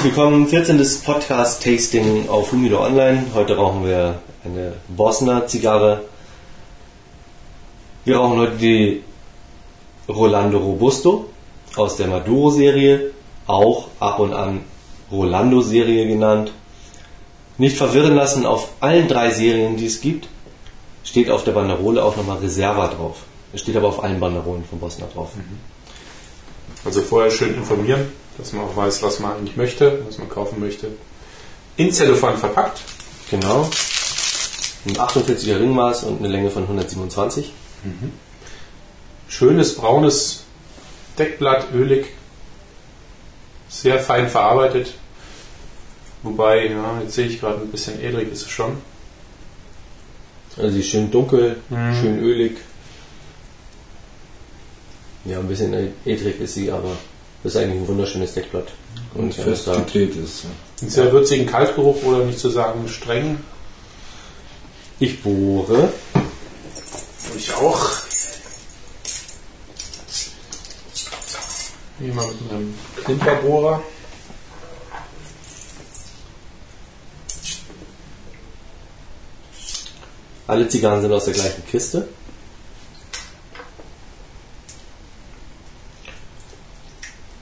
Herzlich willkommen, 14. Podcast-Tasting auf Humido Online. Heute rauchen wir eine Bosner Zigarre. Wir rauchen heute die Rolando Robusto aus der Maduro-Serie, auch ab und an Rolando-Serie genannt. Nicht verwirren lassen, auf allen drei Serien, die es gibt, steht auf der Banderole auch nochmal Reserva drauf. Es steht aber auf allen Banderolen von Bosner drauf. Also vorher schön informieren, dass man auch weiß, was man eigentlich möchte, was man kaufen möchte. In Zellophan verpackt. Genau. Ein 48er Ringmaß und eine Länge von 127. Schönes braunes Deckblatt, ölig. Sehr fein verarbeitet. Wobei, ja, jetzt sehe ich gerade ein bisschen edrig ist es schon. Also sie ist schön dunkel, schön ölig. Ja, ein bisschen edrig ist sie, aber das ist eigentlich ein wunderschönes Deckblatt. Und muss fest gedreht ist. ja. Einen sehr würzigen Kaltgeruch oder nicht zu sagen streng. ich bohre. Ich auch. Hier mal mit einem Klimperbohrer. Alle Zigarren sind aus der gleichen Kiste.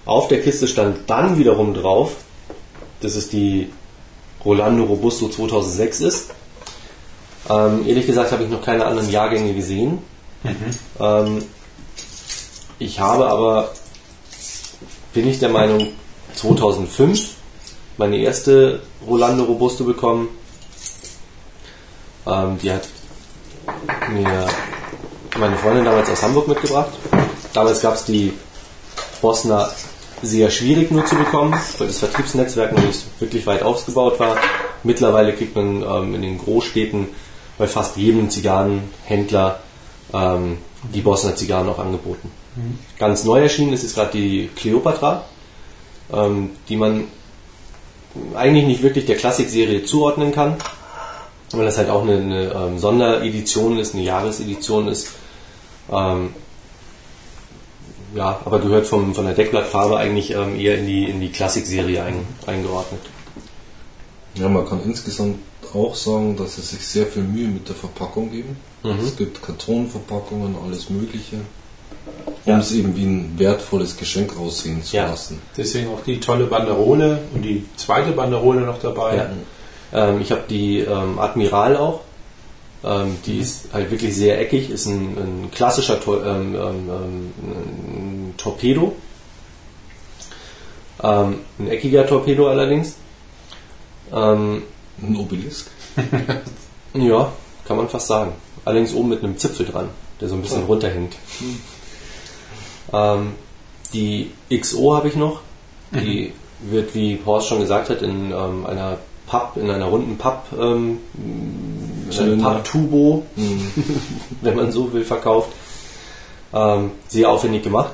Auf der Kiste stand dann wiederum drauf, dass es die Rolando Robusto 2006 ist. Ähm, ehrlich gesagt habe ich noch keine anderen Jahrgänge gesehen. Ähm, ich habe aber, bin ich der Meinung, 2005 meine erste Rolando Robusto bekommen. Ähm, die hat mir meine Freundin damals aus Hamburg mitgebracht. Damals gab es die Bosner sehr schwierig nur zu bekommen, weil das Vertriebsnetzwerk noch nicht wirklich weit ausgebaut war. Mittlerweile kriegt man ähm, in den Großstädten bei fast jedem Zigarrenhändler ähm, die Bosner Zigarren auch angeboten. Ganz neu erschienen ist jetzt gerade die Cleopatra, ähm, die man eigentlich nicht wirklich der Klassik-Serie zuordnen kann, weil das halt auch eine, eine ähm, Sonderedition ist, eine Jahresedition ist. Ja, aber gehört vom, von der Deckblattfarbe eigentlich ähm, eher in die, in die Klassik-Serie ein, eingeordnet. Ja, man kann insgesamt auch sagen, dass sie sich sehr viel Mühe mit der Verpackung geben. Es gibt Kartonverpackungen, alles Mögliche, um Ja. es eben wie ein wertvolles Geschenk aussehen zu Ja. lassen. Deswegen auch die tolle Banderole und die zweite Banderole noch dabei. Ja. Ähm, ich habe die ähm, Admiral auch. Ähm, die ist halt wirklich sehr eckig, ist ein, ein klassischer Tor ähm, ähm, ähm, ein Torpedo. Ähm, ein eckiger Torpedo allerdings. Ein Obelisk. ja, kann man fast sagen. Allerdings oben mit einem Zipfel dran, der so ein bisschen runterhängt. Ähm, die XO habe ich noch. Die wird, wie Horst schon gesagt hat, in ähm, einer Papp, in einer runden Papp, ähm, in einem Zylinder. Papptubo, wenn man so will, verkauft. Ähm, sehr aufwendig gemacht.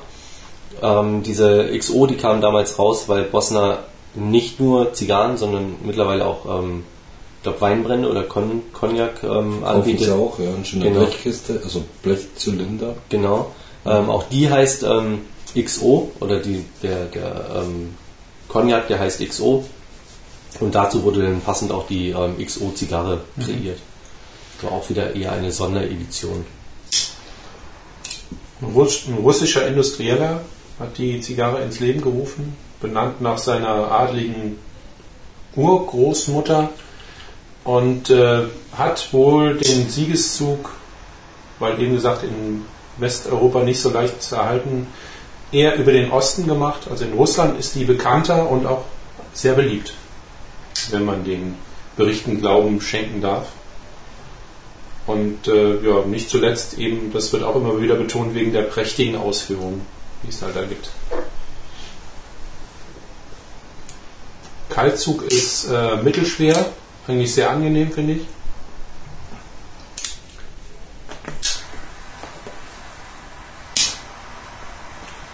Ähm, diese XO, die kam damals raus, weil Bosner nicht nur Zigarren, sondern mittlerweile auch, ähm, glaube, Weinbrände oder Con Cognac ähm, anbietet. auch, ja, eine schöne Genau. Blechkiste, also Blechzylinder. Genau. Ähm, auch die heißt ähm, XO oder die, der, der ähm, Cognac, der heißt XO. Und dazu wurde dann passend auch die ähm, XO-Zigarre kreiert. So auch wieder eher eine Sonderedition. Ein russischer Industrieller hat die Zigarre ins Leben gerufen, benannt nach seiner adligen Urgroßmutter und äh, hat wohl den Siegeszug, weil eben gesagt in Westeuropa nicht so leicht zu erhalten, eher über den Osten gemacht. Also in Russland ist die bekannter und auch sehr beliebt, wenn man den Berichten Glauben schenken darf. Und äh, ja, nicht zuletzt eben, das wird auch immer wieder betont, wegen der prächtigen Ausführung, die es halt da gibt. Kaltzug ist äh, mittelschwer, eigentlich sehr angenehm, finde ich.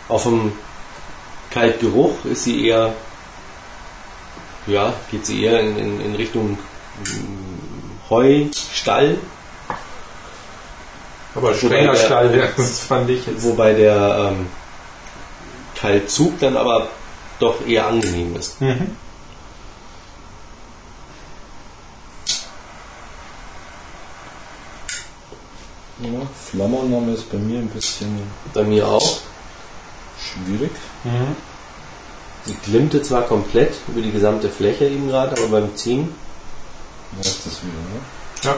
Auf dem Kaltgeruch ist sie eher, ja, geht sie eher in, in, in Richtung mm, Heu, Stall, aber strenger Stall das fand ich jetzt. Wobei der ähm, Teilzug dann aber doch eher angenehm ist. Mhm. Ja, Flammername ist bei mir ein bisschen. Bei mir auch. Schwierig. Mhm. Sie glimmte zwar komplett über die gesamte Fläche eben gerade, aber beim Ziehen. Da ist das wieder, ne? Ja.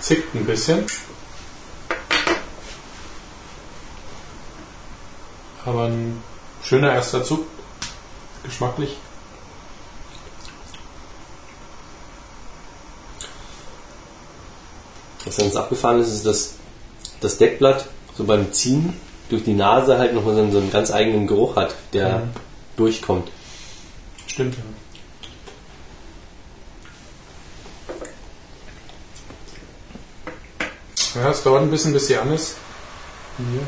Zickt ein bisschen. Aber ein schöner erster Zug. Geschmacklich. was ganz abgefahren ist, ist, dass das Deckblatt so beim Ziehen durch die Nase halt nochmal so einen, so einen ganz eigenen Geruch hat, der Mhm. durchkommt. Stimmt, ja. Ja, es dauert ein bisschen, bis sie an ist. Hier.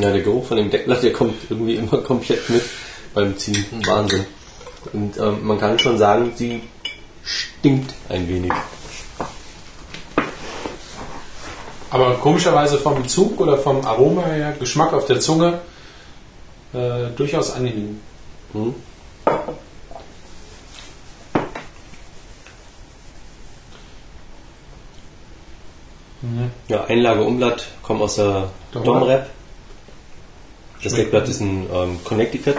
Ja, der Geruch von dem Deckblatt, der kommt irgendwie immer komplett mit beim Ziehen. Wahnsinn. Und ähm, man kann schon sagen, sie stinkt ein wenig. Aber komischerweise vom Zug oder vom Aroma her, Geschmack auf der Zunge, äh, durchaus angenehm. Hm? Ja, Einlage Umblatt kommt aus der Domrep. Das Deckblatt ist ein ähm, Connecticut.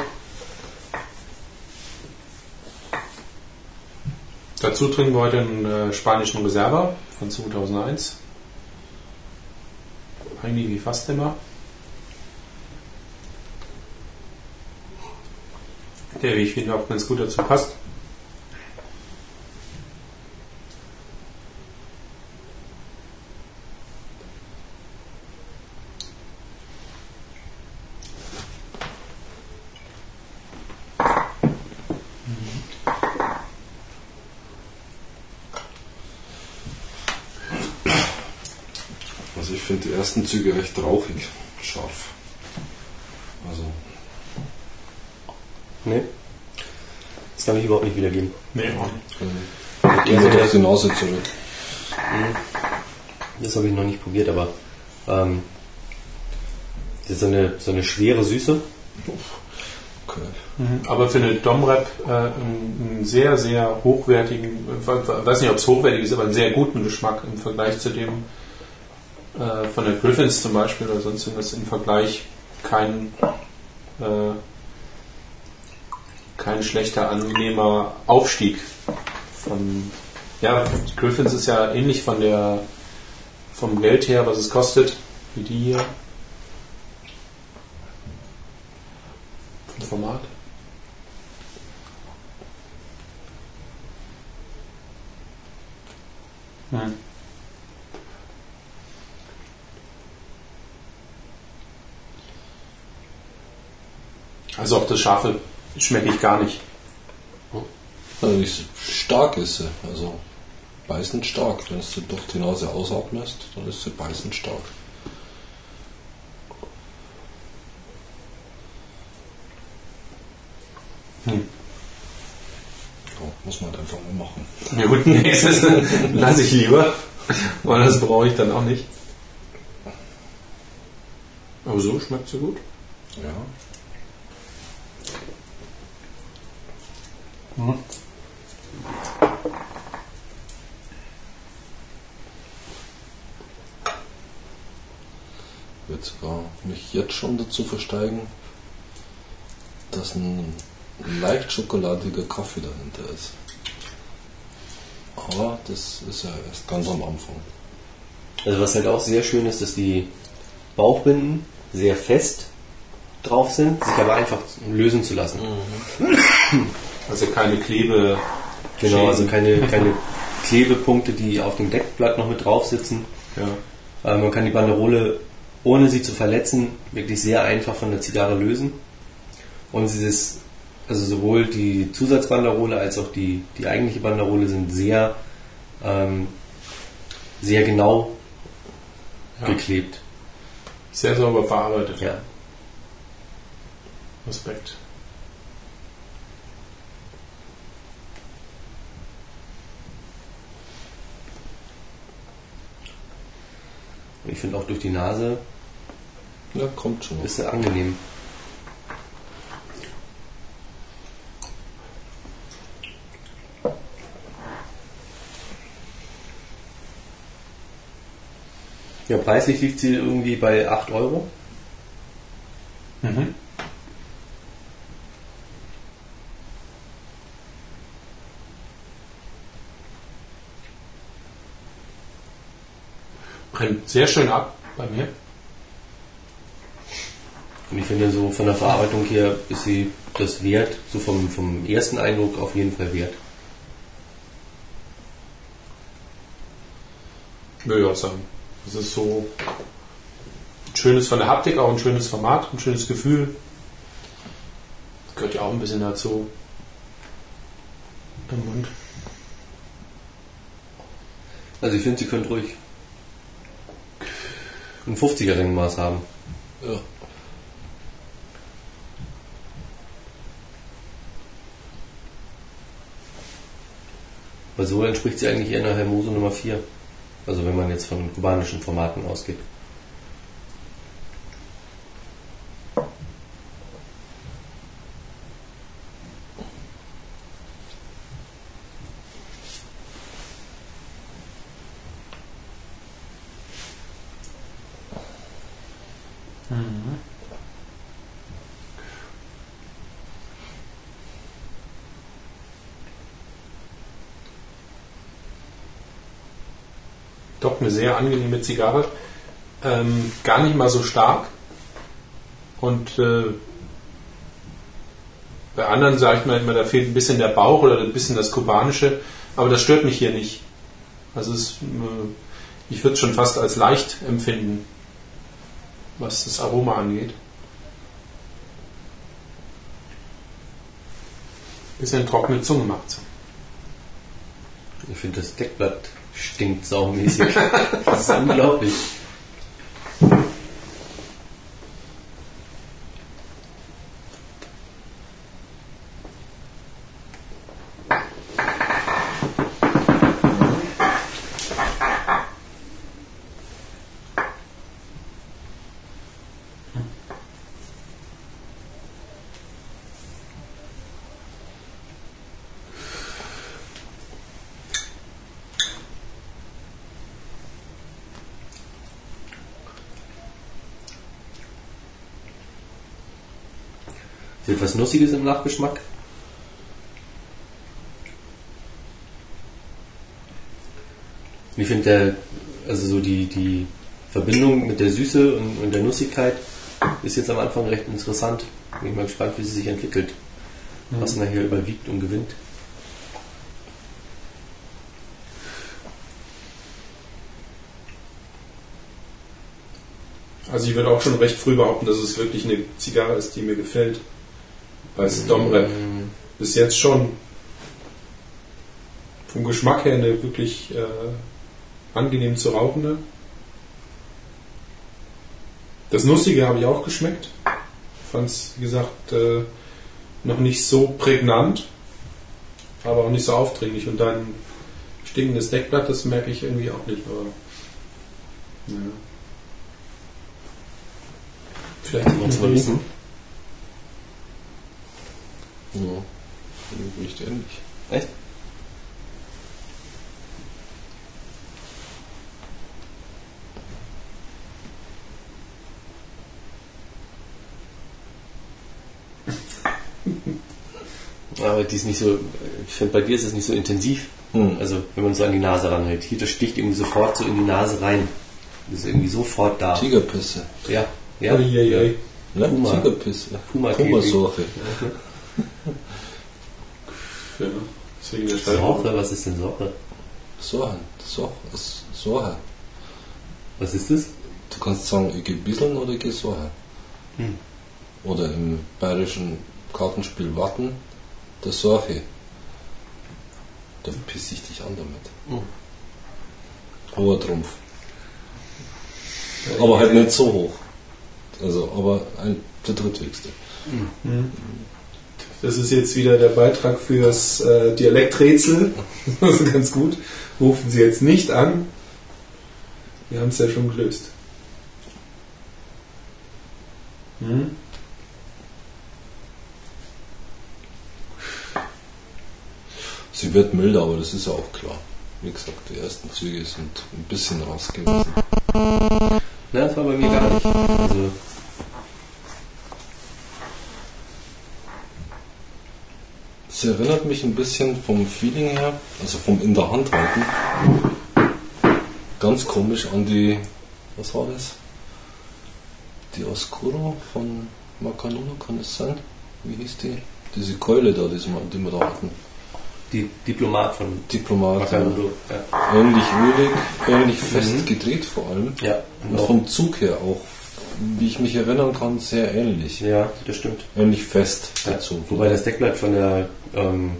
Dazu trinken wir heute einen äh, spanischen Reserva von 2001. Eigentlich wie fast immer. Der, wie ich finde, auch ganz gut dazu passt. Also ich finde die ersten Züge recht rauchig, scharf. Also Nee. Das kann ich überhaupt nicht wiedergeben. Nee, äh, gehen Also wir der- durch die Nase zurück. Das habe ich noch nicht probiert, aber ähm, das ist so eine, so eine schwere Süße. Okay. Aber für eine Domrep äh, einen, sehr, sehr hochwertigen, ich weiß nicht, ob es hochwertig ist, aber einen sehr guten Geschmack im Vergleich zu dem äh, von der Griffins zum Beispiel oder sonst irgendwas im Vergleich kein, äh, kein schlechter, angenehmer Aufstieg von ja, Griffins ist ja ähnlich von der vom Geld her, was es kostet, wie die hier. Vom Format. Hm. Also auch das Scharfe schmecke ich gar nicht. Also nicht stark ist sie, also beißend stark. Wenn du durch die Nase ausatmest, dann ist sie beißend stark. Hm. Ja, muss man halt einfach mal machen. Ja gut, nächstes lasse ich lieber, weil das brauche ich dann auch nicht. Aber so schmeckt sie gut. Ja. Ich würde sogar mich jetzt schon dazu versteigen, dass ein leicht schokoladiger Kaffee dahinter ist. Aber das ist ja erst ganz am Anfang. Also was halt auch sehr schön ist, dass die Bauchbinden sehr fest drauf sind, sich aber einfach lösen zu lassen. Also keine Klebe. Genau, also keine, keine Klebepunkte, die auf dem Deckblatt noch mit drauf sitzen. Ja. Äh, man kann die Banderole, ohne sie zu verletzen, wirklich sehr einfach von der Zigarre lösen. Und dieses, also sowohl die Zusatzbanderole als auch die, die eigentliche Banderole sind sehr, ähm, sehr genau Ja. geklebt. Sehr sauber verarbeitet. Ja. Respekt. Ich finde auch durch die Nase. Ja, kommt schon. Ist ja angenehm. Ja, preislich liegt sie irgendwie bei 8 Euro. Mhm. Brennt sehr schön ab bei mir. Und ich finde so von der Verarbeitung her ist sie das wert, so vom, vom ersten Eindruck auf jeden Fall wert. Würde ich auch sagen. Das ist so ein schönes von der Haptik, auch ein schönes Format, ein schönes Gefühl. Das gehört ja auch ein bisschen dazu. Im Mund. Also ich finde, sie könnte ruhig ein 50er Ringmaß haben. Ja. Weil so entspricht sie eigentlich eher einer Hermoso Nummer 4. Also wenn man jetzt von kubanischen Formaten ausgeht. Doch eine sehr angenehme Zigarre. Ähm, gar nicht mal so stark. Und äh, bei anderen sage ich mal immer, da fehlt ein bisschen der Bauch oder ein bisschen das Kubanische. Aber das stört mich hier nicht. Also es, äh, ich würde es schon fast als leicht empfinden, was das Aroma angeht. Bisschen trockene Zunge macht Ich finde das Deckblatt stinkt saumäßig. das ist unglaublich. Sie hat was Nussiges im Nachgeschmack. Ich finde der, also so die, die Verbindung mit der Süße und, und der Nussigkeit ist jetzt am Anfang recht interessant. Bin ich mal gespannt, wie sie sich entwickelt. Was nachher überwiegt und gewinnt. Also ich würde auch schon recht früh behaupten, dass es wirklich eine Zigarre ist, die mir gefällt. Als Domrep. Bis jetzt schon. Vom Geschmack her eine wirklich äh, angenehm zu rauchende. Das Nussige habe ich auch geschmeckt. Fand es, wie gesagt, äh, noch nicht so prägnant, aber auch nicht so aufdringlich. Und dann stinkendes Deckblatt, das merke ich irgendwie auch nicht. Aber, ja. Vielleicht noch ein wissen? Ja. Nicht ähnlich. Echt? Aber die ist nicht so, ich finde bei dir ist es nicht so intensiv. Hm. Also wenn man so an die Nase ranhält. Hier, das sticht irgendwie sofort so in die Nase rein. Das ist irgendwie sofort da. Tigerpisse. Ja, ja. Uiuiui. Ne? Puma. Tigerpisse. Puma Pumasorte. Ja, deswegen der Sorche, was ist denn Sorche? Sorhan. Soch. Sorha. Was ist das? Du kannst sagen, ich gehe bisseln oder ich gehe Sorha. Hm. Oder im bayerischen Kartenspiel Watten, der Sorche. Da pisse ich dich an damit. Oh. Hoher Trumpf. Aber halt nicht so hoch. Also, aber ein, der dritthöchste. Das ist jetzt wieder der Beitrag fürs äh, Dialekträtsel. Das ist ganz gut. Rufen Sie jetzt nicht an. Wir haben es ja schon gelöst. Hm? Sie wird milder, aber das ist ja auch klar. Wie gesagt, die ersten Züge sind ein bisschen raus gewesen. Na, das war bei mir gar nicht. Also, Es erinnert mich ein bisschen vom Feeling her, also vom in der Hand halten, ganz komisch an die, was war das? Die Oscuro von Macanuno, kann es sein? Wie hieß die? Diese Keule da, die wir, da hatten. die Diplomat von Diplomat. Macanudo. Ja. Ähnlich ölig, ähnlich fest gedreht vor allem. Ja, Und vom Zug her auch, wie ich mich erinnern kann, sehr ähnlich. ja, das stimmt. Ähnlich fest Ja, Zug. wobei das Deckblatt von der ähm,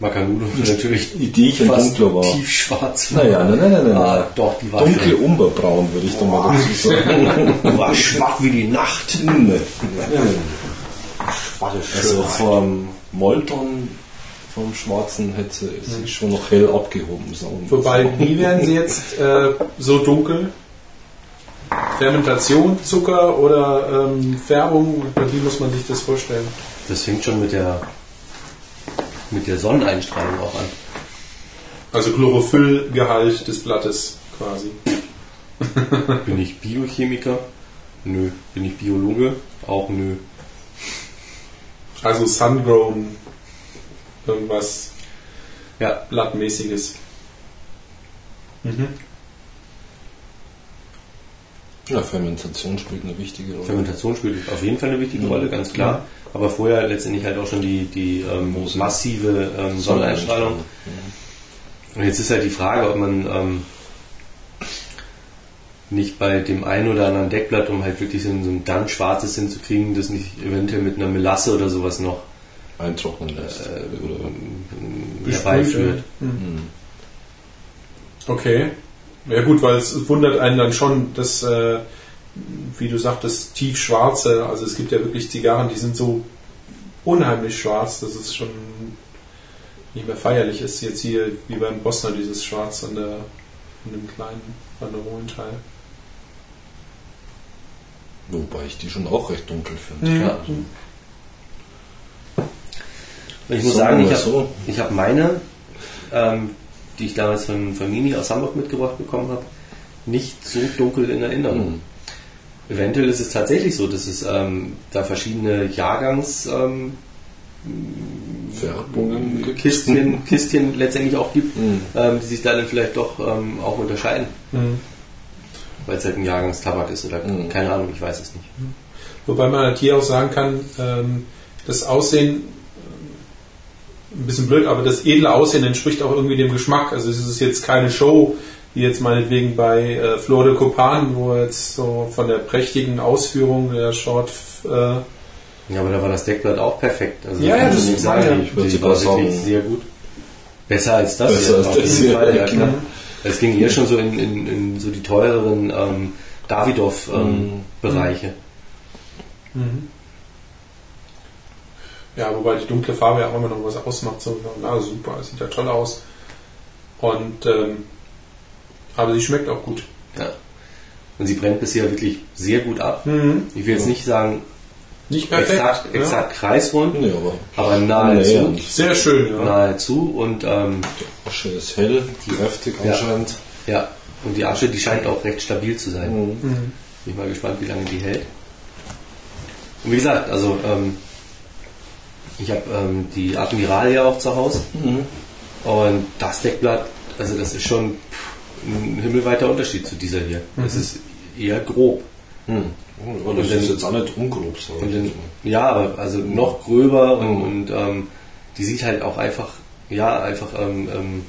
Macanudo natürlich Ideenchen fast dunkler war. tiefschwarz war. Naja, nein, nein, nein, nein. Ah, doch, die war Dunkel umberbraun, würde ich da mal dazu sagen. Die war schwach wie die Nacht. nee. War das Also vom Molton, vom Schwarzen hätte sie sich schon noch hell abgehoben. Sagen. Wobei, so. wie werden sie jetzt äh, so dunkel? Fermentation, Zucker oder ähm, Färbung? Oder wie muss man sich das vorstellen? Das fängt schon mit der mit der Sonneneinstrahlung auch an. Also Chlorophyllgehalt des Blattes quasi. Bin ich Biochemiker? Nö. Bin ich Biologe? Auch nö. Also Sungrown, irgendwas Ja, Blattmäßiges. Mhm. Ja, Fermentation spielt eine wichtige Rolle. Fermentation spielt auf jeden Fall eine wichtige Rolle, ganz klar. Aber vorher letztendlich halt auch schon die, die ähm, massive ähm, Sonneneinstrahlung. Und jetzt ist halt die Frage, ob man ähm, nicht bei dem einen oder anderen Deckblatt, um halt wirklich so ein, so ein ganz schwarzes hinzukriegen, das nicht eventuell mit einer Melasse oder sowas noch Eintrocknen lässt. äh, Oder, herbeiführt. Mhm. Okay. Ja gut, weil es wundert einen dann schon, dass, äh, wie du sagtest, tiefschwarze, also es gibt ja wirklich Zigarren, die sind so unheimlich schwarz, dass es schon nicht mehr feierlich ist. Jetzt hier wie beim Bosner dieses Schwarz an, der, an dem kleinen Banderolenteil. wobei ich die schon auch recht dunkel finde. Ja. Ich muss Sagen sagen, ich habe so. hab meine, ähm, die ich damals von, von Mini aus Hamburg mitgebracht bekommen habe, nicht so dunkel in Erinnerung. Mhm. Eventuell ist es tatsächlich so, dass es ähm, da verschiedene Jahrgangs ähm, Färbungen gibt. Kistchen, letztendlich auch gibt, Mhm. ähm, die sich da dann vielleicht doch ähm, auch unterscheiden, Mhm. weil es halt ein Jahrgangstabak ist oder Mhm. keine Ahnung, ich weiß es nicht. Wobei man halt hier auch sagen kann, ähm, das Aussehen, ein bisschen blöd, aber das edle Aussehen entspricht auch irgendwie dem Geschmack. Also es ist jetzt keine Show, wie jetzt meinetwegen bei äh, Flor de Copan, wo jetzt so von der prächtigen Ausführung der Short äh, Ja, aber da war das Deckblatt auch perfekt. Also Ja, das ist- sagen, ja, ich würde sehr gut. Besser als das. Besser hier, als auf das jeden hier, Fall, ja, ja, klar. klar. Es ging eher schon so in, in, in so die teureren ähm, Davidoff-Bereiche. Mhm. Ja, wobei die dunkle Farbe ja auch immer noch was ausmacht. So, na super, das sieht ja toll aus. Und ähm, aber sie schmeckt auch gut. ja. Und sie brennt bisher wirklich sehr gut ab. Ich will jetzt nicht sagen Nicht perfekt. exakt, ja. exakt kreisrund, Nee, aber aber nahezu. annähernd. Sehr schön, ja. Nahezu und ähm, Die Asche ist hell, kräftig Ja. anscheinend. ja, und die Asche, die scheint auch recht stabil zu sein. Mhm. Mhm. Bin ich mal gespannt, wie lange die hält. Und wie gesagt, also ähm, ich habe ähm, die Admiral ja auch zu Hause Mhm. und das Deckblatt, also das ist schon ein himmelweiter Unterschied zu dieser hier. Das ist eher grob. Mhm. Oh, das Und dann- ist jetzt auch nicht ungrob, ich dann, ja, aber also noch gröber und, Mhm. und ähm, die sieht halt auch einfach, ja, einfach, ähm, ähm,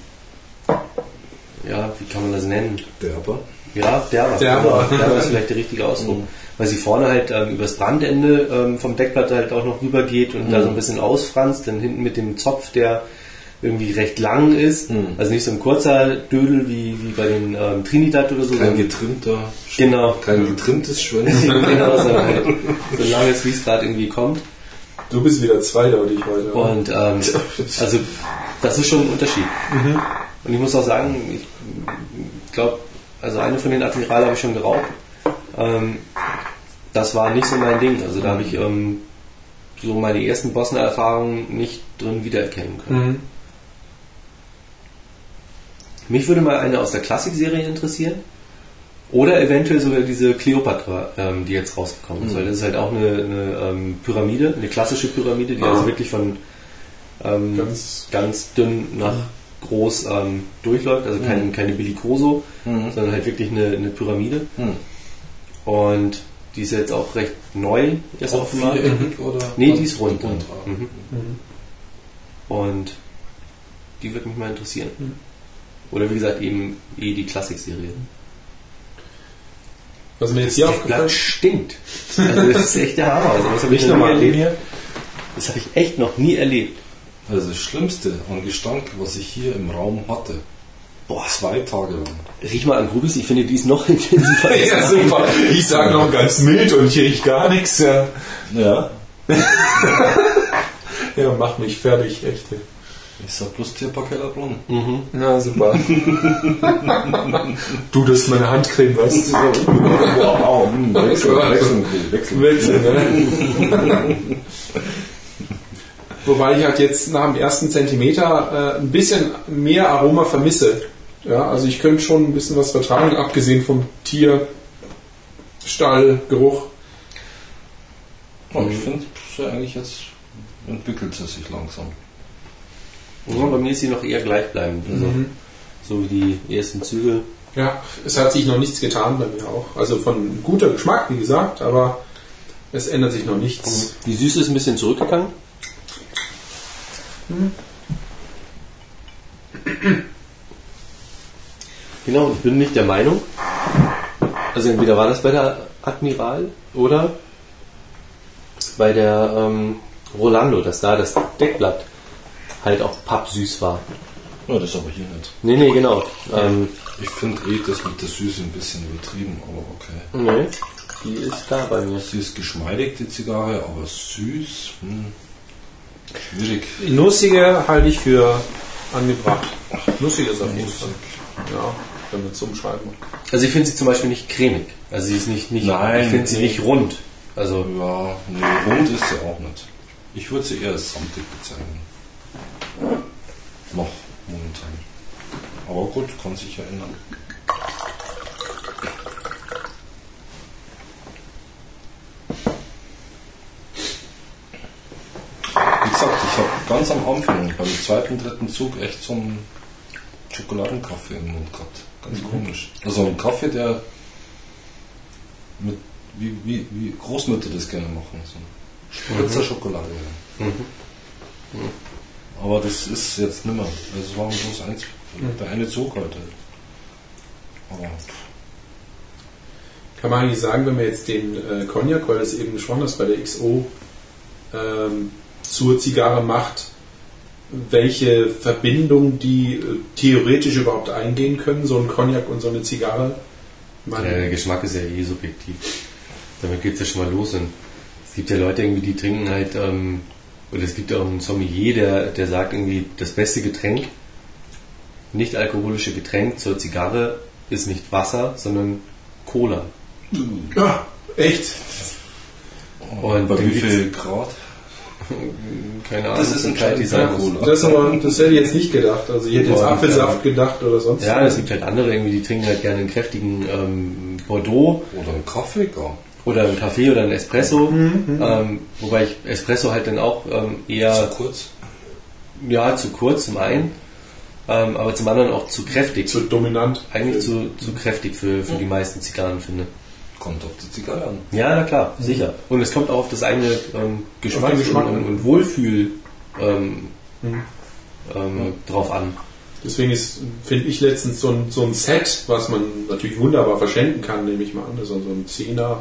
ja, wie kann man das nennen? Derber. Ja, derber. Derber. Genau, derber ist vielleicht der richtige Ausdruck. Mhm. Weil sie vorne halt ähm, übers Brandende ähm, vom Deckblatt halt auch noch rübergeht und Mhm. da so ein bisschen ausfranst, dann hinten mit dem Zopf, der irgendwie recht lang ist. Mhm. Also nicht so ein kurzer Dödel wie, wie bei den ähm, Trinidad oder so. Kein getrimmter, Genau. kein getrimmtes Schwänzchen. genau, sondern halt so lang ist, wie es gerade irgendwie kommt. Du bist wieder zweideutig heute. Und ähm, also das ist schon ein Unterschied. Und ich muss auch sagen, ich glaube, also eine von den Admiral habe ich schon geraucht. Ähm, das war nicht so mein Ding. Also da habe ich ähm, so meine ersten Bosner-Erfahrungen nicht drin wiedererkennen können. Mhm. Mich würde mal eine aus der Klassikserie interessieren. Oder eventuell sogar diese Cleopatra, ähm, die jetzt rausgekommen ist. Weil das ist halt auch eine, eine ähm, Pyramide, eine klassische Pyramide, die also wirklich von ähm, Ganz- ganz, dünn nach groß ähm, durchläuft. Also kein, keine Bellicoso, sondern halt wirklich eine, eine Pyramide. Hm. Und die ist jetzt auch recht neu erst Auch auf dem Markt. viereckig oder? Nee, die ist rund. Rund. Mhm. Und die würde mich mal interessieren. Oder wie gesagt, eben eh die Klassik-Serie. Was mir jetzt hier Das aufgefallen Blatt stinkt. Also das ist echt der Hammer. Also das habe ich noch nochmal erlebt. hier. Das habe ich echt noch nie erlebt. Also das Schlimmste an Gestank, was ich hier im Raum hatte. Boah, zwei Tage lang. Riech mal an Grubis, ich finde, die ist noch intensiver. als Ja, super. Ich sage noch ganz mild und hier riecht gar nichts. Ja, Ja. ja mach mich fertig, echt. Ich sag bloß Tierparkellerbrunn. Na, super. du, das ist meine Handcreme, weißt du? Wow, hm, wechseln, wechseln, wechseln. Wechseln, ne? Wobei ich halt jetzt nach dem ersten Zentimeter äh, ein bisschen mehr Aroma vermisse. Ja, also ich könnte schon ein bisschen was vertragen, abgesehen vom Tier, Stall, Geruch. Oh, ich finde, so eigentlich jetzt entwickelt es sich langsam. Ja, bei mir ist sie noch eher gleichbleibend. Also, So wie die ersten Züge. Ja, es hat sich noch nichts getan bei mir auch. Also von guter Geschmack, wie gesagt, aber es ändert sich noch nichts. Die Süße ist ein bisschen zurückgegangen. Genau, und ich bin nicht der Meinung, also entweder war das bei der Admiral oder bei der ähm, Rolando, dass da das Deckblatt halt auch pappsüß war. Ja, das aber hier nicht. Nee, nee, genau. Ähm, Ich finde eh das mit der Süße ein bisschen übertrieben, aber okay. nee, die ist da bei mir. Sie ist geschmeidig, die Zigarre, aber süß, hm, schwierig. Nussige halte ich für angebracht. Nussige ist auf jeden Fall. Ja, wenn wir es umschreiben. Also ich finde sie zum Beispiel nicht cremig. Also sie ist nicht, nicht Nein, ich finde sie nee. nicht rund. Also Ja, nee, rund ist sie auch nicht. Ich würde sie eher als samtig bezeichnen. Noch momentan. Aber gut, kann sich ja ändern. Wie gesagt, ich habe ganz am Anfang, beim zweiten, dritten Zug, echt so einen Schokoladenkaffee im Mund gehabt. Ganz komisch. Also ein Kaffee, der mit, wie, wie, wie Großmütter das gerne machen. So Spritzer Schokolade. Aber das ist jetzt nimmer. Das war bloß eins, der eine Zug heute. Aber Kann man eigentlich sagen, wenn man jetzt den äh, Cognac, weil das eben schon ist bei der XO, ähm, zur Zigarre macht, welche Verbindung die äh, theoretisch überhaupt eingehen können, so ein Cognac und so eine Zigarre? Man, Ja, der Geschmack ist ja eh subjektiv. Damit geht es ja schon mal los. Und es gibt ja Leute irgendwie, die trinken halt, ähm, oder es gibt ja auch einen Sommelier, der, der sagt irgendwie, das beste Getränk, nicht alkoholische Getränk zur Zigarre ist nicht Wasser, sondern Cola. Ah, echt? Und bei dann wie viel Grad? Keine Ahnung, Das ist ein wie kalt die sein kleiner muss. Cola. Das, aber, das hätte ich jetzt nicht gedacht. Also ich hätte jetzt Apfelsaft gedacht oder sonst Ja, es gibt halt andere irgendwie, die trinken halt gerne einen kräftigen ähm, Bordeaux Oder ein Kaffee gar. oder einen Kaffee oder einen Espresso. Ähm, wobei ich Espresso halt dann auch ähm, eher Zu kurz. Ja, zu kurz zum einen, ähm, aber zum anderen auch zu kräftig. zu dominant. Eigentlich zu, zu kräftig für, für die meisten Zigarren, finde Kommt auf die Zigarre an. Ja, na klar, sicher. Und es kommt auch auf das eigene ähm, Geschmack, Geschmack und, und Wohlfühl ähm, ähm, drauf an. Deswegen ist, finde ich letztens so ein, so ein Set, was man natürlich wunderbar verschenken kann, nehme ich mal an. Also so ein 10er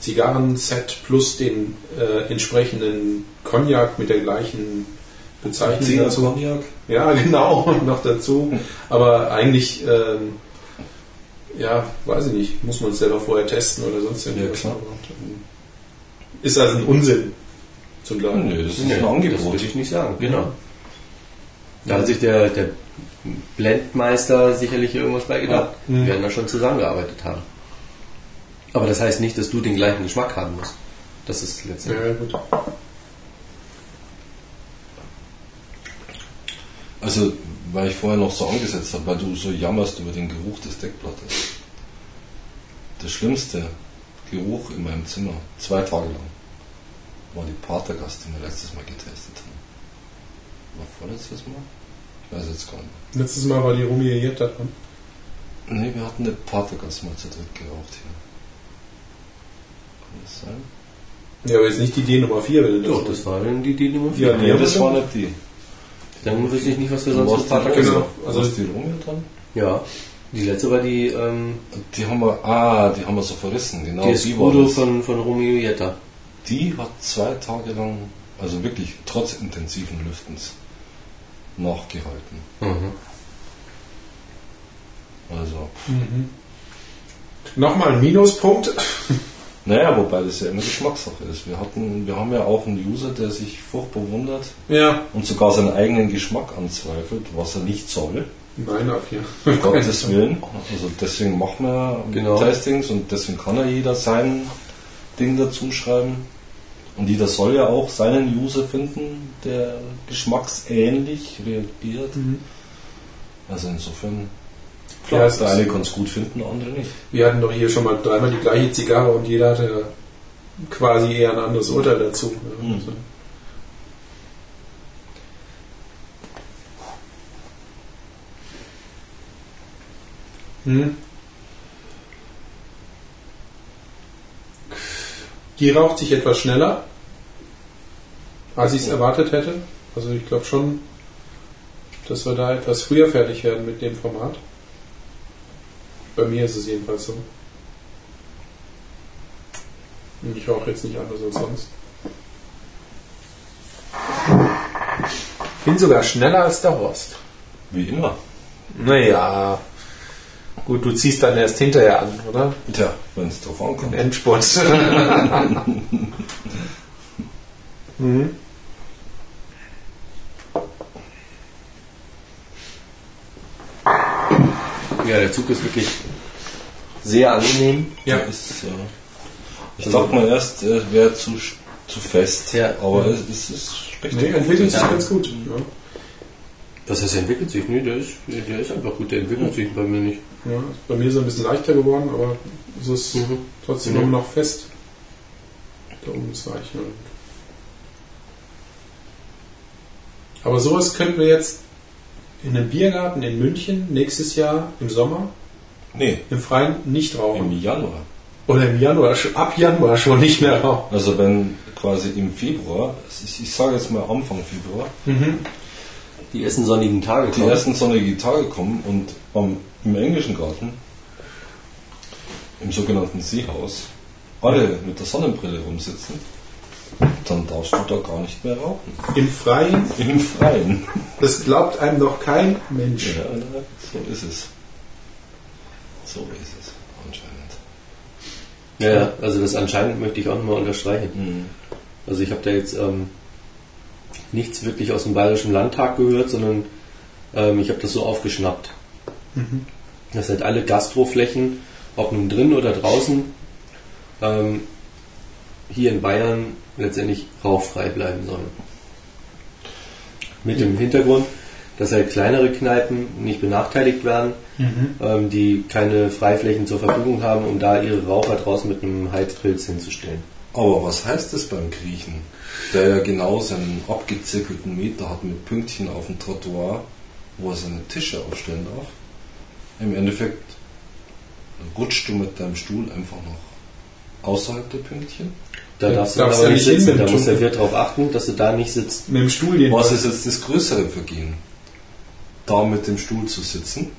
Zigarren-Set plus den äh, entsprechenden Cognac mit der gleichen Bezeichnung. Zehner dazu. Cognac. Ja, genau, noch dazu. Aber eigentlich, ähm, ja, weiß ich nicht, muss man es selber vorher testen oder sonst irgendwas. klar. Ist also ein Unsinn zum Teil. Nö, das ist Nee, ein Das Angebot. würde ich nicht sagen, genau. Da hat sich der, der Blendmeister sicherlich irgendwas bei gedacht. Mhm. Wir werden da schon zusammengearbeitet haben. Aber das heißt nicht, dass du den gleichen Geschmack haben musst. Das ist letztendlich. Ja, gut. Also, weil ich vorher noch so angesetzt habe, weil du so jammerst über den Geruch des Deckblattes. der schlimmste Geruch in meinem Zimmer, zwei Tage lang, war die Patergast, die wir letztes Mal getestet haben. War vorletztes Mal? Ich weiß jetzt gar nicht. Letztes Mal war die Rumieriert dran. Nee, wir hatten eine Patergast mal zu dritt geraucht hier. Kann das sein? Ja, aber jetzt nicht die D Nummer 4, wenn du Doch, das war dann die, die Nummer 4. Ja, Nee, das war nicht die. Dann wüsste ich nicht, was wir sonst die Patergast genau. Romeo. Also- Also die Romeo dran? Ja, die letzte war die, ähm, Die haben wir, ah, die haben wir so verrissen, genau. die war Escudo das. von, von Romeo Jetta. Die hat zwei Tage lang, also wirklich trotz intensiven Lüftens, nachgehalten. Mhm. Also, Mhm. Nochmal ein Minuspunkt. Naja, wobei das ja immer Geschmackssache ist. Wir hatten, wir haben ja auch einen User, der sich furchtbar wundert Ja. und sogar seinen eigenen Geschmack anzweifelt, was er nicht soll. Nein, auf hier. Um Gottes Willen. Also deswegen machen wir Genau. Testings und deswegen kann ja jeder sein Ding dazu schreiben. Und jeder soll ja auch seinen User finden, der geschmacksähnlich reagiert. Mhm. Also insofern, klar, der ist- eine kann es gut finden, der andere nicht. Wir hatten doch hier schon mal dreimal die gleiche Zigarre und jeder hatte quasi eher ein anderes Urteil dazu. Ja, Mhm. Hm. Die raucht sich etwas schneller, als ich es erwartet hätte. Also ich glaube schon, dass wir da etwas früher fertig werden mit dem Format. Bei mir ist es jedenfalls so. Und ich rauche jetzt nicht anders als sonst. Bin sogar schneller als der Horst. Wie immer. Naja. Gut, du ziehst dann erst hinterher an, oder? Tja, wenn es drauf ankommt. Endspurt. mhm. Ja, der Zug ist wirklich sehr angenehm. Ja. Ist, äh, ich dachte mal erst, er wäre zu, zu fest, Ja. aber es, es ist recht Nee, entwickelt sich ganz gut. Ja. Das heißt, er entwickelt sich. Nee, der ist, der ist einfach gut. Der entwickelt sich bei mir nicht. Ja, ist bei mir so ein bisschen leichter geworden, aber es ist Mhm. trotzdem Mhm. immer noch fest. Da oben ist weich. Ja. Aber sowas könnten wir jetzt in einem Biergarten in München nächstes Jahr im Sommer Nee, im Freien nicht rauchen. im Januar. Oder im Januar, ab Januar schon nicht mehr rauchen. Also wenn quasi im Februar, ich, ich sage jetzt mal Anfang Februar, Mhm. Die ersten sonnigen Tage die kommen. ersten sonnigen Tage kommen und am, im englischen Garten, im sogenannten Seehaus, alle mit der Sonnenbrille rumsitzen, dann darfst du da gar nicht mehr rauchen. Im Freien, Im Freien. das glaubt einem noch kein Mensch. Ja, so ist es. So ist es, anscheinend. Ja, also das anscheinend möchte ich auch nochmal unterstreichen. Mhm. Also ich habe da jetzt ähm, nichts wirklich aus dem Bayerischen Landtag gehört, sondern ähm, ich habe das so aufgeschnappt. Mhm. Dass halt alle Gastroflächen, ob nun drin oder draußen, ähm, hier in Bayern letztendlich rauchfrei bleiben sollen. Mit dem Hintergrund, dass halt kleinere Kneipen nicht benachteiligt werden, Mhm. ähm, die keine Freiflächen zur Verfügung haben, um da ihre Raucher draußen mit einem Heizpilz hinzustellen. Aber was heißt das beim Griechen? Der ja genau seinen abgezirkelten Meter hat mit Pünktchen auf dem Trottoir, wo er seine Tische aufstellen darf. Im Endeffekt rutschst du mit deinem Stuhl einfach noch außerhalb der Pünktchen. Da Ja, darfst du darfst aber ja nicht sitzen. Da muss der. Wirt darauf achten, dass du da nicht sitzt. Mit dem Stuhl Was jedenfalls. ist jetzt das größere Vergehen? Da mit dem Stuhl zu sitzen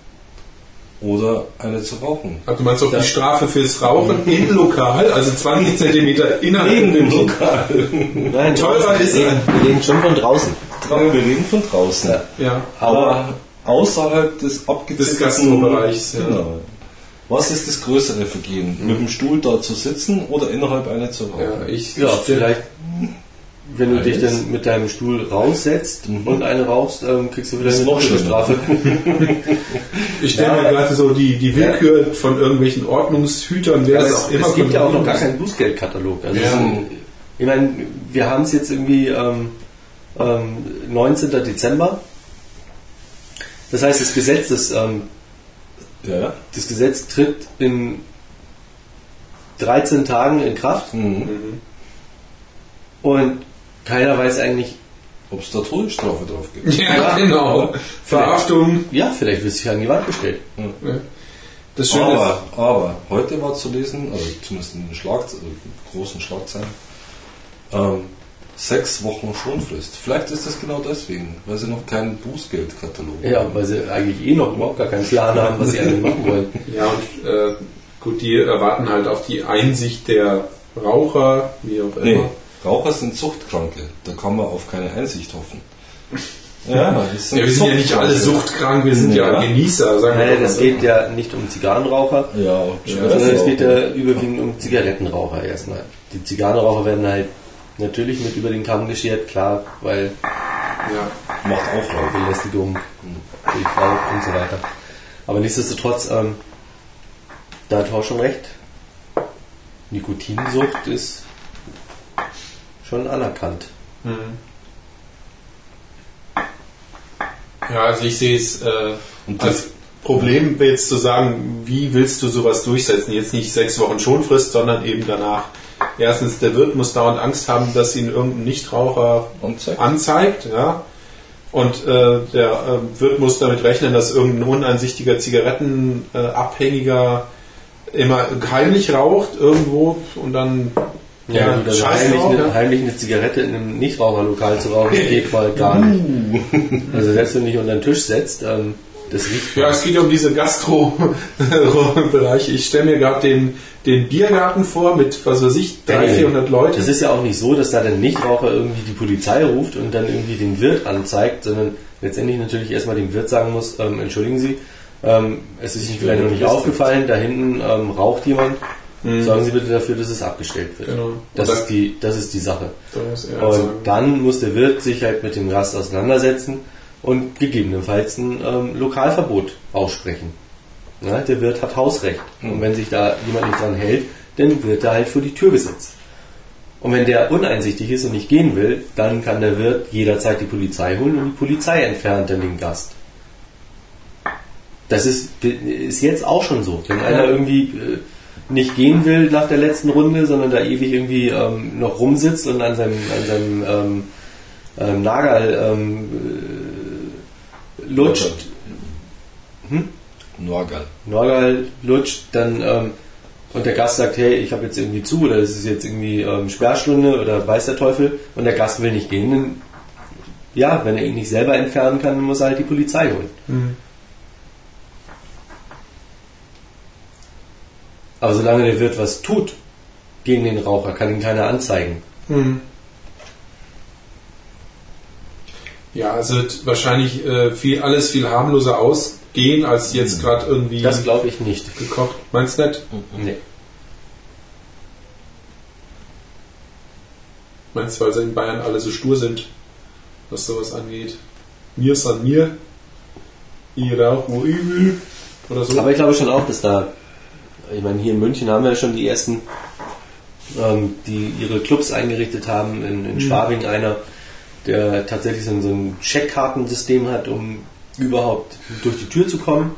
oder eine zu rauchen? Also du meinst auch Das- die Strafe fürs Rauchen im Lokal, also 20 Zentimeter innerhalb dem Lokal. Nein, Teurer ist wir er. wir reden schon von draußen. Wir reden von draußen. Ja. Ja. Aber außerhalb des abgezirkelten Des Gastrobereichs, ja. Genau. Was ist das größere Vergehen? Mit dem Stuhl da zu sitzen oder innerhalb einer zu rauchen? Ja, ich, Ja, ich vielleicht, wenn du dich dann mit deinem Stuhl raussetzt Mhm. und eine rauchst, ähm, kriegst du wieder ist eine noch. Strafe. Ich stelle Ja. mir gerade so die, die Willkür von irgendwelchen Ordnungshütern, wer das auch immer es gibt ja auch noch gar keinen Bußgeldkatalog. Also Ja. es sind- ich meine, wir haben es jetzt irgendwie ähm, ähm, 19. Dezember. Das heißt, das Gesetz, das, ähm, Ja, ja. das Gesetz tritt in 13 Tagen in Kraft Mhm. und keiner weiß eigentlich, Ob es da Todesstrafe drauf gibt. Ja, genau. Verhaftung. ja, vielleicht wird sich an die Wand gestellt. Das Schöne Aber, aber heute war zu lesen, also zumindest in den Schlag, äh, großen Schlagzeilen, ähm, sechs Wochen Schonfrist. Vielleicht ist das genau deswegen, weil sie noch keinen Bußgeldkatalog Ja, weil sie eigentlich eh noch überhaupt gar keinen Plan haben, was sie eigentlich machen wollen. ja, und äh, gut, die erwarten halt auf die Einsicht der Raucher, wie auch immer. Nee, Raucher sind Suchtkranke. Da kann man auf keine Einsicht hoffen. Ja, Ja, wir sind ja nicht alle Suchtkranke. suchtkrank, wir sind ja, Ja. Genießer, sagen wir Nein, das geht ja nicht um Zigarrenraucher, Ja, sondern es geht ja überwiegend um Zigarettenraucher erstmal. Die Zigarrenraucher werden halt natürlich mit über den Kamm geschert, klar, weil Ja. macht Auflauf. Belästigung durch Frau und so weiter. Aber nichtsdestotrotz, ähm, da hat Horst schon recht. Nikotinsucht ist schon anerkannt. Ja, also ich sehe es äh, Und als Problem, jetzt zu sagen, wie willst du sowas durchsetzen? Jetzt nicht sechs Wochen Schonfrist, sondern eben danach. Erstens, der Wirt muss dauernd Angst haben, dass ihn irgendein Nichtraucher Anzeigt. anzeigt, ja. Und äh, der äh, Wirt muss damit rechnen, dass irgendein uneinsichtiger Zigarettenabhängiger immer heimlich raucht irgendwo und dann Ja, gut, also scheiß heimlich, eine, ja. heimlich eine Zigarette in einem Nichtraucherlokal zu rauchen, geht mal gar nicht. Also selbst wenn du dich unter den Tisch setzt, ähm, das riecht Ja, es geht um diese Gastro-Bereiche. Ich stelle mir gerade den, den Biergarten vor mit, was weiß ich, 300, 400 Leuten. Das ist ja auch nicht so, dass da der Nichtraucher irgendwie die Polizei ruft und dann irgendwie den Wirt anzeigt, sondern letztendlich natürlich erstmal dem Wirt sagen muss, ähm, entschuldigen Sie, ähm, es ist Ihnen vielleicht noch nicht aufgefallen, da hinten ähm, raucht jemand. Sorgen Sie bitte dafür, dass es abgestellt wird. Mhm. Genau. Das, ist die, das ist die Sache. Und sagen. dann muss der Wirt sich halt mit dem Gast auseinandersetzen und gegebenenfalls ein ähm, Lokalverbot aussprechen. Ja, der Wirt hat Hausrecht. Und wenn sich da jemand nicht dran hält, dann wird er halt vor die Tür gesetzt. Und wenn der uneinsichtig ist und nicht gehen will, dann kann der Wirt jederzeit die Polizei holen und die Polizei entfernt dann den Gast. Das ist, ist jetzt auch schon so. Wenn einer irgendwie äh, nicht gehen will nach der letzten Runde, sondern da ewig irgendwie ähm, noch rumsitzt und an seinem, an seinem ähm, ähm, Nagel lutscht, Norgal. Norgal lutscht, dann ähm, und der Gast sagt, hey, ich habe jetzt irgendwie zu oder es ist jetzt irgendwie ähm, Sperrstunde oder weiß der Teufel und der Gast will nicht gehen, dann ja, wenn er ihn nicht selber entfernen kann, dann muss er halt die Polizei holen. Aber solange der Wirt was tut gegen den Raucher, kann ihn keiner anzeigen. Ja, es wird wahrscheinlich äh, viel, alles viel harmloser ausgehen, als jetzt gerade irgendwie Das glaube ich nicht. gekocht. Meinst du nicht? Nee. Meinst du, weil sie in Bayern alle so stur sind, was sowas angeht? Mir ist an mir. Ich rauch, wo will. Oder so. Aber ich glaube schon auch, dass da, ich meine, hier in München haben wir ja schon die ersten, ähm, die ihre Clubs eingerichtet haben. In, in Schwabing einer, der tatsächlich so ein, so ein Checkkartensystem hat, um überhaupt durch die Tür zu kommen.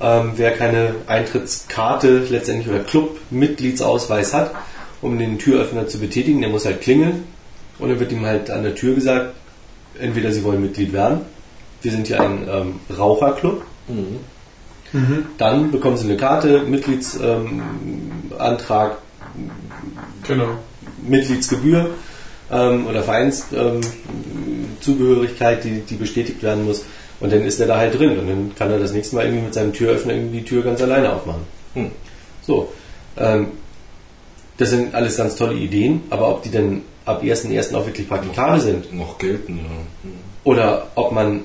Ähm, wer keine Eintrittskarte letztendlich oder Club-Mitgliedsausweis hat, um den Türöffner zu betätigen, der muss halt klingeln. Und dann wird ihm halt an der Tür gesagt, entweder sie wollen Mitglied werden. Wir sind hier ein ähm, Raucherclub. Dann bekommen sie eine Karte, Mitgliedsantrag, ähm, genau. Mitgliedsgebühr ähm, oder Vereinszugehörigkeit, ähm, die, die bestätigt werden muss. Und dann ist er da halt drin und dann kann er das nächste Mal irgendwie mit seinem Türöffner irgendwie die Tür ganz alleine aufmachen. Hm. So. Ähm, das sind alles ganz tolle Ideen, aber ob die denn ab 1.1. auch wirklich praktikabel sind Noch gelten, ja. oder ob man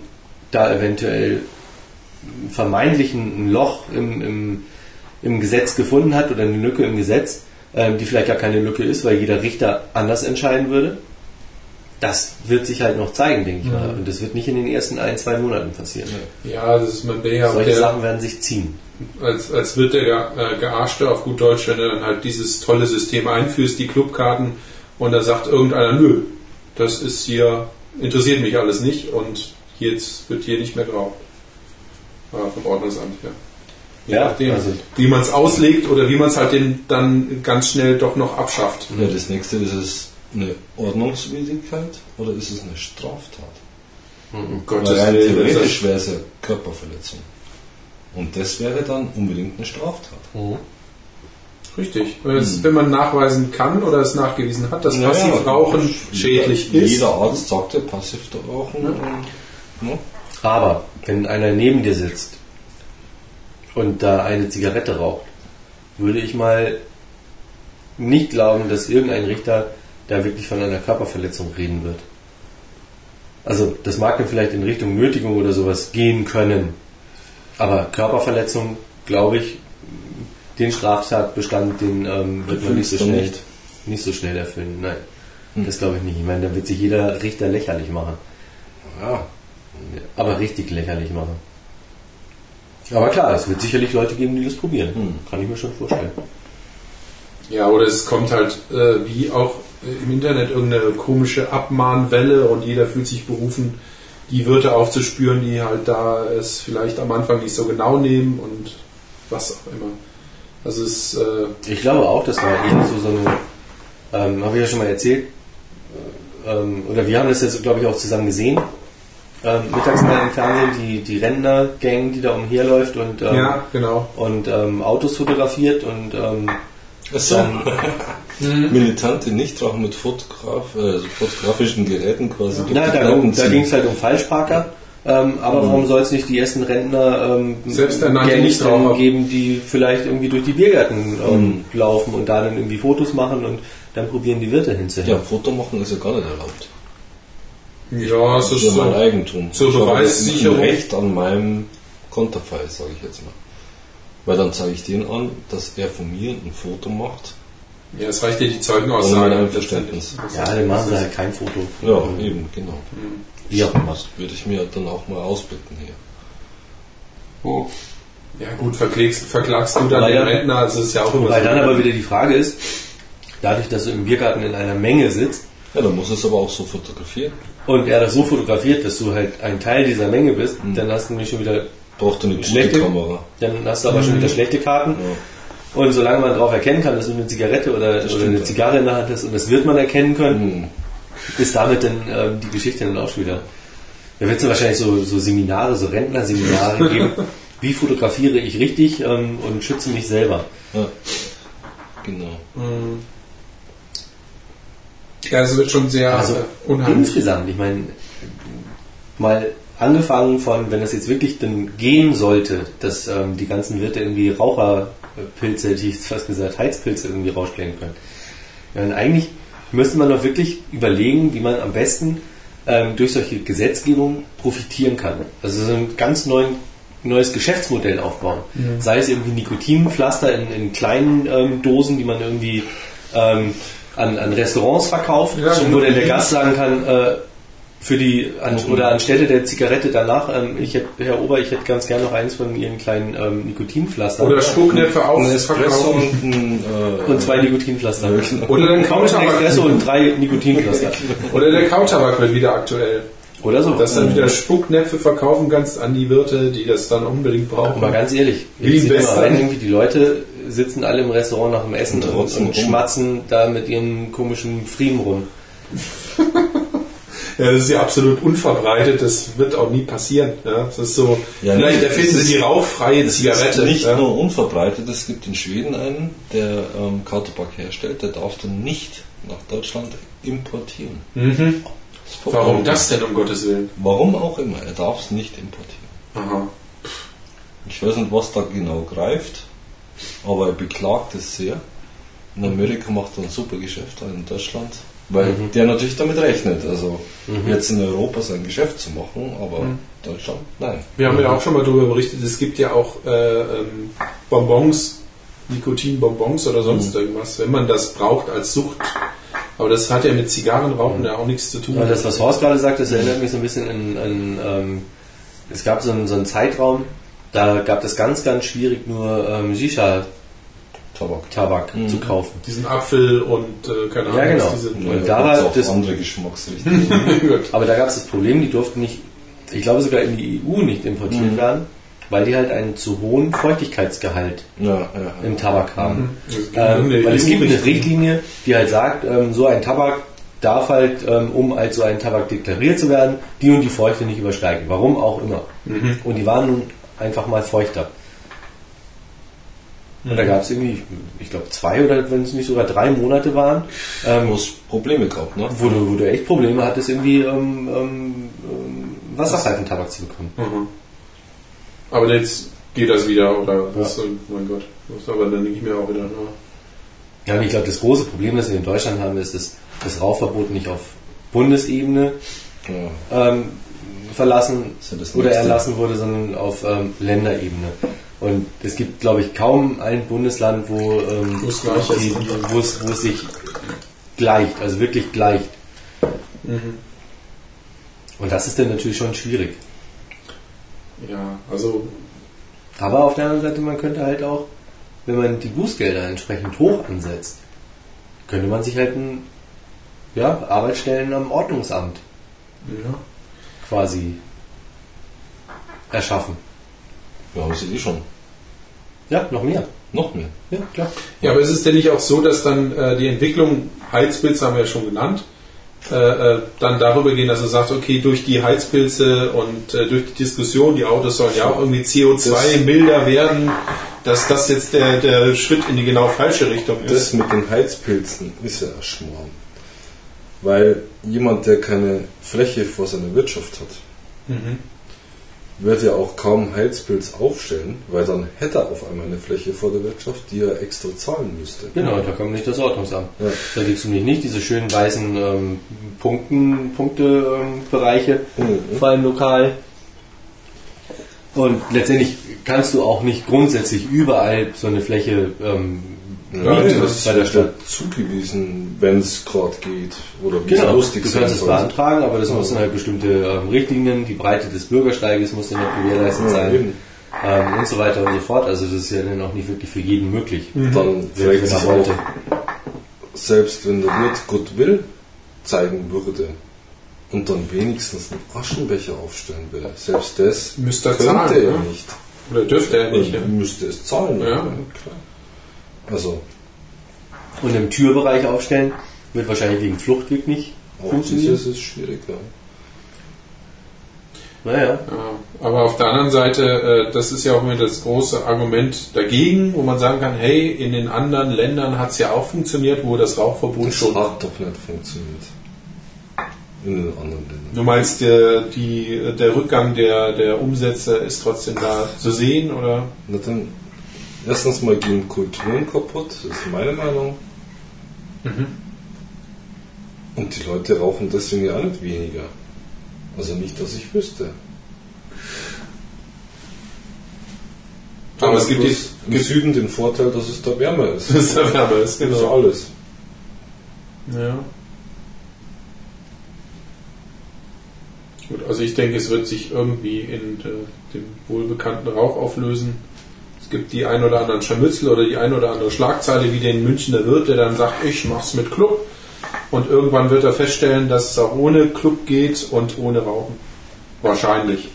da eventuell vermeintlich ein Loch im, im, im Gesetz gefunden hat oder eine Lücke im Gesetz, die vielleicht gar keine Lücke ist, weil jeder Richter anders entscheiden würde. Das wird sich halt noch zeigen, denke ich mal. Und das wird nicht in den ersten ein, zwei Monaten passieren. Ja, das ist man ja Solche der, Sachen werden sich ziehen. als, als wird der äh, Gearschte auf gut Deutsch, wenn du dann halt dieses tolle System einführst, die Clubkarten, und da sagt irgendeiner, nö, das ist hier, interessiert mich alles nicht und jetzt wird hier nicht mehr geraucht. Äh, vom Ordnungsamt her. Je Ja, nachdem, also- wie man es auslegt oder wie man es halt den, dann ganz schnell doch noch abschafft. Ja, das nächste ist es eine Ordnungswidrigkeit oder ist es eine Straftat? Um Weil rein Willen, theoretisch wäre es ja Körperverletzung. Und das wäre dann unbedingt eine Straftat. Richtig. Wenn, es, wenn man nachweisen kann oder es nachgewiesen hat, dass Naja, Passivrauchen schädlich ist. Jeder Arzt sagt ja, Passivrauchen. und, ne? Aber wenn einer neben dir sitzt und da eine Zigarette raucht, würde ich mal nicht glauben, dass irgendein Richter da wirklich von einer Körperverletzung reden wird. Also das mag dann vielleicht in Richtung Nötigung oder sowas gehen können. Aber Körperverletzung, glaube ich, den Straftatbestand, den ähm, wird man nicht so schnell nicht. nicht so schnell erfüllen. Nein, das glaube ich nicht. Ich meine, da wird sich jeder Richter lächerlich machen. Ja, Aber richtig lächerlich machen. Aber klar, es wird sicherlich Leute geben, die das probieren. Hm. Kann ich mir schon vorstellen. Ja, oder es kommt halt äh, wie auch äh, im Internet irgendeine komische Abmahnwelle und jeder fühlt sich berufen, die Wörter aufzuspüren, die halt da es vielleicht am Anfang nicht so genau nehmen und was auch immer. Also es äh, Ich glaube auch, das war eher so, so eine, ähm, habe ich ja schon mal erzählt, ähm, oder wir haben das jetzt, glaube ich, auch zusammen gesehen, ähm, mittags mal im Fernsehen, die, die Rentner-Gang, die da umherläuft und, ähm, ja, genau. und ähm, Autos fotografiert und ähm, so. dann, Militante Nichtraucher mit Fotograf, also fotografischen Geräten quasi. durch na, die da, da ging es halt um Falschparker. Ähm, aber warum soll es nicht die ersten Rentner ähm, Nichtraucher. geben, die vielleicht irgendwie durch die Biergärten ähm, laufen und da dann irgendwie Fotos machen und dann probieren die Wirte hinzuhängen? Ja, Foto machen ist ja gar nicht erlaubt. Ja, es Das ist ja mein so. Eigentum. zur Ich habe Beweissicherung. Recht an meinem Konterfei, sage ich jetzt mal. Weil dann zeige ich den an, dass er von mir ein Foto macht. Ja, es reicht dir die Ohne Zeugenaussage. mein Einverständnis. Ja, dann machen sie halt kein Foto. Ja, eben, genau. Wie auch immer. Das würde ich mir dann auch mal ausbitten hier. Oh. Ja gut, verklagst, verklagst du dann Weil den Rentner, also es ist ja auch immer Weil so. dann aber wieder die Frage ist, dadurch, dass du im Biergarten in einer Menge sitzt Ja, dann muss es aber auch so fotografieren. Und er das so fotografiert, dass du halt ein Teil dieser Menge bist, dann hast du nämlich schon wieder, Braucht eine gute Schlechte- Kamera. dann hast du aber schon wieder schlechte Karten. Ja. Und solange man darauf erkennen kann, dass du eine Zigarette oder, oder eine. Zigarre in der Hand hast, und das wird man erkennen können, Hm. ist damit dann ähm, die Geschichte dann auch schon wieder. Da wird es wahrscheinlich so, so Seminare, so Rentnerseminare geben. Wie fotografiere ich richtig ähm, und schütze mich selber? Ja. Genau. Ja, es wird schon sehr Also äh, unheimlich. insgesamt, ich meine, mal angefangen von, wenn das jetzt wirklich dann gehen sollte, dass ähm, die ganzen Wirte irgendwie Raucherpilze, hätte ich fast gesagt, Heizpilze irgendwie rausklären können. Ja, und eigentlich müsste man doch wirklich überlegen, wie man am besten ähm, durch solche Gesetzgebung profitieren kann. Also so ein ganz neuen, neues Geschäftsmodell aufbauen. Sei es irgendwie Nikotinpflaster in, in kleinen ähm, Dosen, die man irgendwie ähm, an, an Restaurants verkauft, Ja, wo dann der. Gast sagen kann, äh, für die an, oder anstelle der Zigarette danach, ähm, ich hätte, Herr Ober, ich hätte ganz gern noch eins von Ihren kleinen ähm, Nikotinpflastern. Oder Spucknäpfe Espresso ausverkaufen. und äh, und zwei Nikotinpflaster. Oder dann Ein Kautabak. Und drei Nikotinpflaster. Oder der Kautabak wird wieder aktuell. Oder so. Dass du dann wieder Spucknäpfe verkaufen kannst an die Wirte, die das dann unbedingt brauchen. Mal ganz ehrlich, Wie jetzt im sieht man Western. rein, irgendwie die Leute sitzen alle im Restaurant nach dem Essen Und und, und schmatzen da mit ihren komischen Friemen rum. Ja, das ist ja absolut unverbreitet, das wird auch nie passieren. Ja, das ist so, Ja, vielleicht nee, erfinden das sie die rauchfreie Zigarette. nicht ja. nur unverbreitet, es gibt in Schweden einen, der ähm, Kautabak herstellt, der darf dann nicht nach Deutschland importieren. Mhm. Das. Warum das denn, um Gottes Willen? Warum auch immer, er darf es nicht importieren. Aha. Ich weiß nicht, was da genau greift, aber er beklagt es sehr. In Amerika macht er ein super Geschäft, auch in Deutschland, weil der natürlich damit rechnet, also jetzt in Europa sein Geschäft zu machen, aber Deutschland, nein. Wir haben ja auch schon mal darüber berichtet, es gibt ja auch äh, ähm, Bonbons, Nikotinbonbons oder sonst irgendwas, wenn man das braucht als Sucht. Aber das hat ja mit Zigarrenrauchen ja auch nichts zu tun. Aber das, was Horst gerade sagt, das erinnert mich so ein bisschen an, an ähm, es gab so einen, so einen Zeitraum, da gab es ganz, ganz schwierig nur ähm, Shisha-Tabak Tabak. zu kaufen. Diesen Apfel und äh, keine Ahnung, Ja, genau. was diese, Und da war auch das- andere Geschmacksrichtungen. Gut. Aber da gab es das Problem, die durften nicht, ich glaube sogar in die EU nicht importiert werden. weil die halt einen zu hohen Feuchtigkeitsgehalt Ja, ja, ja. im Tabak haben. Gibt Ähm, weil es gibt eine. Richtlinie, die halt sagt, ähm, so ein Tabak darf halt, ähm, um als so ein Tabak deklariert zu werden, die und die Feuchte nicht übersteigen. Warum auch immer. Und die waren nun einfach mal feuchter. Und da gab es irgendwie, ich glaube, zwei oder wenn es nicht sogar drei Monate waren, ähm, Wo es Probleme gab, ne? wo, du, wo du echt Probleme hattest, irgendwie ähm, ähm, ähm, Wasserseifentabak zu bekommen. Mhm. Aber jetzt geht das wieder, oder? Das, oh mein Gott. Das aber dann denke ich mir auch wieder, ja. Ja, und ich glaube, das große Problem, das wir in Deutschland haben, ist, dass das Rauchverbot nicht auf Bundesebene Ja. ähm, verlassen oder Nächste. erlassen wurde, sondern auf ähm, Länderebene. Und es gibt, glaube ich, kaum ein Bundesland, wo, ähm, die, wo, es, wo es sich gleicht, also wirklich gleicht. Mhm. Und das ist dann natürlich schon schwierig. Ja, also Aber auf der anderen Seite, man könnte halt auch, wenn man die Bußgelder entsprechend hoch ansetzt, könnte man sich halt ein, ja, Arbeitsstellen am Ordnungsamt ja. Quasi erschaffen. Wir haben sie eh schon. Ja, noch mehr. Noch mehr. Ja, klar. Ja, aber ist es denn nicht auch so, dass dann äh, die Entwicklung, Heizpilze haben wir ja schon genannt, äh, äh, dann darüber gehen, dass du sagst, okay, durch die Heizpilze und äh, durch die Diskussion, die Autos sollen ja auch irgendwie CO2 Das- milder werden, dass das jetzt der, der Schritt in die genau falsche Richtung Das ist. mit den Heizpilzen ist ja ein Schmarrn. Weil jemand, der keine Fläche vor seiner Wirtschaft hat, Mhm. wird ja auch kaum Heizpilz aufstellen, weil dann hätte er auf einmal eine Fläche vor der Wirtschaft, die er extra zahlen müsste. Genau, da kommt nicht das Ordnungsamt. Ja. Da gibt es nämlich nicht diese schönen weißen ähm, Punkten, Punkte, ähm, Mhm. vor allem lokal. Und letztendlich kannst du auch nicht grundsätzlich überall so eine Fläche ähm, Ja, das bei der Stadt. zugewiesen, wenn es gerade geht. Oder wie Genau, es lustig du kannst es beantragen, aber das müssen halt bestimmte ähm, Richtlinien, die Breite des Bürgersteiges muss dann noch gewährleistet Ja, sein eben. ähm, und so weiter und so fort. Also das ist ja dann auch nicht wirklich für jeden möglich. Dann Wenn fragt er sich wollte. auch, selbst wenn der Wirt Goodwill zeigen würde und dann wenigstens einen Aschenbecher aufstellen will, selbst das Müsste er könnte zahlen, er ne? nicht. Oder dürfte er nicht. Er Ja. müsste es zahlen. Ja. klar. Also, Und im Türbereich aufstellen wird wahrscheinlich wegen Fluchtweg nicht auch funktionieren. dieses ist schwierig. Ja. Naja. Ja, aber auf der anderen Seite, äh, das ist ja auch immer das große Argument dagegen, wo man sagen kann, hey, in den anderen Ländern hat es ja auch funktioniert, wo das Rauchverbot Das schon. hat doch nicht funktioniert. In den anderen Ländern. Du meinst, der, die, der Rückgang der, der Umsätze ist trotzdem da zu sehen, oder? Na dann, erstens mal gehen Kulturen kaputt, das ist meine Meinung. Und die Leute rauchen deswegen ja auch nicht weniger. Also nicht, dass ich wüsste. Aber es gibt, im Süden den Vorteil, dass es da wärmer ist. das ist der Wärme, ist Das ist genau. alles. Ja. Gut, also ich denke, es wird sich irgendwie in äh, dem wohlbekannten Rauch auflösen. Es gibt die ein oder anderen Scharmützel oder die ein oder andere Schlagzeile, wie den Münchner Wirt, der dann sagt, ich mach's mit Club. Und irgendwann wird er feststellen, dass es auch ohne Club geht und ohne Rauchen. Wahrscheinlich.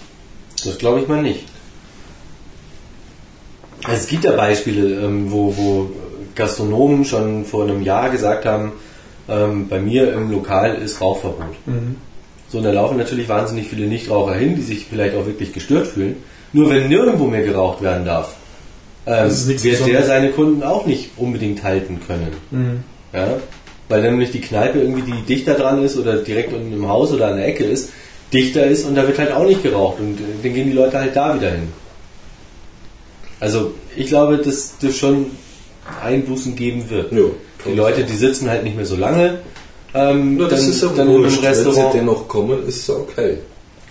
Das glaube ich mal nicht. Also es gibt ja Beispiele, ähm, wo, wo Gastronomen schon vor einem Jahr gesagt haben, ähm, bei mir im Lokal ist Rauchverbot. So, und da laufen natürlich wahnsinnig viele Nichtraucher hin, die sich vielleicht auch wirklich gestört fühlen. Nur wenn nirgendwo mehr geraucht werden darf, ähm, wird der Besonderes. seine Kunden auch nicht unbedingt halten können. Ja? Weil dann nämlich die Kneipe irgendwie, die dichter dran ist oder direkt unten im Haus oder an der Ecke ist, dichter ist und da wird halt auch nicht geraucht und äh, dann gehen die Leute halt da wieder hin. Also ich glaube, dass das schon Einbußen geben wird. Ja, die Leute, die sitzen halt nicht mehr so lange. Ähm, Ja, das dann, ist ja dann wurscht. im Wenn sie Restaurant. dennoch kommen, ist ja okay.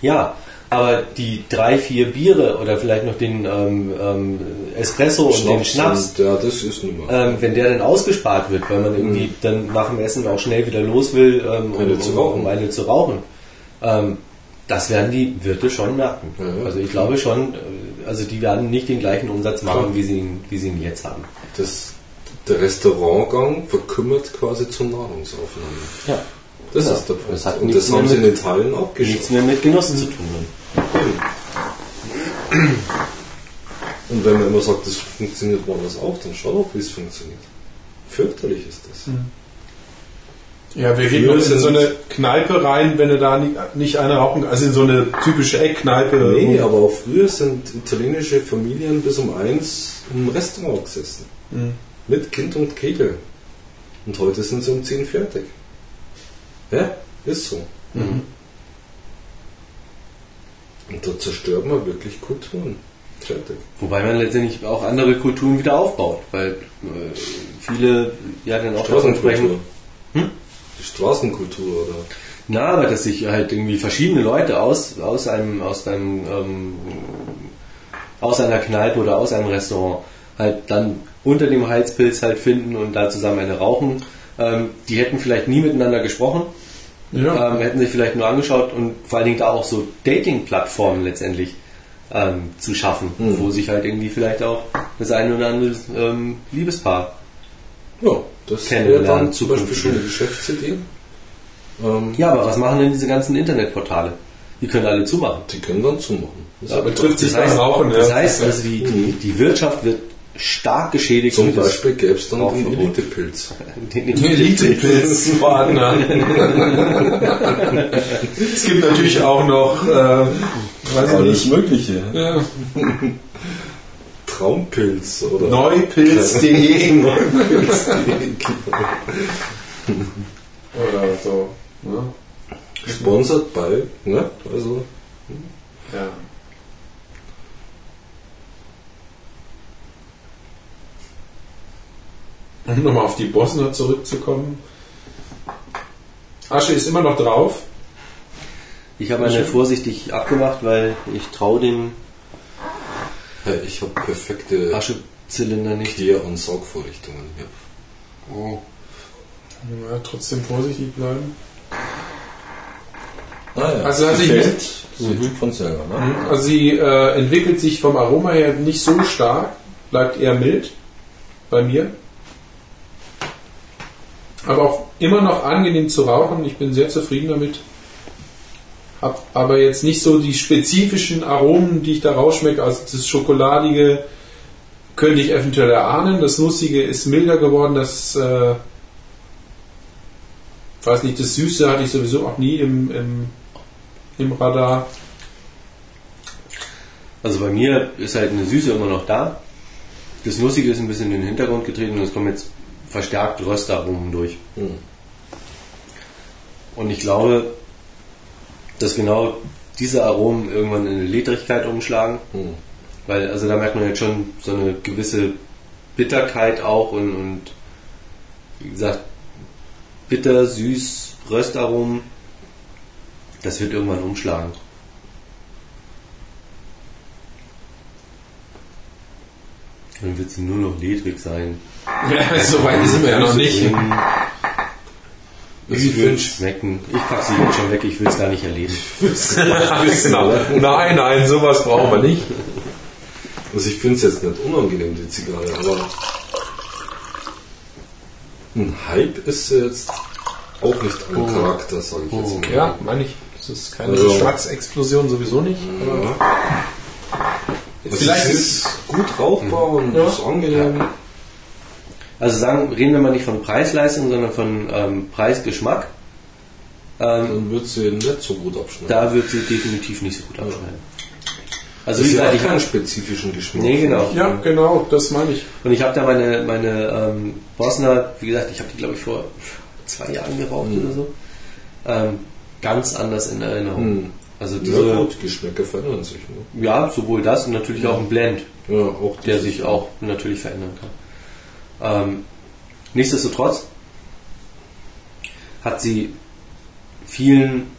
Ja, aber die drei, vier Biere oder vielleicht noch den ähm, ähm, Espresso und den Schnaps, und- Ja, das ist nun mal. ähm, wenn der dann ausgespart wird, weil man irgendwie dann nach dem Essen auch schnell wieder los will, ähm, um, Eine zu um, rauchen. um eine zu rauchen, ähm, das werden die Wirte schon merken. Ja, ja. Also ich glaube schon, äh, also die werden nicht den gleichen Umsatz machen, wie sie, ihn, wie sie ihn jetzt haben. Das, der Restaurantgang verkümmert quasi zur Nahrungsaufnahme. Ja. Das Ja, ist der Punkt. das hat und nichts das haben sie in Italien auch Nichts geschafft. mehr mit Genuss zu tun. Und wenn man immer sagt, das funktioniert woanders auch, dann schau doch, wie es funktioniert. Fürchterlich ist das. Ja, wer geht Früher noch in so eine Kneipe rein, wenn er da nicht, nicht eine rauchen Also in so eine typische Eckkneipe. Nee, aber auch früher sind italienische Familien bis um eins im Restaurant gesessen. Mhm. Mit Kind und Kegel. Und heute sind sie um 10 fertig. Ja, ist so. Mhm. Und da zerstört man wirklich Kulturen. Fertig. Wobei man letztendlich auch andere Kulturen wieder aufbaut, weil äh, viele ja dann auch davon Straßenkultur. sprechen. Hm? Die Straßenkultur oder. Na, aber dass sich halt irgendwie verschiedene Leute aus, aus einem, aus einem, ähm, aus einer Kneipe oder aus einem Restaurant halt dann unter dem Heizpilz halt finden und da zusammen eine rauchen. Ähm, die hätten vielleicht nie miteinander gesprochen, Ja. ähm, hätten sich vielleicht nur angeschaut und vor allen Dingen da auch so Dating-Plattformen letztendlich ähm, zu schaffen, Mhm. wo sich halt irgendwie vielleicht auch das eine oder andere ähm, Liebespaar Ja, das Kennenlernen, wäre dann zum Beispiel Zukunft. schon eine Geschäftsidee. Ähm, Ja, aber was machen denn diese ganzen Internetportale? Die können alle zumachen. Die können dann zumachen. Das Ja, ist betrifft sich Das heißt, beim Rauchen, das heißt also, die, die, die Wirtschaft wird stark geschädigt. Zum Beispiel gäbe es dann den Rauchverbot. Elitepilz. den Elitepilzpartner. es gibt natürlich auch noch, äh, weiß ich nicht, Mögliche. ja, Traumpilz oder neupilz.de Neupilz. oder so. Ne? Gesponsert bei, ne? Also, Ja. Um nochmal auf die Bosner zurückzukommen. Asche ist immer noch drauf. Ich habe eine vorsichtig abgemacht, weil ich traue dem ja, ich habe perfekte Aschezylinder nicht. Klär- und Saugvorrichtungen hier. Oh. Ja, trotzdem vorsichtig bleiben. Ah, ja. Also hat Sie fällt, sie tut von selber, ne? Also sie äh, entwickelt sich vom Aroma her nicht so stark, bleibt eher mild bei mir. Aber auch immer noch angenehm zu rauchen. Ich bin sehr zufrieden damit. Hab aber jetzt nicht so die spezifischen Aromen, die ich da rausschmecke. Also das Schokoladige könnte ich eventuell erahnen. Das Nussige ist milder geworden. Das, äh, weiß nicht, das Süße hatte ich sowieso auch nie im, im, im Radar. Also bei mir ist halt eine Süße immer noch da. Das Nussige ist ein bisschen in den Hintergrund getreten und es kommen jetzt verstärkt Röstaromen durch. Hm. Und ich glaube, dass genau diese Aromen irgendwann in eine Ledrigkeit umschlagen. Hm. Weil, also da merkt man jetzt schon so eine gewisse Bitterkeit auch und, und wie gesagt, bitter, süß, Röstaromen. Das wird irgendwann umschlagen. Dann wird sie nur noch ledrig sein. Ja, so weit sind wir ja noch nicht. Es wird schmecken. Ich packe sie jetzt schon weg, ich will es gar nicht erleben. genau. Nein, nein, sowas brauchen wir nicht. Also ich finde es jetzt nicht unangenehm, die Zigarre, aber ein Hype ist jetzt auch nicht an Charakter, sage ich jetzt mal. Ja, meine ich. Das ist keine Also- Geschmacksexplosion sowieso nicht. Ja. Also vielleicht es ist ist gut rauchbar und Ja. ist angenehm. Also sagen, reden wir mal nicht von Preis-Leistung, sondern von ähm, Preis-Geschmack. Ähm, Dann wird sie nicht so gut abschneiden. da wird sie definitiv nicht so gut abschneiden. Also das wie ist ja gesagt, ich keinen spezifischen Geschmack. Nee, genau. ja, genau, das meine ich. und ich habe da meine, meine ähm, Bosner, wie gesagt, ich habe die glaube ich vor zwei Jahren geraucht Mhm. oder so, ähm, ganz anders in Erinnerung. Hm. Also Ja diese, gut, Geschmäcker verändern sich. Ne? ja, sowohl das und natürlich auch ein Blend. Ja, auch der sich auch natürlich verändern kann. Ähm, nichtsdestotrotz hat sie vielen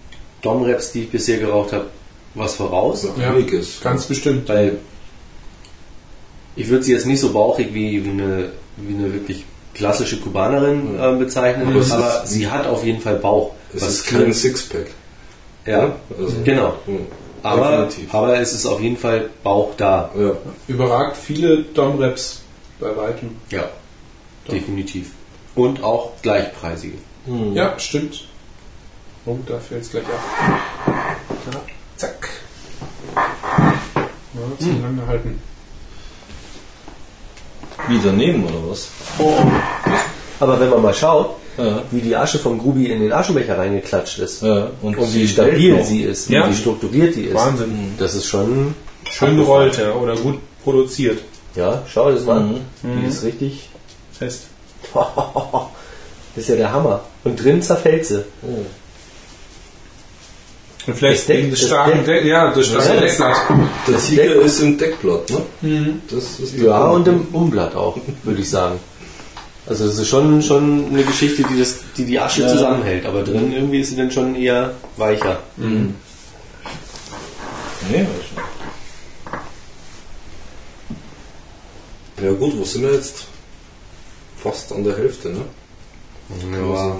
Dom-Raps, die ich bisher geraucht habe, was voraus. Ja, Ja, einiges. Ganz bestimmt. Weil ich würde sie jetzt nicht so bauchig wie, wie, eine, wie eine wirklich klassische Kubanerin äh, bezeichnen, Aber aber ist- sie hat auf jeden Fall Bauch. Es was ist kein Sixpack. ja, Also, genau. ja, Aber, definitiv. aber es ist auf jeden Fall Bauch da. ja. Überragt viele Dom-Raps bei weitem. Ja, definitiv. Und auch gleichpreisige. Hm. Ja, stimmt. Oh, da fällt es gleich ab. Ja, zack. Ja, zu lange halten. Wie daneben oder was? Aber wenn man mal schaut, Ja. wie die Asche vom Grubi in den Aschenbecher reingeklatscht ist Ja, und, und wie stabil noch. sie ist, Ja. und wie strukturiert die ist, Wahnsinn. das ist schon... Schön gerollt, ja, oder gut produziert. Ja, schau dir das mal an. Mhm. Die ist richtig... Fest. Das ist ja der Hammer. Und drin zerfällt sie. Oh. Und vielleicht Das Deck- wegen des das starken Deck- Deck, ja, das starke Ja, das- Deckblatt. Der Das Sieger Deck- ist im Deckblatt, ne? Mhm. Das ist Ja, Punkt. und im Umblatt auch, würde ich sagen. Also das ist schon, schon eine Geschichte, die das, die, die Asche Ja. zusammenhält. Aber drin irgendwie ist sie dann schon eher weicher. Nee, also. Ja gut, wo sind wir jetzt? Fast an der Hälfte, ne? Ja.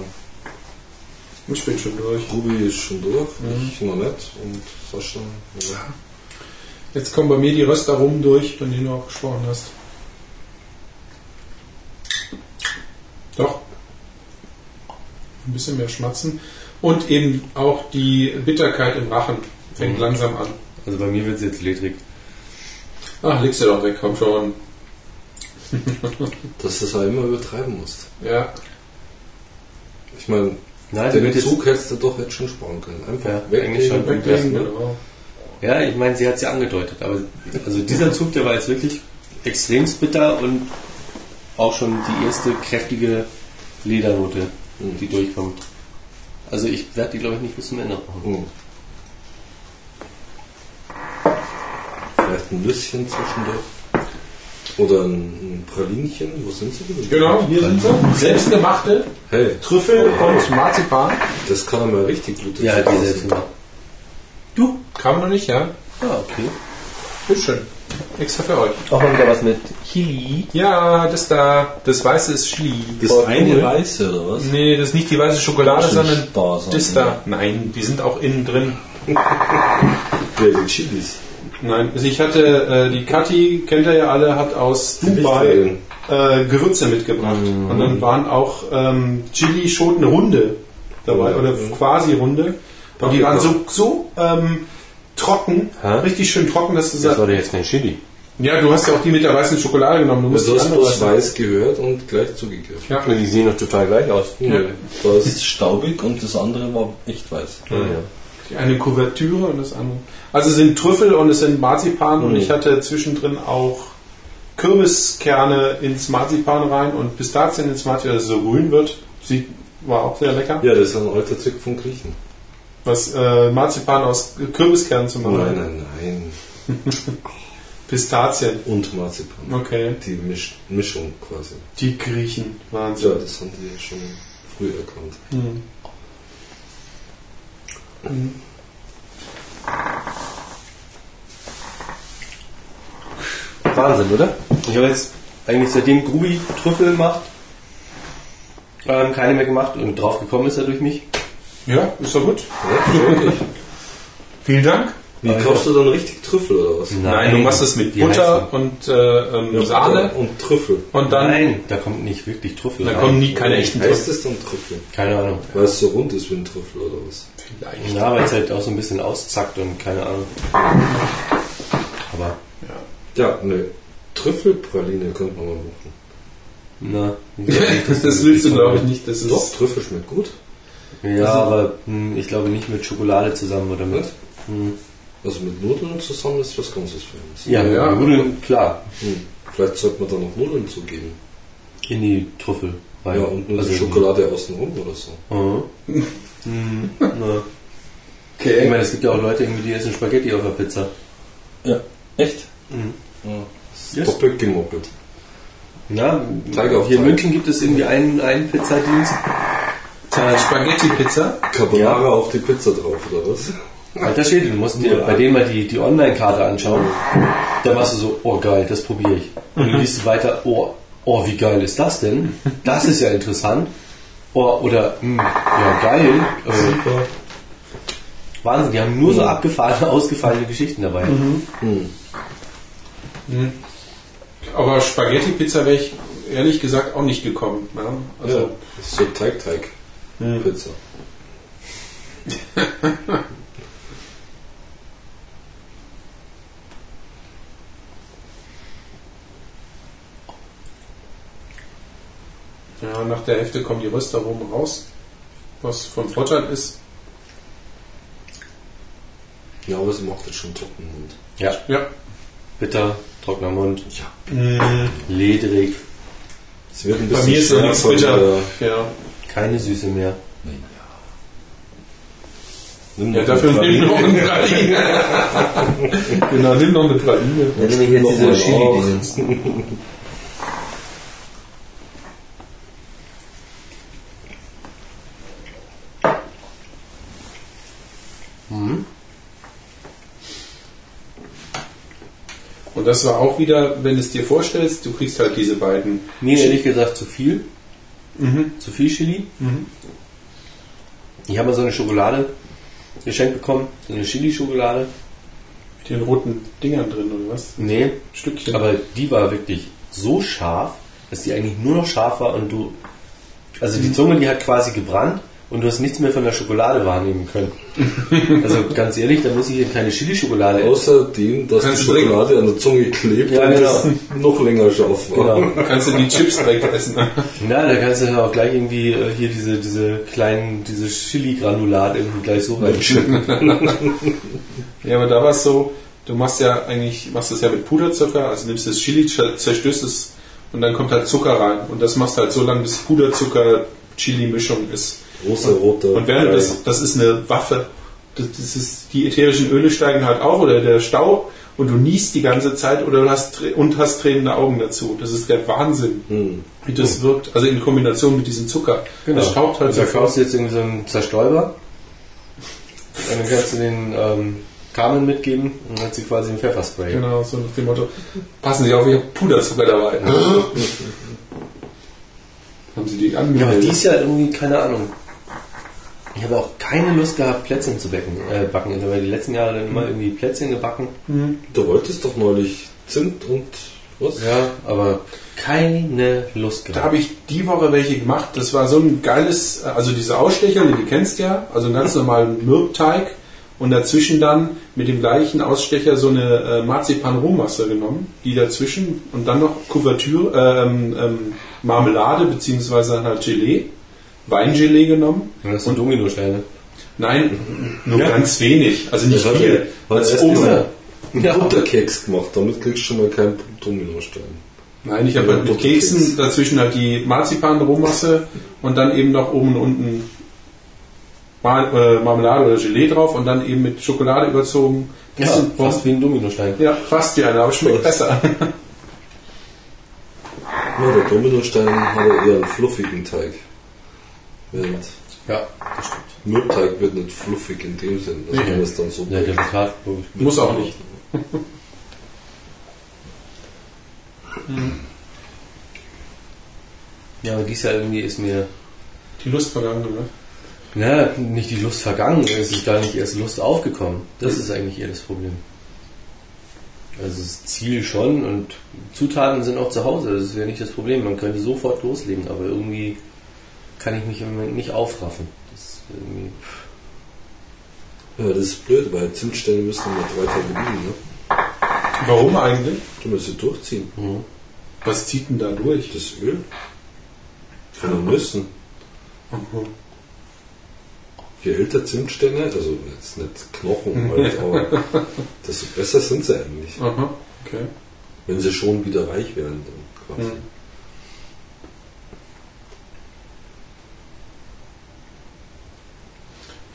Ich bin schon durch. Ruby ist schon durch, ich noch nicht und Sascha. Ja. Jetzt kommen bei mir die Röster rum durch, von denen du auch gesprochen hast. Doch. Ein bisschen mehr schmatzen. Und eben auch die Bitterkeit im Rachen fängt langsam an. Also bei mir wird es jetzt ledrig. Ach, legst du doch weg, komm schon. Dass du es auch immer übertreiben musst. Ja. Ich meine, Nein, den jetzt, Zug hättest du doch jetzt schon sparen können. Einfach Ja, weglegen schon. Weglegen, lassen, ne? genau. ja, ich meine, sie hat es ja angedeutet. Aber also dieser Zug, der war jetzt wirklich extremst bitter und auch schon die erste kräftige Ledernote, die durchkommt. Also ich werde die, glaube ich, nicht bis zum Ende brauchen. Hm. Vielleicht ein Nüsschen zwischendurch. Oder ein, Pralinchen. Wo sind sie denn? Genau, hier sind sie. Selbstgemachte Hey, Trüffel und Marzipan. das kann er mal richtig gut Ja, die selbst gemacht. Du? Kam noch nicht, ja? Ah, okay. Bitteschön. Extra für euch. Auch mal wieder was mit Chili. Ja, das da, das weiße ist Chili. Das Voll eine cool. weiße oder was? Nee, das ist nicht die weiße Schokolade, Das ist sondern da, sondern- das da. Nein, die sind auch innen drin. Ja, die Chilis. Nein, also ich hatte, äh, die Kathi, kennt ihr ja alle, hat aus Dubai äh, Gewürze mitgebracht. Und dann waren auch ähm, Chili-Schoten Hunde dabei, oder quasi Hunde. Und die waren so, so ähm, trocken, Hä? richtig schön trocken, dass du Das sagst, war doch jetzt kein Chili. ja, du hast ja auch die mit der weißen Schokolade genommen, du musst Also die du hast andere bloß weiß gehört und gleich zugegriffen. Ja. Die sehen doch total gleich aus. Nö. Da ist staubig und das andere war echt weiß. Ja. Die eine Kuvertüre und das andere. Also es sind Trüffel und es sind Marzipan und Mhm. ich hatte zwischendrin auch Kürbiskerne ins Marzipan rein und Pistazien ins Marzipan, dass es so grün wird. Sieht, war auch sehr lecker. Ja, das ist ein alter Trick von Griechen. Was äh, Marzipan aus Kürbiskernen zu machen. Nein, nein, nein. Pistazien. Und Marzipan. Okay. Die Misch Mischung quasi. Die Griechen. Ja, Wahnsinn. das haben die schon früh erkannt. Mhm. Wahnsinn, oder? Ich habe jetzt eigentlich seitdem Grubi Trüffel macht, ähm, keine mehr gemacht und drauf gekommen ist er durch mich. Ja, ist doch gut. Ja. Vielen Dank. Wie kaufst du dann richtig Trüffel oder was? Nein, du machst es mit Butter heißt und äh, ähm, Sahne Und Trüffel. und dann, Nein, da kommt nicht wirklich Trüffel da rein. kommen nie keine echten Heißt Trüffel. es dann Trüffel? Keine Ahnung. Weil es so rund ist wie ein Trüffel oder was? Vielleicht. Ja, weil es halt auch so ein bisschen auszackt und keine Ahnung. Aber, Ja, ne. Trüffelpraline könnte man mal machen. na. Das willst du, glaube ich, nicht. Das Doch, ist Trüffel schmeckt gut. Ja, aber hm, ich glaube nicht mit Schokolade zusammen oder mit. Was? Hm. Also mit Nudeln zusammen ist was ganzes Feines. Ja, Ja. Nudeln, klar. Hm. Vielleicht sollte man da noch Nudeln zugeben. In die Trüffel rein. Ja, und nur Also die Schokolade außenrum oder so. Mhm. Hm, na. Ich meine, es gibt ja auch Leute, irgendwie, die essen Spaghetti auf der Pizza. Ja. Echt? Mhm. Ja. Das ist Yes. doppelt gemoppelt. Ja, Teig auf hier in. München gibt es irgendwie einen, einen Pizzadienst. Spaghetti-Pizza. Carbonara Ja. auf die Pizza drauf, oder was? Alter Schädel, du musst dir bei denen mal die, die Online-Karte anschauen. Da warst du so, oh geil, das probiere ich. Und du liest weiter, oh, oh, wie geil ist das denn? Das ist ja interessant. Oh, oder, hm, ja geil. Äh, Super. Wahnsinn, die haben nur so abgefahrene, ausgefallene Geschichten dabei. Hm. Aber Spaghetti-Pizza wäre ich ehrlich gesagt auch nicht gekommen. Ja? Also, ja, das ist so Teig-Teig-Pizza. Ja, nach der Hälfte kommen die Röstaromen raus, was von Vorteil ist. Ja, aber sie macht jetzt schon trocken und. Ja, Ja. bitter, trockener Mund, Mhm. ledrig, Es wird ein Bei bisschen mir ist ja schwer nichts bitter. Ja. keine Süße mehr. Nimm ja, dafür nimm noch eine Praline. genau, nimm noch eine Praline. Ja, nämlich jetzt diese mal Und das war auch wieder, wenn du es dir vorstellst, du kriegst halt diese beiden. Mir ehrlich gesagt zu viel. Mhm. Zu viel Chili. Mhm. Ich habe mal so eine Schokolade geschenkt bekommen, so eine Chili-Schokolade. Mit den roten Dingern drin, oder was? Nee, Stückchen. aber die war wirklich so scharf, dass die eigentlich nur noch scharf war und du. Also die Zunge, die hat quasi gebrannt und du hast nichts mehr von der Schokolade wahrnehmen können. Also ganz ehrlich, da muss ich hier keine Chili-Schokolade essen. Außerdem, dass Kannst die du trinken. Schokolade an der Zunge klebt Ja, und genau. das noch länger scharf war. Genau. Kannst du die Chips direkt essen. Na, da kannst du ja auch gleich irgendwie äh, hier diese, diese kleinen, diese Chili-Granulat irgendwie gleich so reinschippen. Ja, aber da war es so, du machst ja eigentlich, machst das ja mit Puderzucker, also nimmst das Chili, zer- zerstößt es und dann kommt halt Zucker rein. Und das machst du halt so lange, bis Puderzucker-Chili-Mischung ist. Großer roter. Und während Brei. das, das ist eine Waffe. Das, das ist, die ätherischen Öle steigen halt auf oder der Staub und du niest die ganze Zeit oder du hast, und hast tränende Augen dazu. Das ist der Wahnsinn, Hm. wie das wirkt. Also in Kombination mit diesem Zucker. Genau. Das staubt halt Also da sofort. kaufst du jetzt irgendwie so einen Zerstäuber. Und dann kannst du den ähm, Carmen mitgeben und dann hat sie quasi ein Pfefferspray. Genau, so nach dem Motto, passen Sie auf, ich habe Puderzucker dabei. Haben Sie die Ja, aber angemeldet? dies Jahr irgendwie, keine Ahnung. Ich habe auch keine Lust gehabt, Plätzchen zu backen. Äh, backen. Ich habe die letzten Jahre dann immer irgendwie Plätzchen gebacken. Du wolltest doch neulich Zimt und was? Ja, aber keine Lust Da gehabt. habe ich die Woche welche gemacht. Das war so ein geiles, also diese Ausstecher, die du kennst ja, also einen ganz normalen Mürbteig und dazwischen dann mit dem gleichen Ausstecher so eine äh, Marzipan-Rohmasse genommen, die dazwischen und dann noch Kuvertüre, ähm, ähm, Marmelade beziehungsweise halt Gelee, Weingelee genommen. Das sind Dominosteine. Nein, nur Ja. ganz wenig, also nicht Ich hatte- viel. Oben. diese- Ja. Butterkeks gemacht, damit kriegst du schon mal keinen Dominostein. Nein, ich habe Ja, halt mit. Keksen dazwischen halt die Marzipan-Rohmasse und dann eben noch oben und unten äh, Marmelade oder Gelee drauf und dann eben mit Schokolade überzogen. Ja, Bisschen fast wie ein Dominostein. ja, fast wie einer, aber schmeckt besser. Ja, der Dominostein hat ja eher einen fluffigen Teig. Während Ja, das stimmt. Mürbteig wird nicht fluffig in dem Sinn, dass Nee. man das dann so Ja, der wird hart, logisch. Muss auch nicht. Ja, aber dies Jahr irgendwie ist mir, Die Lust vergangen, oder? na, nicht die Lust vergangen, es ist gar nicht erst Lust aufgekommen. Das ist eigentlich eher das Problem. Also das Ziel schon und Zutaten sind auch zu Hause, das ist ja nicht das Problem. Man könnte sofort loslegen, aber irgendwie kann ich mich im Moment nicht aufraffen. Das Ja, das ist blöd, weil Zimtsterne müssen immer drei Tage liegen, ne? Warum eigentlich? Du musst sie durchziehen. Was zieht denn da durch? Das Öl von den Nüssen. Mhm. Je älter Zimtsterne, also jetzt nicht Knochen, halt, aber desto besser sind sie eigentlich. Aha, okay. Wenn sie schon wieder weich werden, dann quasi. Mhm.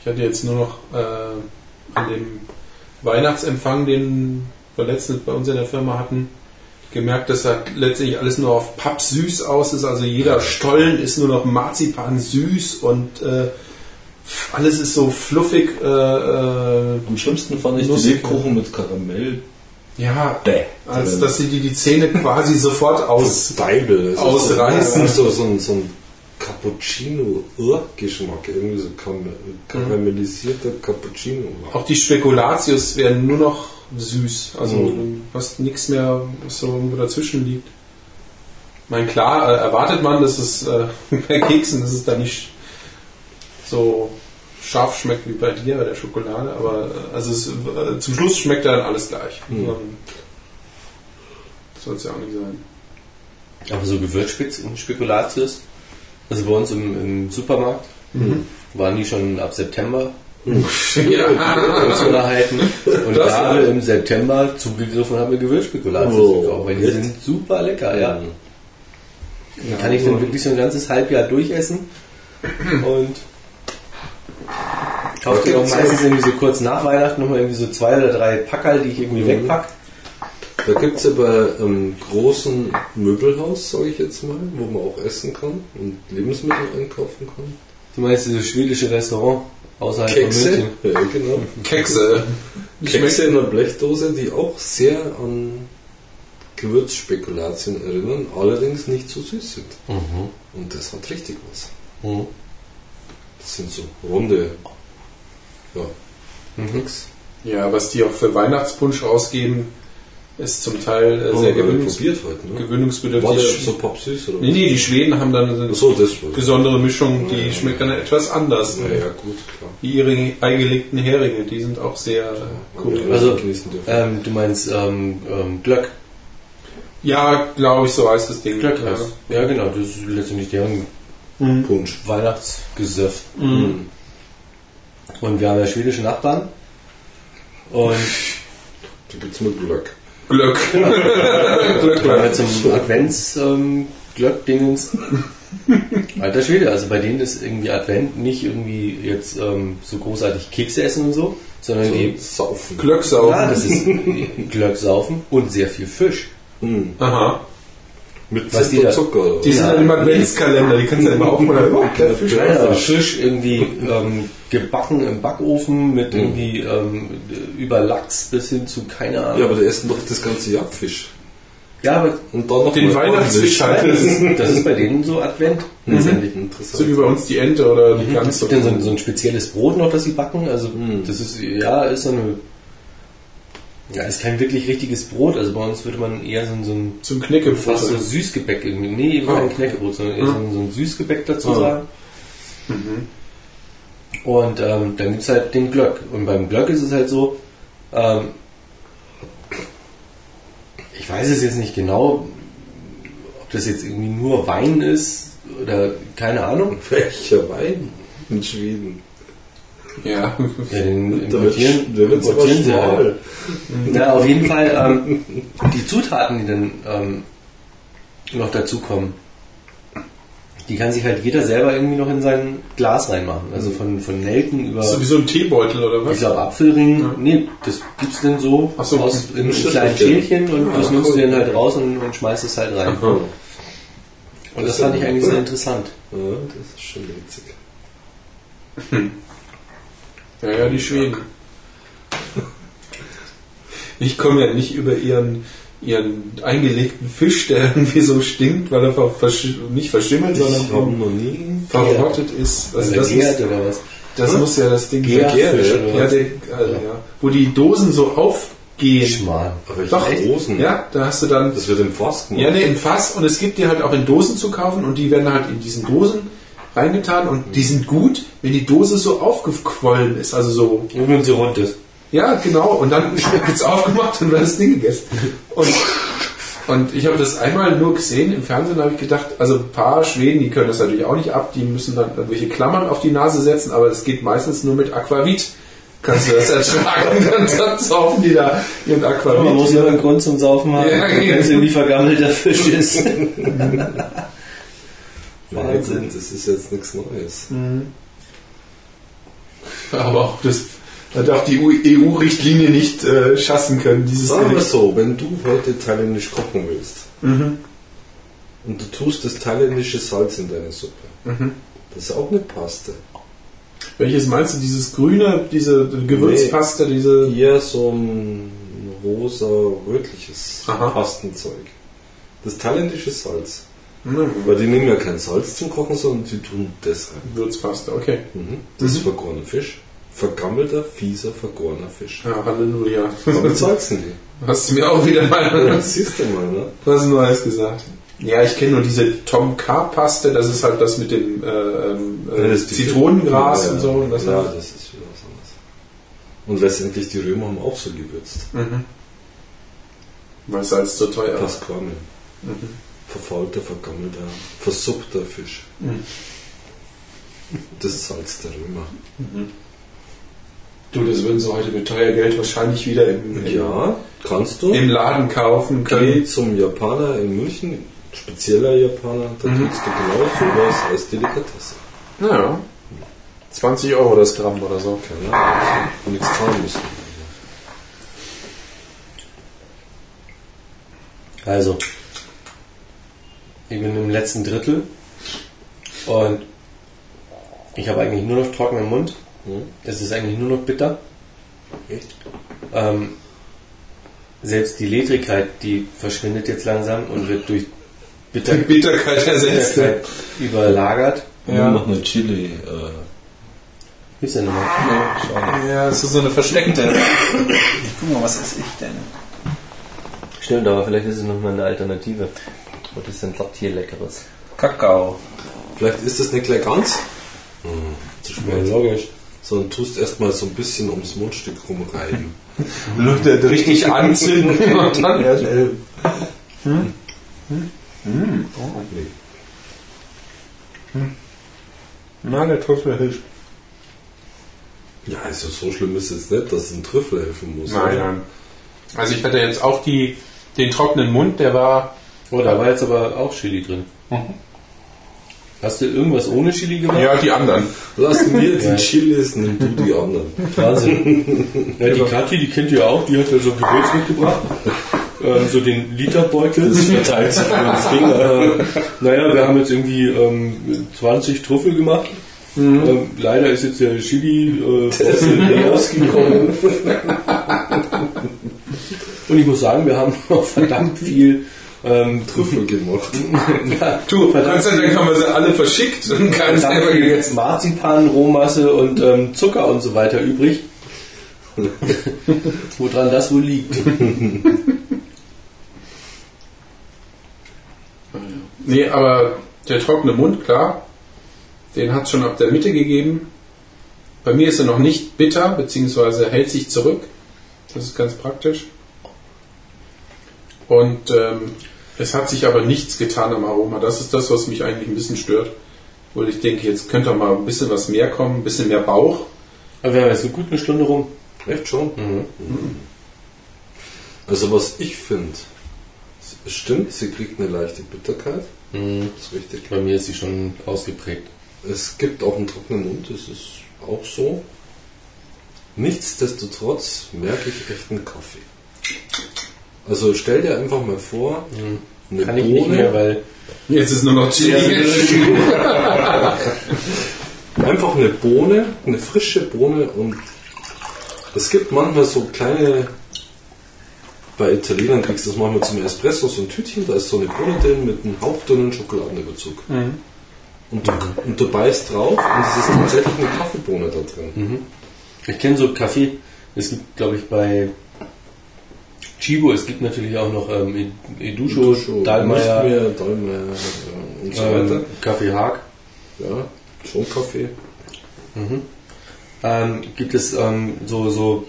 Ich hatte jetzt nur noch äh, an dem Weihnachtsempfang, den wir letztens bei uns in der Firma hatten, gemerkt, dass da letztlich alles nur auf Papp süß aus ist. Also jeder Stollen ist nur noch Marzipan süß und äh, alles ist so fluffig. Äh, äh, Am schlimmsten fand ich die Nussig, Lebkuchen mit Karamell. ja, Bäh. als dass sie die, die Zähne quasi sofort aus. Deibel. Ausreißen. So, so, so ein Cappuccino-Geschmack. Irgendwie so karamellisierter Cappuccino. Auch die Spekulatius werden nur noch süß. Also Mhm. du hast nichts mehr, was so irgendwo dazwischen liegt. Ich meine, klar, äh, erwartet man, dass es äh, bei Keksen, dass es da nicht so scharf schmeckt wie bei dir bei der Schokolade, aber äh, also es, äh, zum Schluss schmeckt dann alles gleich. Mhm. Soll es ja auch nicht sein. aber so Gewürzspekulatius Also bei uns im, im Supermarkt waren die schon ab September Ja. zu erhalten. Und Das- gerade im September zugegriffen und habe mir Gewürzspekulatius Oh, gekauft, weil die jetzt? sind super lecker, ja. Die kann ich dann wirklich so ein ganzes Halbjahr durchessen und kaufe die auch meistens ja- irgendwie so kurz nach Weihnachten nochmal irgendwie so zwei oder drei Packerl, die ich irgendwie Mhm. wegpack. Da gibt es ja bei einem großen Möbelhaus, sage ich jetzt mal, wo man auch essen kann und Lebensmittel einkaufen kann. Du meinst dieses schwedische Restaurant außerhalb Kekse, von München? ja genau. Kekse. Kekse in einer Blechdose, die auch sehr an Gewürzspekulation erinnern, allerdings nicht so süß sind. Und das hat richtig was. Mhm. Das sind so runde ja, Keks. Ja, was die auch für Weihnachtspunsch rausgeben, ist zum Teil äh, sehr Oh, gewöhnungs heute, ne? gewöhnungsbedürftig. War der so popsüß oder nee, nee, die Schweden haben dann eine war besondere Mischung, die schmeckt dann etwas anders. Ja, ja, gut, klar. Wie ihre eingelegten Heringe, die sind auch sehr cool. Ja, Also, genießen dürfen. ähm, du meinst ähm, ähm, Glöck. Ja, glaube ich, so heißt das Ding. Glöck ja. heißt. Ja, genau, das ist letztendlich deren Punsch. Weihnachtsgesöff. Mhm. Und wir haben ja schwedische Nachbarn. Und Da gibt's mit Glück. Glück. Haben Glück. jetzt zum Advents ähm. Alter Schwede, also bei denen ist irgendwie Advent nicht irgendwie jetzt ähm, so großartig Kekse essen und so, sondern die, So, saufen. Glücksau. ja, das ist Glöck saufen und sehr viel Fisch. Mhm. Aha. Mit Was Zimt die und da- Zucker. oder? Die sind Ja. dann im Adventskalender, die kannst du ja immer auch mal. Oh, der Fisch. Ja, Fisch irgendwie ähm, gebacken im Backofen mit irgendwie ähm, über Lachs bis hin zu keine Ahnung. ja, aber die essen doch das ganze Jahr Fisch. Ja, aber Und dann noch Den mal Weihnachtsfisch halt. das ist, das ist bei denen so Advent letztendlich. So Interessant. wie bei uns die Ente oder die Gans. gibt dann so, ein- so ein spezielles Brot noch, das sie backen. Also Mhm. das ist ja ist so eine ja ist kein wirklich richtiges Brot. Also bei uns würde man eher so, ein- so ein Zum Knäckebrot. fast so Süßgebäck irgendwie. Nee, eben Ah. kein Knäckebrot, sondern eher so, ein, so ein Süßgebäck dazu Ah. sagen. Und ähm, dann gibt es halt den Glöck. Und beim Glöck ist es halt so, ähm, ich weiß es jetzt nicht genau, ob das jetzt irgendwie nur Wein ist oder keine Ahnung. Welcher Wein in Schweden? Ja. Ja, den importieren, der wird aber importieren sie halt. Ja, auf jeden Fall ähm, die Zutaten, die dann ähm, noch dazukommen, die kann sich halt jeder selber irgendwie noch in sein Glas reinmachen. Also von, von Nelken über, So wie so ein Teebeutel oder ich was? glaube, Apfelring. Ja. Nee, das gibt's dann so, Ach so, aus, in, ein in kleinen. Schälchen und Ja, das nimmst du dann halt raus und, und schmeißt es halt rein. Aha. Und das fand ich eigentlich sehr interessant. Ja, das ist schon witzig. Ja, ja, die Schweden. Ich komme ja nicht über ihren, ihren eingelegten Fisch, der irgendwie so stinkt, weil er ver versch nicht verschimmelt, Ich sondern verrottet ist. Also das, muss, oder was? das muss ja das Ding sein. oder Ja, der, also, ja. Wo die Dosen so aufgehen. Schmal. Aber ich Doch, Dosen. Ja, da hast du dann Das wird im Fass gemacht. Ja, nee, im Fass und es gibt die halt auch in Dosen zu kaufen und die werden halt in diesen Dosen reingetan und die sind gut, wenn die Dose so aufgequollen ist, also so, Und wenn sie rund ist. ja genau, und dann wird's aufgemacht und wird das Ding gegessen. Und, und ich habe das einmal nur gesehen im Fernsehen, da habe ich gedacht, also ein paar Schweden, die können das natürlich auch nicht ab, die müssen dann irgendwelche Klammern auf die Nase setzen, aber es geht meistens nur mit Aquavit. Kannst du das ertragen, dann, dann saufen die da ihren Aquavit. Man muss ja einen Grund zum Saufen haben, Ja, wenn es irgendwie vergammelter Fisch ist. Wahnsinn. das ist jetzt nichts Neues. Aber auch das hat auch die EU-Richtlinie nicht äh, schaffen können, dieses Sagen wir so, wenn du heute thailändisch kochen willst Mhm. und du tust das thailändische Salz in deine Suppe, Mhm. das ist auch eine Paste. Welches meinst du, dieses grüne, diese Gewürzpaste, diese... Hier so ein rosa-rötliches. Pastenzeug. Das thailändische Salz. Mhm. Weil die nehmen ja kein Salz zum Kochen, sondern die tun das rein. Gewürzpaste, okay. Mhm. Das ist vergorener Fisch. Vergammelter, fieser, vergorener Fisch. Ja, Halleluja. Damit salzen die. Hast du mir auch wieder mal Das siehst du mal, ne? was Neues gesagt. Ja, ich kenne nur diese Tom K. Paste, das ist halt das mit dem äh, ähm, äh, Zitronengras Ja, und so. Und das ja, halt- das ist wieder was anderes. Und letztendlich, die Römer haben auch so gewürzt. Mhm. Weil Salz so teuer ist. Pasquale. Verfaulter, vergammelter, versuppter Fisch. Mhm. Das Salz der Römer. Du, das würden sie heute mit teuer Geld wahrscheinlich wieder im, im, Ja, kannst du. im Laden kaufen Geh können. zum Japaner in München, spezieller Japaner, da Mhm. kriegst du genau sowas als Delikatesse. Naja. 20 Euro das Gramm oder so. Keine Ahnung, und nichts zahlen müssen. Also, ich bin im letzten Drittel und ich habe eigentlich nur noch trockenen Mund. Es ist eigentlich nur noch bitter. Echt? Ähm, selbst die Ledrigkeit, die verschwindet jetzt langsam und wird durch Bitter Bitterkeit ersetzt. Bitterkeit überlagert. Ja. Nur noch eine Chili. Äh, Gibt's ja nochmal. schade. Ja, es ist so eine versteckte. Guck mal, was ist ich denn? Stimmt, aber vielleicht ist es nochmal eine Alternative. Was ist denn das hier Leckeres? Kakao. Vielleicht ist das nicht gleich ganz. Hm, zu spät. logisch. Sondern tust erstmal so ein bisschen ums Mundstück rumreiben. Richtig anzünden und dann erst elben. Hm? Hm? Oh. Na, der Trüffel hilft. Ja, also so schlimm ist es nicht, dass ein Trüffel helfen muss. Nein, oder? nein. Also ich hatte jetzt auch die, den trockenen Mund, der war. Oh, da war jetzt aber auch Chili drin. Hast du irgendwas ohne Chili gemacht? Ja, die anderen. Lass mir die Ja. Chilis, nimm du die anderen. Wahnsinn. Ja, die Kathi, die kennt ihr auch, die hat ja so Gewürz mitgebracht. Ähm, so den Literbeutel. Das verteilt sich über das Ding. Äh, naja, wir haben jetzt irgendwie ähm, 20 Trüffel gemacht. Ähm, leider ist jetzt der Chili äh, leer ausgekommen. Und ich muss sagen, wir haben noch verdammt viel ähm, Trüffel gemacht. ja, Du, Gott sei Dank haben wir sie alle verschickt und keinen selber gegessen. Marzipan, Rohmasse und ähm, Zucker und so weiter übrig. Woran das wohl liegt? Nee, aber der trockene Mund, klar, den hat es schon ab der Mitte gegeben. Bei mir ist er noch nicht bitter, beziehungsweise hält sich zurück. Das ist ganz praktisch. Und ähm, es hat sich aber nichts getan am Aroma. Das ist das, was mich eigentlich ein bisschen stört. Wo ich denke, jetzt könnte mal ein bisschen was mehr kommen, ein bisschen mehr Bauch. Aber wir haben jetzt eine gute Stunde rum. Echt schon? Mhm. Also was ich finde, es stimmt, sie kriegt eine leichte Bitterkeit. Mhm. Das ist richtig. Bei mir ist sie schon ausgeprägt. Es gibt auch einen trockenen Mund, das ist auch so. Nichtsdestotrotz merke ich echt einen Kaffee. Also stell dir einfach mal vor, eine Kann ich nicht mehr, weil Jetzt ist nur noch Chili. Einfach eine Bohne, eine frische Bohne und es gibt manchmal so kleine, bei Italienern kriegst du das manchmal zum Espresso, so ein Tütchen, da ist so eine Bohne drin mit einem hauchdünnen Schokoladenüberzug. Und, du, und du beißt drauf und es ist tatsächlich eine Kaffeebohne da drin. ich kenne so Kaffee. Es gibt, glaube ich, bei Chibo, es gibt natürlich auch noch ähm, Edusho, Duscho, Dahlmeier, Nicht mehr, Dahlmeier äh, und so weiter. ähm, Kaffee Haag. Ja, schon Kaffee. ähm, gibt es ähm, so, so,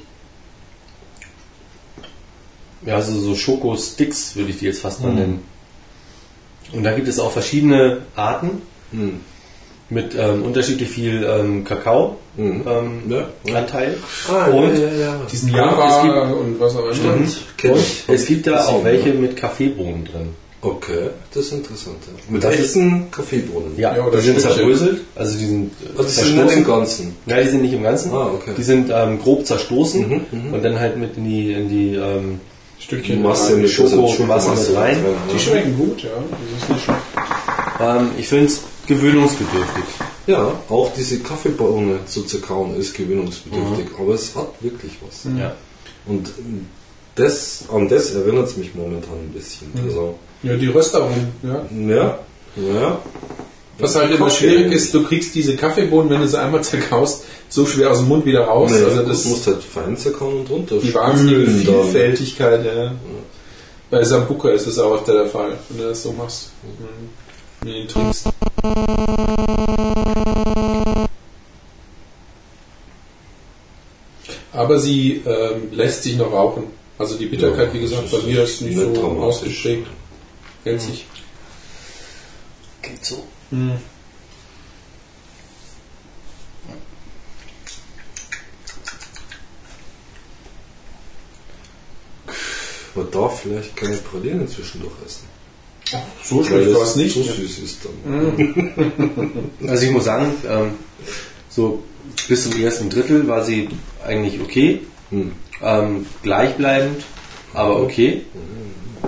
ja, so, so Schoko-Sticks, würde ich die jetzt fast mal nennen. Und da gibt es auch verschiedene Arten Hm. Mit ähm, unterschiedlich viel ähm, Kakao Mhm. ähm, Ja, ja. Anteil. Ah, Und ja, ja, ja. Diesen Ja, Java und was auch immer. Stimmt, kenn Und ich. es gibt da auch welche mit Kaffeebohnen drin. Okay, das ist interessant. Mit Das ist- echten Kaffeebohnen. Ja, Ja, die sind zerbröselt, also die sind Also die sind nicht im Ganzen. Ja, die sind nicht im Ganzen. Ah, okay. Die sind ähm, grob zerstoßen Mhm, mhm. und dann halt mit in die, in die ähm, Stückchen Masse rein. mit Schoko- Masse mit rein. Die schmecken gut, ja. Das ist nicht schlecht. ähm, ich finde es gewöhnungsbedürftig. Ja, auch diese Kaffeebohne zu zerkauen ist gewöhnungsbedürftig, aber es hat wirklich was. Ja. Und das, an das erinnert es mich momentan ein bisschen. Also, Ja, die Röstaromen, ja. ja, ja, Was halt immer Kaffee. schwierig ist, du kriegst diese Kaffeebohnen, wenn du sie einmal zerkaust, so schwer aus dem Mund wieder raus. Nee, also das musst halt fein zerkauen und runter. die wahnsinnige. Vielfältigkeit. Ja. Bei Sambuca ist das auch der Fall, wenn du das so machst. Mhm. Wenn du ihn trinkst. Aber sie ähm, lässt sich noch rauchen. Also die Bitterkeit, Ja, wie gesagt, bei ist mir ist nicht so ausgeprägt. Hält sich. Geht so. Hm. Man darf vielleicht keine Pralinen zwischendurch essen. So schlecht war es nicht. so süß ist dann. Also ich muss sagen, ähm, so bis zum ersten Drittel war sie eigentlich okay, Hm. ähm, gleichbleibend, aber okay.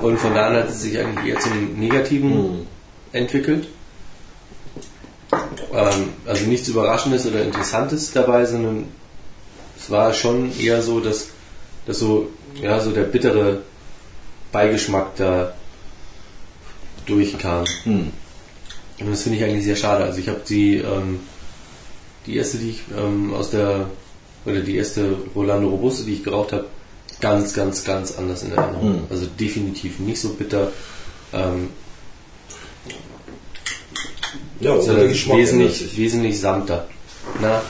Und von da an hat sie sich eigentlich eher zum Negativen Hm. entwickelt. Ähm, also nichts Überraschendes oder Interessantes dabei, sondern es war schon eher so, dass, dass so, ja, so der bittere Beigeschmack da durchkam. Hm. Und das finde ich eigentlich sehr schade. Also ich habe die, ähm, die erste, die ich ähm, aus der, oder die erste Rolando Robusto, die ich geraucht habe, ganz, ganz, ganz anders in Erinnerung. Hm. Also definitiv nicht so bitter, ähm, Ja, sondern wesentlich, sich. wesentlich samter. Na,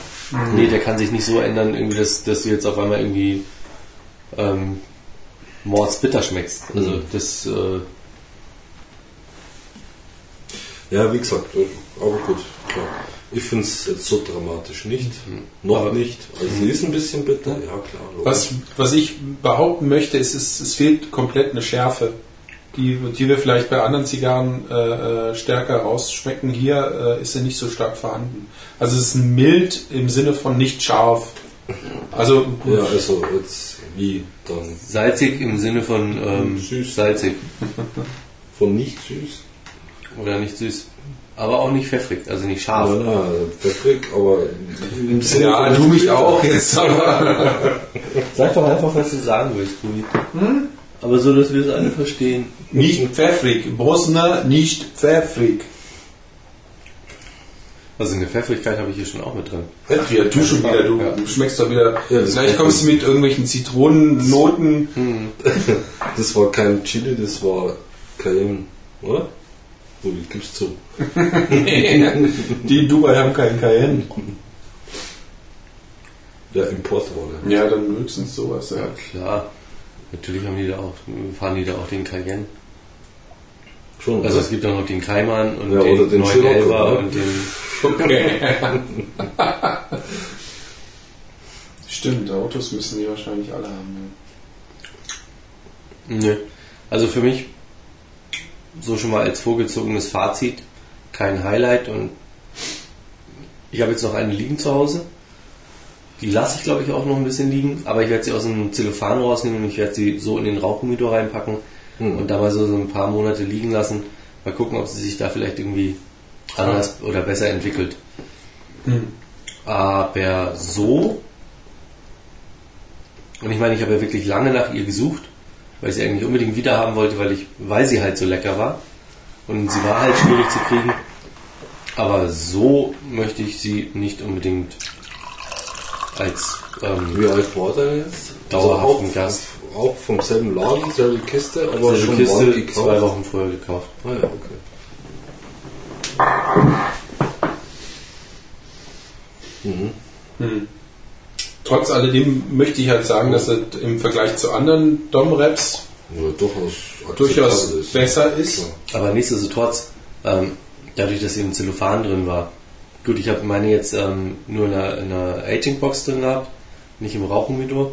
nee, der kann sich nicht so ändern, irgendwie, dass, dass du jetzt auf einmal irgendwie ähm, mordsbitter schmeckst. Also Mhm. das, äh, Ja, wie gesagt, aber gut, klar. Ich finde es jetzt so dramatisch nicht. Noch Aber- nicht. Also sie ist ein bisschen bitter, ja klar. logisch. Was, was ich behaupten möchte, ist, es, es fehlt komplett eine Schärfe, die, die wir vielleicht bei anderen Zigarren äh, äh, stärker rausschmecken. Hier äh, ist sie nicht so stark vorhanden. Also es ist mild im Sinne von nicht scharf. Also Ja, also jetzt wie dann salzig im Sinne von ähm, Süß. salzig von nicht süß. Oder nicht süß. Aber auch nicht pfeffrig, also nicht scharf. Ja, na, pfeffrig, aber im Sinne ja, du mich auch jetzt. Sag doch einfach, was du sagen willst, Rudi. Aber so, dass wir es alle verstehen. nicht pfeffrig. Bosner nicht pfeffrig. Also eine Pfeffrigkeit habe ich hier schon auch mit drin. Ja, du schon wieder, du, Ja. du schmeckst doch wieder. Ja, kommst du mit irgendwelchen Zitronennoten. Das war kein Chili, das war Cayenne, oder? So, wie gibst zu? Die in Dubai haben keinen Cayenne. Ja, Importware. Ja, dann höchstens sowas, ja. Klar. Natürlich haben die da auch, fahren die da auch den Cayenne. Schon, Also oder? es gibt auch noch den Cayman und Ja, den, oder den 911 Scirocco, ne? und den Okay. Stimmt, Autos müssen die wahrscheinlich alle haben. Nö. Also für mich so schon mal als vorgezogenes Fazit kein Highlight und ich habe jetzt noch eine liegen zu Hause. Die lasse ich glaube ich auch noch ein bisschen liegen, aber ich werde sie aus dem Zellophan rausnehmen und ich werde sie so in den Rauchhumidor reinpacken Hm. und da mal so, so ein paar Monate liegen lassen. Mal gucken, ob sie sich da vielleicht irgendwie anders oder besser entwickelt. Hm. Aber so, und ich meine, ich habe ja wirklich lange nach ihr gesucht, weil ich sie eigentlich unbedingt wieder haben wollte, weil, ich, weil sie halt so lecker war. Und sie war halt schwierig zu kriegen. Aber so möchte ich sie nicht unbedingt als ähm, Wie alt war der jetzt? Dauerhaften also Gast. auch, auch vom selben Laden, selbe Kiste, aber selbe schon Kiste gekauft. zwei Wochen vorher gekauft. Ah ja, okay. Mhm. Hm. Trotz alledem möchte ich halt sagen, dass es im Vergleich zu anderen Dom-Raps Ja, durchaus durchaus ist. besser ist. Ja. Aber nichtsdestotrotz, ähm, dadurch, dass eben Zellophan drin war, gut, ich habe meine jetzt ähm, nur in einer, in einer Aging-Box drin gehabt, nicht im Rauchhumidor.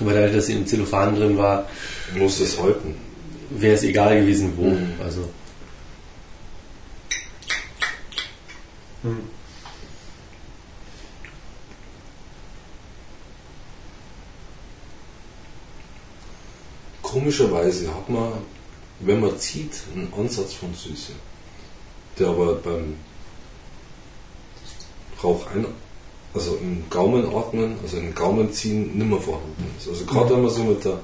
Aber dadurch, dass sie im Zellophan drin war, Muss es halten. wäre es egal gewesen, wo. Mhm. Also, Komischerweise hat man, wenn man zieht, einen Ansatz von Süße, der aber beim Rauch ein, also im Gaumen atmen, also im Gaumen ziehen, nimmer vorhanden ist. Also gerade wenn man so mit der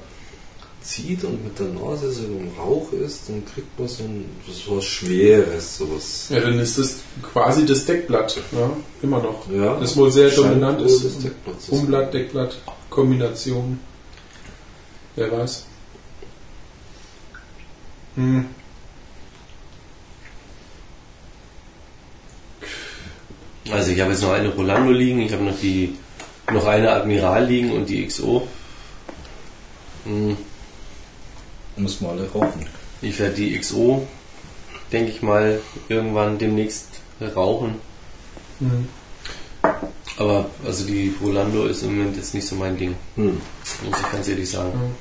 zieht und mit der Nase so im Rauch ist, dann kriegt man so, ein, so was Schweres, sowas. Ja, dann ist das quasi das Deckblatt. Ja, immer noch. Ja, Das wohl sehr dominant ist. Deckblatt. Umblatt, Deckblatt, Kombination. Wer weiß. Hm. also ich habe jetzt noch eine Rolando liegen, ich habe noch die noch eine Admiral liegen und die XO. Hm, Muss man alle rauchen. Ich werde die XO denke ich mal, irgendwann demnächst rauchen. Mhm. Aber also die Rolando ist im Moment jetzt nicht so mein Ding. Hm. Muss ich ganz ehrlich sagen. Mhm.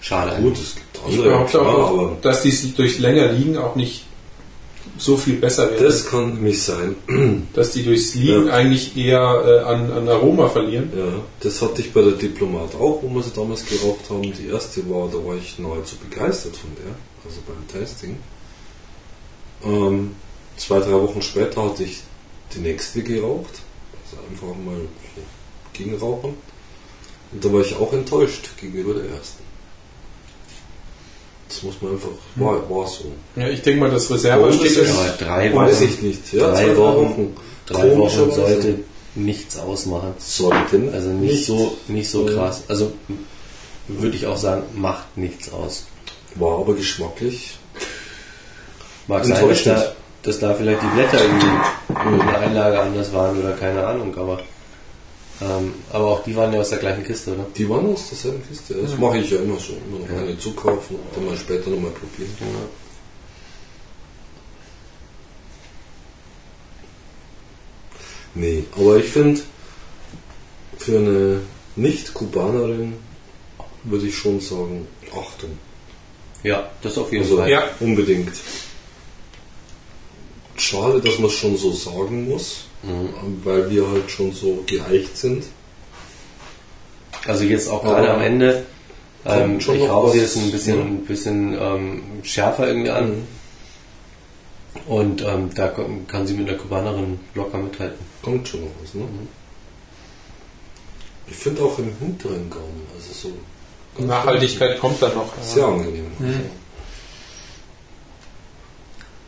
Schade Gut, eigentlich. es gibt Ich behaupte auch, aber dass die durchs länger liegen auch nicht so viel besser werden. das kann nämlich sein. dass die durchs Liegen Ja. eigentlich eher äh, an, an Aroma verlieren. Ja, das hatte ich bei der Diplomat auch, wo wir sie damals geraucht haben. Die erste war, da war ich nahezu begeistert von der, also beim Tasting. Ähm, zwei, drei Wochen später hatte ich die nächste geraucht, also einfach mal so gegenrauchen. Und da war ich auch enttäuscht gegenüber der ersten. Das muss man einfach, war, war so. Ja, ich denke mal, das Reserve ist Ja, drei Weiß Wochen, ich nicht. Ja, drei Wochen. drei Wochen sollte nichts ausmachen. Sollten. Also nicht so, nicht so Ja. krass. Also würde ich auch sagen, macht nichts aus. War aber geschmacklich. Mag sein, dass da, dass da vielleicht die Blätter irgendwie in der Einlage anders waren oder keine Ahnung, aber ähm, aber auch die waren ja aus der gleichen Kiste, oder? Die waren aus derselben Kiste. Das mache ich ja immer so. Immer noch eine zukaufen und dann mal später nochmal probieren. Nee, aber ich finde, für eine Nicht-Kubanerin würde ich schon sagen, Achtung. Ja, das auf jeden Also Fall. Ja. unbedingt. Schade, dass man es schon so sagen muss. Weil wir halt schon so geeicht sind. Also jetzt auch gerade am Ende. Ähm, kommt schon ich noch rauche jetzt ein bisschen, ne? ein bisschen ähm, schärfer irgendwie an. Mhm. Und ähm, da kann sie mit der Kubanerin locker mithalten. Kommt schon noch was, ne? Ich finde auch im hinteren Gaumen, also so Nachhaltigkeit kommt dann noch. sehr angenehm.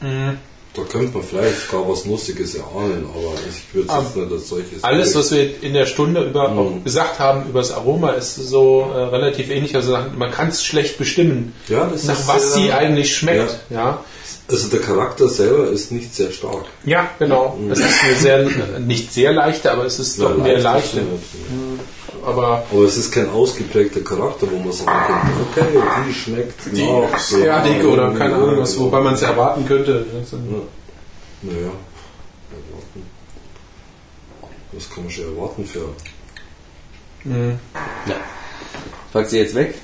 Mhm. Mhm. Da könnte man vielleicht gar was Nussiges erahnen, aber ich würde es nicht als solches. Alles, was wir in der Stunde über Mhm. gesagt haben über das Aroma, ist so äh, relativ ähnlich. Also man kann es schlecht bestimmen, ja, nach was sehr- sie eigentlich schmeckt. Ja, Also der Charakter selber ist nicht sehr stark. ja genau. Es ist eine sehr, nicht sehr leichte, aber es ist doch Ja, mehr leicht ist leichte. sie nicht. Aber Aber es ist kein ausgeprägter Charakter, wo man sagen könnte, okay, die schmeckt die nach so- erdig oder keine Ja, Ahnung was, wobei man es erwarten könnte. Also, Ja. Naja, erwarten. Was kann man schon erwarten für mh. Ja. Pack sie jetzt weg.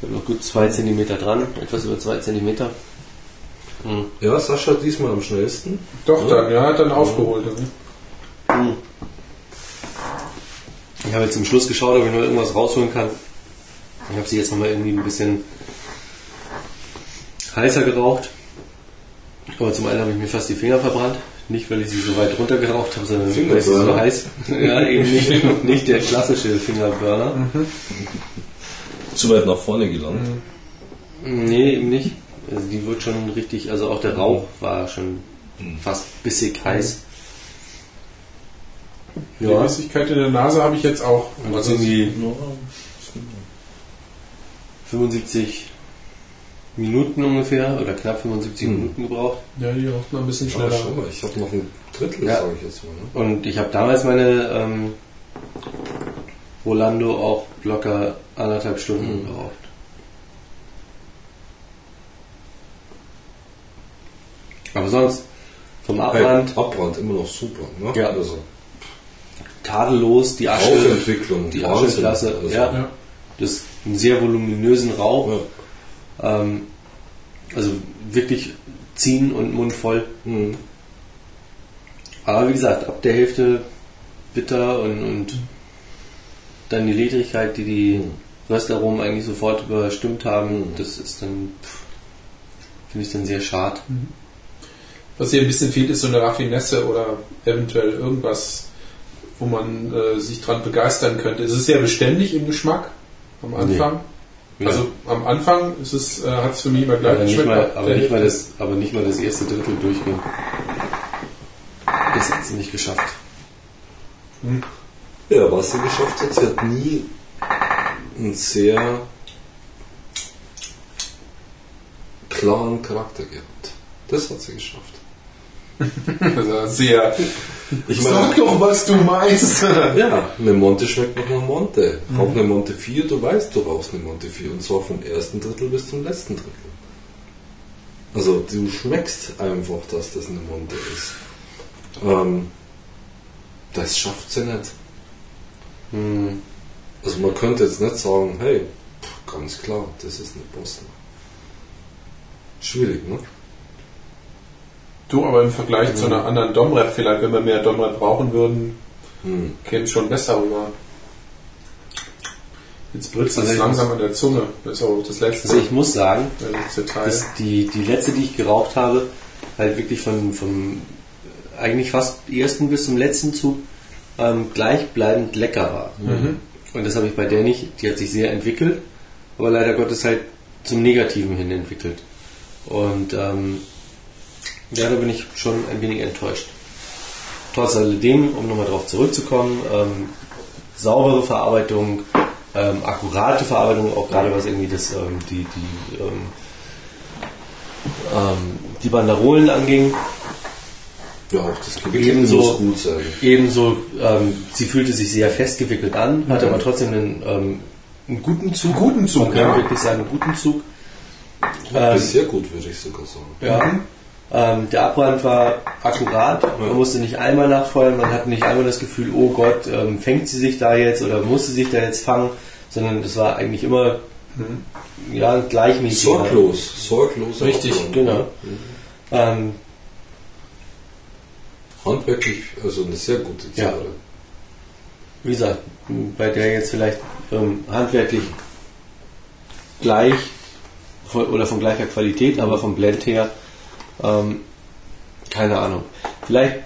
Ich habe noch gut zwei Zentimeter dran, etwas über zwei Zentimeter. Hm. Ja, Sascha diesmal am schnellsten. Doch, Ja. dann, ja, hat dann aufgeholt. Ne? Ich habe jetzt zum Schluss geschaut, ob ich noch irgendwas rausholen kann. Ich habe sie jetzt nochmal irgendwie ein bisschen heißer geraucht. Aber zum einen habe ich mir fast die Finger verbrannt. Nicht, weil ich sie so weit runter geraucht habe, sondern weil ich sie so heiß. Ja, eben nicht, nicht der klassische Fingerburner. Zu weit nach vorne gelangt. Nee, eben nicht. Also die wird schon richtig, also auch der Rauch war schon Mhm. fast bissig heiß. Die Flüssigkeit in der Nase habe ich jetzt auch. Also, irgendwie 75 Minuten ungefähr oder knapp 75 Mhm. Minuten gebraucht. ja, die raucht noch ein bisschen Ja, schneller. mal, ich habe noch ein Drittel, Ja. sage ich jetzt mal. Ne? Und ich habe damals meine ähm, Rolando auch locker anderthalb Stunden Mhm. geraucht. Aber sonst vom Abbrand Hey, Abbrand immer noch super. Ne? Ja. Also, tadellos, die Asche, Rauchentwicklung, die. Ascheklasse, Also, ja. Ja. das einen sehr voluminösen Rauch. Ja. Ähm, also wirklich ziehen und Mund voll. Mhm. Aber wie gesagt, ab der Hälfte bitter und, und dann die Ledrigkeit, die die Mhm. Röstaromen eigentlich sofort überstimmt haben, Mhm. das ist dann, pff, finde ich dann sehr schade. Was hier ein bisschen fehlt, ist so eine Raffinesse oder eventuell irgendwas, wo man äh, sich dran begeistern könnte. Es ist sehr beständig im Geschmack am Anfang. Ja. Also am Anfang ist es, äh, hat es für mich immer gleich aber, nicht geschmeckt. mal, ab aber, nicht mal das, aber nicht mal das erste Drittel durchgehen. Das hat sie nicht geschafft. Ja, was sie geschafft hat, sie hat nie einen sehr klaren Charakter gehabt. Das hat sie geschafft. Also sehr. Ich Sag meine, doch, was du meinst. ja, eine Monte schmeckt noch nach Monte. Rauch eine Monte 4, du weißt, du rauchst eine Monte 4. Und zwar vom ersten Drittel bis zum letzten Drittel. Also du schmeckst einfach, dass das eine Monte ist. Ähm, das schafft sie nicht. Hm. Also man könnte jetzt nicht sagen, hey, pff, ganz klar, das ist eine Boston. Schwierig, ne? Du, aber im Vergleich zu einer anderen Domrep, vielleicht, wenn wir mehr Domrep brauchen würden, Hm. käme schon besser rüber. Jetzt britzelt es Also langsam an der Zunge. Das ist auch das letzte, Also ich muss sagen, dass die, die letzte, die ich geraucht habe, halt wirklich von, vom eigentlich fast ersten bis zum letzten Zug ähm, gleichbleibend lecker war. Und das habe ich bei der nicht. Die hat sich sehr entwickelt, aber leider Gottes halt zum Negativen hin entwickelt. Und ähm, ja, da bin ich schon ein wenig enttäuscht. Trotz alledem, um nochmal darauf zurückzukommen, ähm, saubere Verarbeitung, ähm, akkurate Verarbeitung, auch gerade was irgendwie das, ähm, die, die, ähm, ähm, die Banderolen anging. Ja, auch das Gewicht Ebenso- muss gut sein. Ebenso, ähm, sie fühlte sich sehr festgewickelt an, hatte aber trotzdem einen, einen guten Zug. guten Zug, Man kann ja. wirklich sagen, einen guten Zug. Ähm, sehr gut, würde ich sogar sagen. Ja. Ähm, der Abbrand war akkurat. Man musste nicht einmal nachfeuern. Man hatte nicht einmal das Gefühl, oh Gott, ähm, fängt sie sich da jetzt oder muss sie sich da jetzt fangen, sondern es war eigentlich immer ja, gleichmäßig. Sorglos, sorglos. Richtig, Aufgaben. Genau. Ähm, Handwerklich, also eine sehr gute Ja. Zigarre. wie gesagt, bei der jetzt vielleicht ähm, handwerklich gleich oder von gleicher Qualität, aber vom Blend her ähm, keine Ahnung. Vielleicht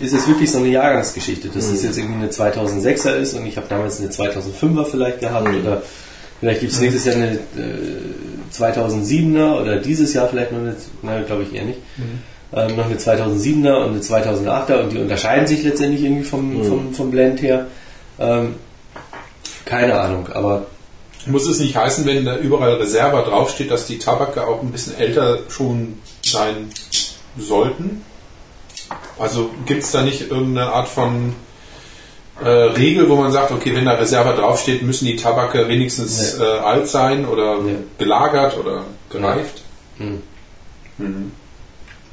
ist es wirklich so eine Jahrgangsgeschichte, dass es jetzt irgendwie eine 2006er ist und ich habe damals eine 2005er vielleicht gehabt oder vielleicht gibt es nächstes Jahr eine äh, 2007er oder dieses Jahr vielleicht noch eine, na glaube ich eher nicht, ähm, noch eine 2007er und eine 2008er und die unterscheiden sich letztendlich irgendwie vom, vom, vom Blend her. Ähm, keine Ahnung, aber Muss es nicht heißen, wenn da überall Reserva draufsteht, dass die Tabake auch ein bisschen älter schon sein sollten? Also gibt es da nicht irgendeine Art von äh, Regel, wo man sagt, okay, wenn da Reserva draufsteht, müssen die Tabake wenigstens Nee. äh, alt sein oder Nee. gelagert oder gereift? Hm. Mhm.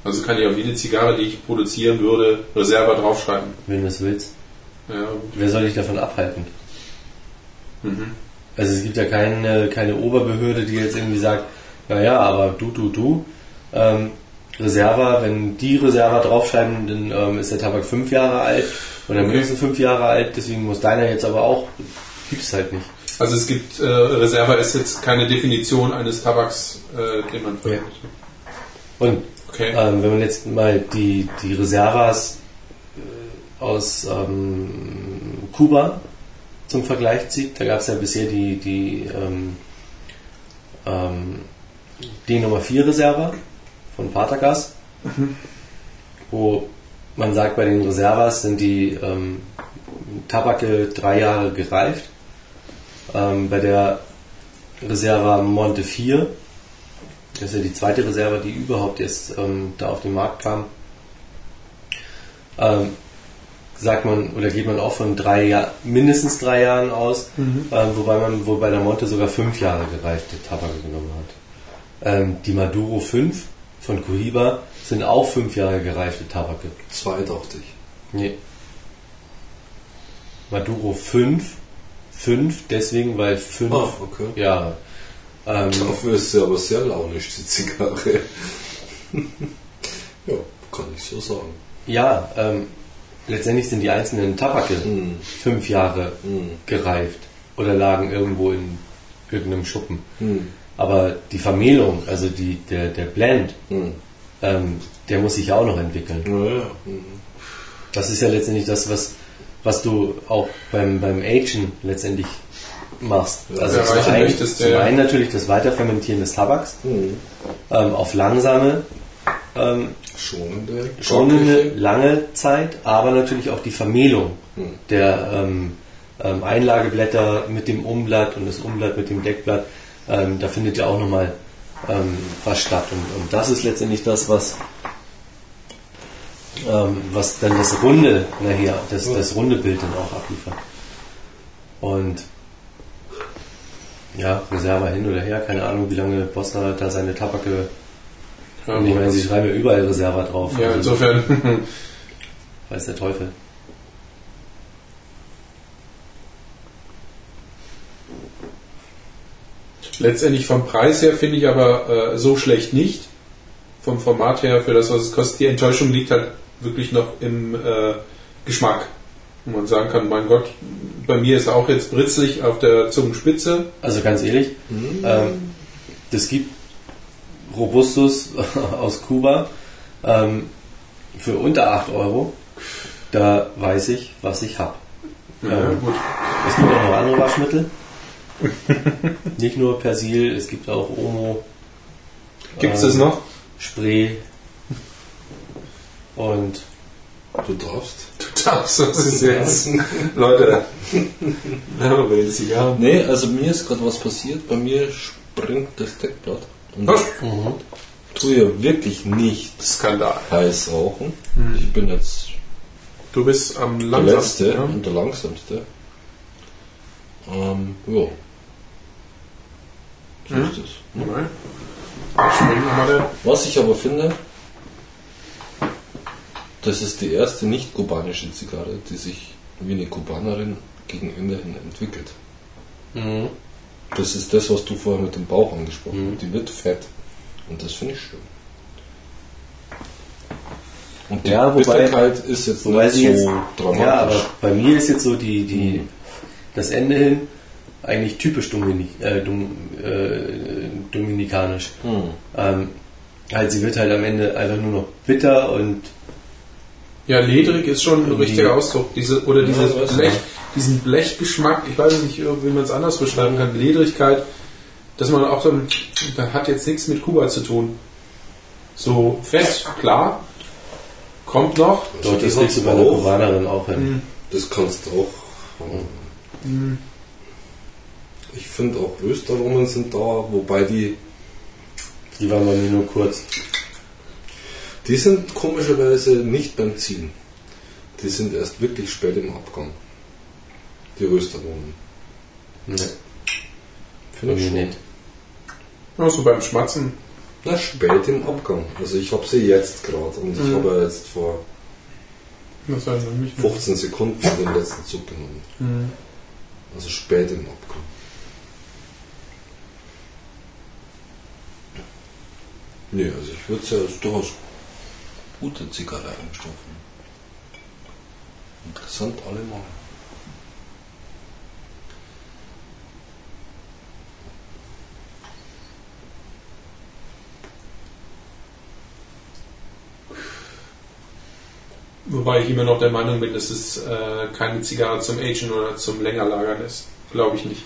Also kann ich auf jede Zigarre, die ich produzieren würde, Reserva draufschreiben. wenn du es willst, Ja, wer soll dich davon abhalten? mhm. Also es gibt ja keine, keine Oberbehörde, die jetzt irgendwie sagt, naja, aber du, du, du, ähm, Reserva, wenn die Reserva draufschreiben, dann ähm, ist der Tabak fünf Jahre alt oder Okay. mindestens fünf Jahre alt, deswegen muss deiner jetzt aber auch, gibt's halt nicht. Also es gibt, äh, Reserva ist jetzt keine Definition eines Tabaks, äh, den man verwendet. Und Okay. ähm, wenn man jetzt mal die, die Reservas äh, aus ähm, Kuba zum Vergleich zieht, da gab es ja bisher die, die ähm, ähm, D Nummer 4 Reserva von Patergas, wo man sagt, bei den Reservas sind die ähm, Tabake drei Jahre gereift. Ähm, bei der Reserva Monte 4 das ist ja die zweite Reserve, die überhaupt erst ähm, da auf den Markt kam. Ähm, sagt man oder geht man auch von drei Jahr, mindestens drei Jahren aus, ähm, wobei man wohl bei der Monte sogar fünf Jahre gereifte Tabake genommen hat. Ähm, die Maduro 5 von Cohiba sind auch fünf Jahre gereifte Tabake. Zwei dachte ich. Nee. Maduro 5, 5 deswegen, weil 5 Ah, okay. Jahre. Ähm, Dafür ist sie aber sehr launisch, die Zigarre. ja, kann ich so sagen. Ja, ähm, letztendlich sind die einzelnen Tabake Hm. fünf Jahre Hm. gereift oder lagen irgendwo in irgendeinem Schuppen. Hm. Aber die Vermehlung, also die, der, der Blend, Hm. ähm, der muss sich ja auch noch entwickeln. Ja, ja. Hm. Das ist ja letztendlich das, was, was du auch beim, beim Agen letztendlich machst. Also zum einen, möchtest, zum einen natürlich das Weiterfermentieren des Tabaks Hm. ähm, auf langsame ähm, Schonende. schonende, lange Zeit, aber natürlich auch die Vermehlung Hm. der ähm, ähm, Einlageblätter mit dem Umblatt und das Umblatt mit dem Deckblatt. Ähm, da findet ja auch nochmal ähm, was statt. Und, und das ist letztendlich das, was, ähm, was dann das runde nachher, das, das runde Bild dann auch abliefert. Und ja, Reserva hin oder her, keine Ahnung, wie lange Bosner da seine Tabake Ja, ich meine, sie schreiben ja überall Reserva drauf. ja Also, insofern. Weiß der Teufel. Letztendlich vom Preis her finde ich aber äh, so schlecht nicht. Vom Format her, für das, was es kostet. Die Enttäuschung liegt halt wirklich noch im äh, Geschmack. Wo man sagen kann, mein Gott, bei mir ist er auch jetzt britzlig auf der Zungenspitze. Also ganz ehrlich, ähm, das gibt Robustus aus Kuba ähm, für unter 8 Euro. Da weiß ich, was ich habe. Ja, Ähm, gut. Es gibt auch noch andere Waschmittel. Nicht nur Persil, es gibt auch Omo. Gibt es ähm, das noch? Spray. Und Du darfst. Du darfst, was ist jetzt? Leute, darüber ist egal. Nee, also mir ist gerade was passiert. Bei mir springt das Deckblatt. Und Was? ich tue ja wirklich nicht Skandal. heiß rauchen. Ich bin jetzt Du bist am der langsamsten. Letzte Ja? und der Langsamste. Ähm, ja. So Mhm. ist es. Da. Was ich aber finde, das ist die erste nicht-kubanische Zigarre, die sich wie eine Kubanerin gegen Ende hin entwickelt. Mhm. Das ist das, was du vorher mit dem Bauch angesprochen hast. Die wird fett. Und das finde ich schön. Und die Ja, wobei- Bitterkeit ist jetzt Wobei nicht so jetzt, dramatisch. ja, aber bei mir ist jetzt so die, die, das Ende hin eigentlich typisch Domini, äh, Dom, äh, dominikanisch. Hm. Ähm, halt, sie wird halt am Ende einfach nur noch bitter und Ja, ledrig ist schon ein richtiger Ausdruck. Diese, oder Ja, dieses weiß Blech, diesen Blechgeschmack, ich weiß nicht, wie man es anders beschreiben kann, Ledrigkeit, dass man auch dann, da hat jetzt nichts mit Kuba zu tun. So fett, klar, kommt noch. dort das ist nichts über eine auch. Kubanerin auch hin. Das kannst du auch. ähm, Ich finde auch Röstaromen sind da, wobei die, Die waren bei mir nur kurz. die sind komischerweise nicht beim Ziehen. Die sind erst wirklich spät im Abgang. Die Röstaromen. Ne, Finde ich schon. nicht. Ja, so beim Schmatzen. Na, spät im Abgang. Also ich habe sie jetzt gerade und ich Mhm. habe jetzt vor Das noch nicht 15 Sekunden den letzten Zug genommen. Mhm. Also spät im Abgang. Nee, also ich würde es ja als durchaus gute Zigarre einstufen. Interessant allemal. Wobei ich immer noch der Meinung bin, dass es äh, keine Zigarre zum Agen oder zum Längerlagern ist. Glaube ich nicht.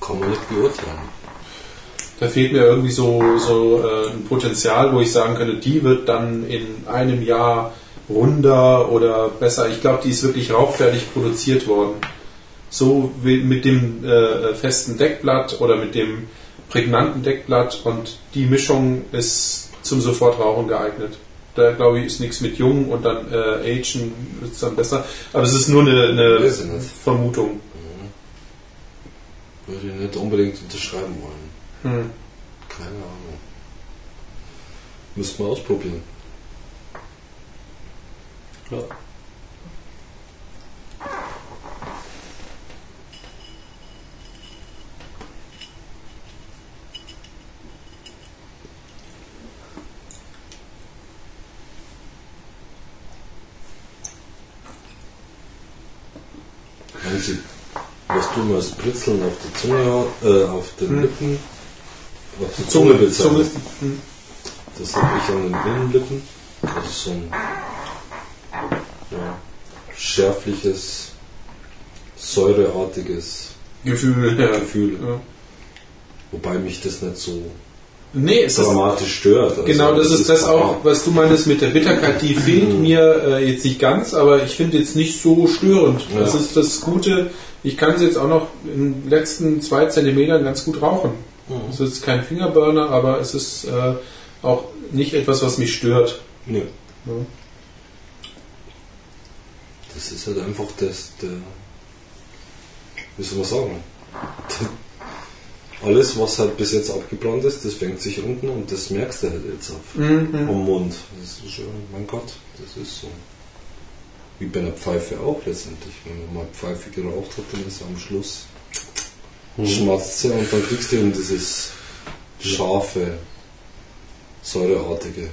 Kann man nicht beurteilen. Da fehlt mir irgendwie so, so äh, ein Potenzial, wo ich sagen könnte, die wird dann in einem Jahr runder oder besser. Ich glaube, die ist wirklich rauchfertig produziert worden. So wie mit dem äh, festen Deckblatt oder mit dem prägnanten Deckblatt und die Mischung ist zum Sofortrauchen geeignet. Da glaube ich ist nichts mit jung und dann äh, Agen wird es dann besser. Aber es ist nur eine, eine. Vermutung. Würde ich nicht unbedingt unterschreiben wollen. Hm. Keine Ahnung. Müssen wir ausprobieren. Ja. Wenn Sie, was mal als Britzeln auf der Zunge, äh, auf den Hm. Lippen, auf die Zunge Zunge, bezeichnet. Hm. Das habe ich an den Innenlippen. Das ist so ein ja, schärfliches, säureartiges Gefühl. Ja. Gefühl. Ja. Wobei mich das nicht so Nee, es ist dramatisch stört. Also Genau, das ist das auch, aber- was du meinst mit der Bitterkeit, die fehlt mir äh, jetzt nicht ganz, aber ich finde jetzt nicht so störend. Ja. Das ist das Gute. Ich kann es jetzt auch noch in den letzten zwei Zentimetern ganz gut rauchen. Mhm. Es ist kein Fingerburner, aber es ist äh, auch nicht etwas, was mich stört. Nö. Ja. Das ist halt einfach das, der, wie soll man sagen, alles, was halt bis jetzt abgebrannt ist, das fängt sich unten und das merkst du halt jetzt auf Mhm. am Mund. Das ist schon, mein Gott, das ist so. Wie bei einer Pfeife auch letztendlich. Wenn man mal Pfeife geraucht hat, dann ist am Schluss schmatzt sie und dann kriegst du eben dieses scharfe, säureartige.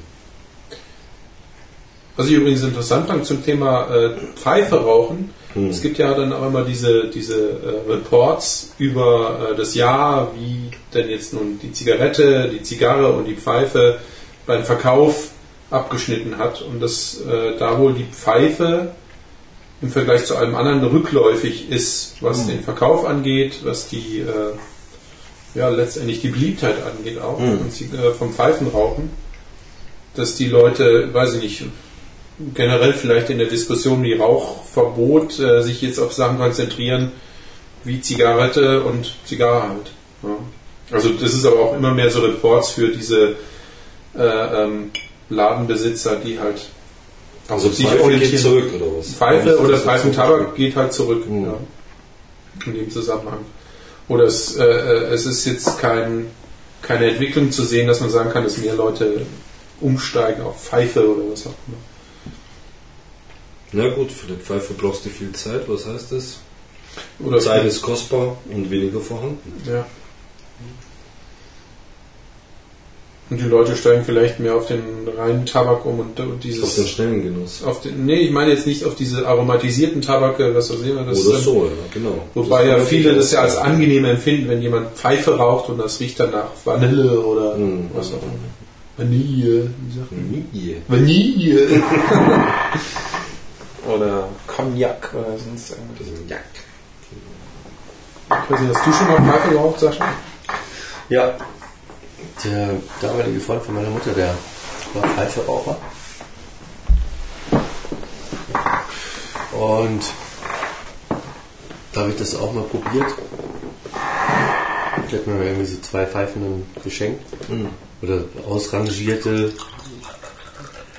Was ich übrigens interessant fand zum Thema äh, Pfeife rauchen. Hm. Es gibt ja dann auch immer diese, diese äh, Reports über äh, das Jahr, wie denn jetzt nun die Zigarette, die Zigarre und die Pfeife beim Verkauf abgeschnitten hat. Und dass äh, da wohl die Pfeife im Vergleich zu allem anderen rückläufig ist, was Hm. den Verkauf angeht, was die äh, ja letztendlich die Beliebtheit angeht auch Hm. und sie, äh, vom Pfeifenrauchen, dass die Leute, weiß ich nicht, generell vielleicht in der Diskussion wie Rauchverbot äh, sich jetzt auf Sachen konzentrieren wie Zigarette und Zigarre halt. Ja. Also das ist aber auch immer mehr so Reports für diese äh, ähm, Ladenbesitzer, die halt Also Pfeife geht zurück oder was? Pfeife oder Pfeifentabak geht halt zurück Mhm. ja, in dem Zusammenhang. Oder es, äh, äh, es ist jetzt kein, keine Entwicklung zu sehen, dass man sagen kann, dass mehr Leute umsteigen auf Pfeife oder was auch immer. Na gut, für die Pfeife brauchst du viel Zeit. Was heißt das? Oder Zeit ist kostbar und weniger vorhanden. Ja. Und die Leute steigen vielleicht mehr auf den reinen Tabak um und, und Auf dieses. den schnellen Genuss. Auf den, nee, ich meine jetzt nicht auf diese aromatisierten Tabake, was weiß ich immer. Das Oder so, ja, genau. Wobei ja viele das ja als angenehm empfinden, wenn jemand Pfeife raucht und das riecht dann nach Vanille oder Mhm. was auch immer. Vanille, wie sagt man? Nie. Vanille. Oder Cognac oder sonst irgendwas. Jack. Ich weiß nicht, hast du schon mal Pfeife geraucht, Sascha? Ja. Der damalige Freund von meiner Mutter, der war Pfeiferaucher. Und da habe ich das auch mal probiert. Ich hat mir irgendwie so zwei Pfeifen geschenkt. Oder ausrangierte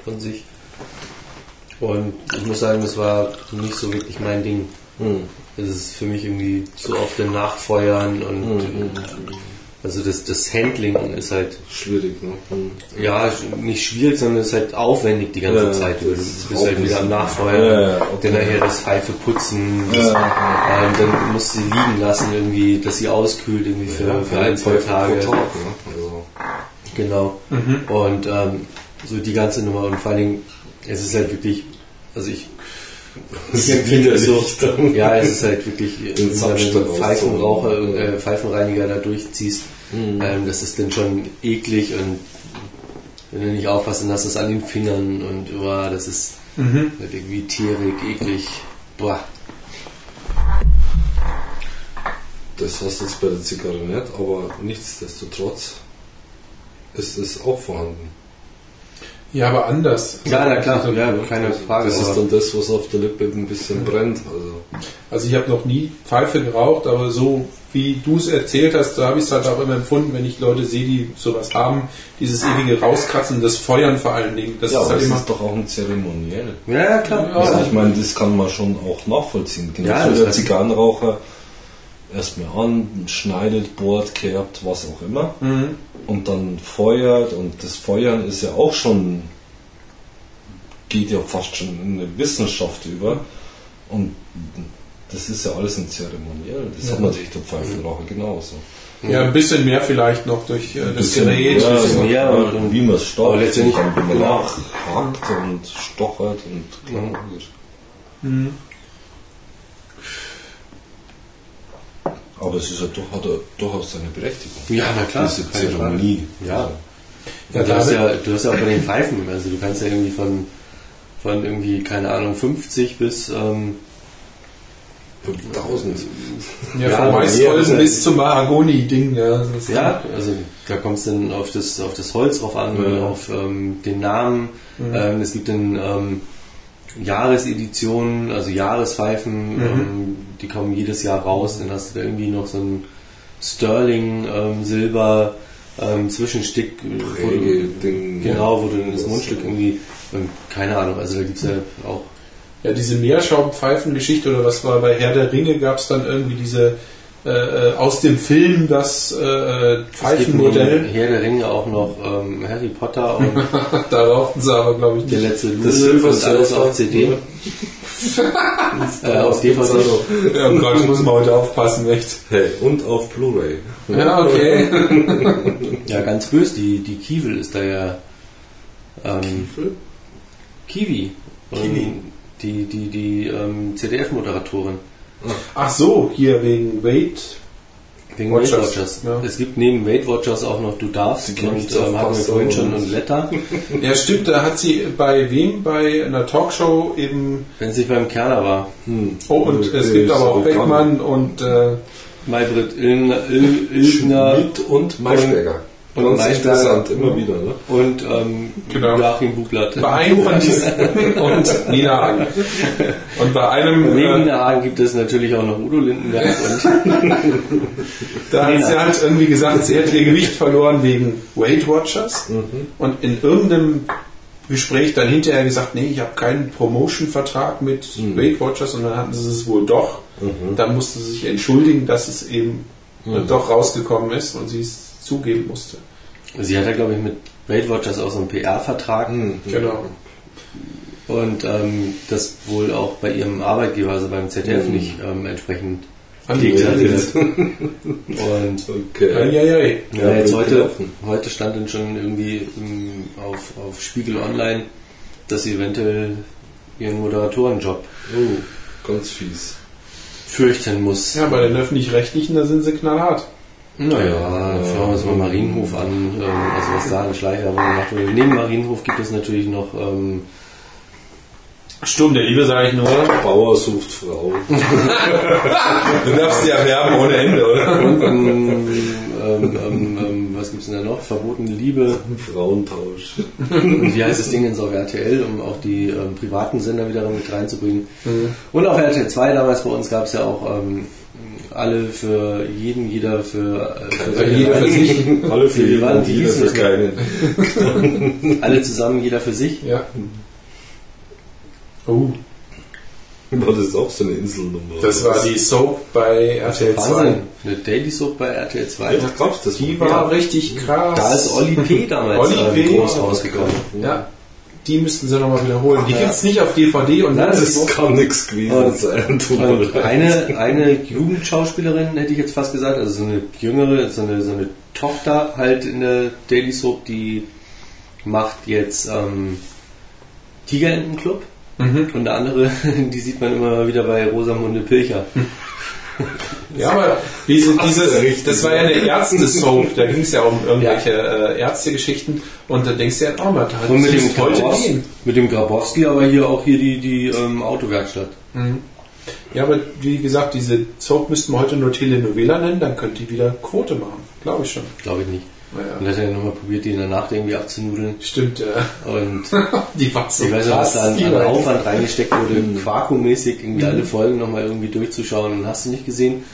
von sich. Und ich muss sagen, das war nicht so wirklich mein Ding. Hm. Es ist für mich irgendwie zu oft ein Nachfeuern und also das, das Handling ist halt Schwierig, ne? Hm. ja nicht schwierig, sondern es ist halt aufwendig die ganze Ja, Zeit. Du bist ist halt wieder am Nachfeuern, Ja, ja, okay. dann nachher das Pfeife putzen, das, Ja. ähm, dann musst du sie liegen lassen irgendwie, dass sie auskühlt irgendwie für, für ein, zwei Tage. Tag, ne? Also, Genau. Und ähm, so die ganze Nummer und vor allen Dingen, es ist halt wirklich, also ich, ich empfinde es so, widerlich. ja, es ist halt wirklich, wenn du einen Pfeifenraucher, äh, Pfeifenreiniger da durchziehst, ähm, das ist dann schon eklig und wenn du nicht aufpasst, dann hast du es an den Fingern und boah, das ist halt irgendwie tierig, eklig, boah. das hast du jetzt bei der Zigarre nicht, aber nichtsdestotrotz ist es auch vorhanden. Ja, aber anders. Ja, na klar, ja, keine Frage. Das ist dann das, was auf der Lippe ein bisschen brennt. Also, Also ich habe noch nie Pfeife geraucht, aber so wie du es erzählt hast, da habe ich es halt auch immer empfunden, wenn ich Leute sehe, die sowas haben, dieses ewige Rauskratzen, das Feuern vor allen Dingen, das ja, ist halt es immer... ist doch auch ein Zeremoniell. ja, ja, klar. Ja, Also Ja, ich meine, das kann man schon auch nachvollziehen. Genauso Ja, das der Zigarrenraucher erstmal an, schneidet, bohrt, kerbt, was auch immer. Mhm. Und dann feuert und das Feuern ist ja auch schon, geht ja fast schon in eine Wissenschaft über. Und das ist ja alles ein Zeremoniell. Das Ja. hat natürlich der Pfeifenraucher genauso. Ja, ein bisschen mehr vielleicht noch durch äh, das Bisschen- Gerät. ja, bisschen mehr und- und- wie man es stoppt, aber letztendlich- und wie man genau. nachhakt und stochert und klar, Mhm. logisch. Mhm. Aber es ist ja doch, hat er durchaus seine Berechtigung. Ja, na klar. Diese. Zeremonie. Ja. Ja, Ja, du, hast ja, du hast ja auch bei den Pfeifen, also du kannst ja irgendwie von, von irgendwie, keine Ahnung, 50 bis, ähm, 5000. Ja, Ja, vom Maiskolben bis zum Mahagoni-Ding. Ja, ja, also da kommt es dann auf das, auf das Holz drauf an, Ja. auf ähm, den Namen. Ähm, es gibt dann ähm, Jahreseditionen, also Jahrespfeifen, ähm, die kommen jedes Jahr raus. Dann hast du da irgendwie noch so ein Sterling ähm, Silber ähm, Zwischenstück, wo du, Prägeding, genau, wo du das Mundstück irgendwie, ähm, keine Ahnung, also da gibt es ja auch Ja, diese Meerschaumpfeifengeschichte oder was war bei Herr der Ringe, gab es dann irgendwie diese äh, aus dem Film das äh, Pfeifenmodell. Herr der Ringe auch noch ähm, Harry Potter und da rauchten sie aber, glaube ich, der nicht. letzte Das Lule Silver und alles auf CD. äh, auf DVD. Ja, oh Gott, muss man heute aufpassen, echt. Hey, und auf Blu-ray. Ja, okay. Ja, ganz böse, die, die Kiewel ist da ja ähm, Kiwi. Kiwi. Die, die, die ähm, CDF-Moderatorin. Ach so, hier wegen Wade. Wegen Watchers, Weight Watchers. ja. Es gibt neben Weight Watchers auch noch Du darfst und ähm, hatten wir vorhin schon und- und Letter. Ja, stimmt, da hat sie bei wem? Bei einer Talkshow eben. Wenn es nicht beim Kerner war. Hm. Oh, und es gibt aber auch Beckmann und äh, Maybrit Illner, Il, Ilgner Schmidt und Maischberger. Und Ganz Maischberger. interessant, immer wieder. Ne? und ähm, Genau. Joachim Buchlat. bei einem von diesen und Nina Hagen. Und bei einem Neben äh, Nina Hagen gibt es natürlich auch noch Udo Lindenberg und Da hat sie halt irgendwie gesagt, sie hätte ihr Gewicht verloren wegen Weight Watchers. Und in irgendeinem Gespräch dann hinterher gesagt, nee, ich habe keinen Promotion-Vertrag mit Weight Watchers und dann hatten sie es wohl doch. Dann musste sie sich entschuldigen, dass es eben äh, doch rausgekommen ist und sie es zugeben musste. sie hat ja, glaube ich, mit Weight Watchers auch so einen PR-Vertrag Genau. und ähm, das wohl auch bei ihrem Arbeitgeber, also beim ZDF, Mhm. nicht ähm, entsprechend deklariert. und Okay. Eieiei. Ja, jetzt blöd heute, gelaufen. heute stand dann schon irgendwie ähm, auf, auf Spiegel Online, dass sie eventuell ihren Moderatorenjob Oh, ganz fies. fürchten muss. Ja, bei den Öffentlich-Rechtlichen, da sind sie knallhart. Naja, schauen wir uns mal Marienhof an, ähm, also was da an Schleicherwerbung gemacht wurde. Neben Marienhof gibt es natürlich noch ähm, Sturm der Liebe, sage ich nur. Bauer sucht Frau. Du darfst ja werben ohne Ende, oder? und, ähm, ähm, ähm, ähm, was gibt's denn da noch? Verbotene Liebe. Frauentausch. Und wie heißt das Ding jetzt auf RTL, um auch die ähm, privaten Sender wieder mit reinzubringen. Und auf RTL 2 damals bei uns gab es ja auch alle für jeden, jeder für, äh, für Ja, jeder für sich. Alle für jeden waren jeder für keinen. alle zusammen, jeder für sich. Ja. Oh, War das auch so eine Inselnummer? das war die Soap bei RTL 2. Wahnsinn. Eine Daily Soap bei RTL 2. Echt, glaubst du das? Die war richtig krass. Da ist Olli P. damals Olli ähm, P. groß rausgekommen. Ja, die müssten sie nochmal wiederholen. Die Ja. gibt's nicht auf DVD und Nein, das kann nichts gewesen Und- Und leid. eine, eine Jugendschauspielerin, hätte ich jetzt fast gesagt, also so eine jüngere, so eine, so eine Tochter halt in der Daily Soap, die macht jetzt ähm, Tigerentenclub. Mhm. Und eine andere, die sieht man immer wieder bei Rosamunde Pilcher. Ja, aber diese, dieses, das war ja eine Ärzte-Soap, da ging es ja um irgendwelche äh, Ärztegeschichten und da denkst du ja, oh, man, da Und mit dem, es heute Grabowski, gehen. mit dem Grabowski aber hier auch hier die, die ähm, Autowerkstatt. Ja, aber wie gesagt, diese Soap müssten wir heute nur Telenovela nennen, dann könnte die wieder Quote machen. Glaube ich schon. Glaube ich nicht. Naja. Und hat er nochmal probiert, die in der Nacht irgendwie abzunudeln. Stimmt, ja. Und Die war so ich weiß nicht, was da an, die an Aufwand reingesteckt wurde, Mhm. Quaku-mäßig irgendwie alle Folgen nochmal irgendwie durchzuschauen und hast du nicht gesehen.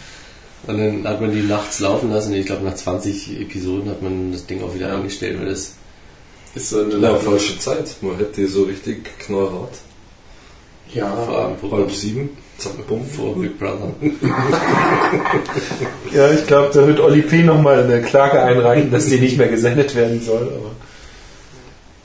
Und dann hat man die nachts laufen lassen. Ich glaube, nach 20 Episoden hat man das Ding auch wieder eingestellt, weil das ist so eine Ja, falsche Zeit. Man hätte so richtig knallhart. Ja, vor, Halb sieben, bumm. vor Big Brother. Ja, ich glaube, da wird Oli P. nochmal eine Klage einreichen, dass die nicht mehr gesendet werden soll. Aber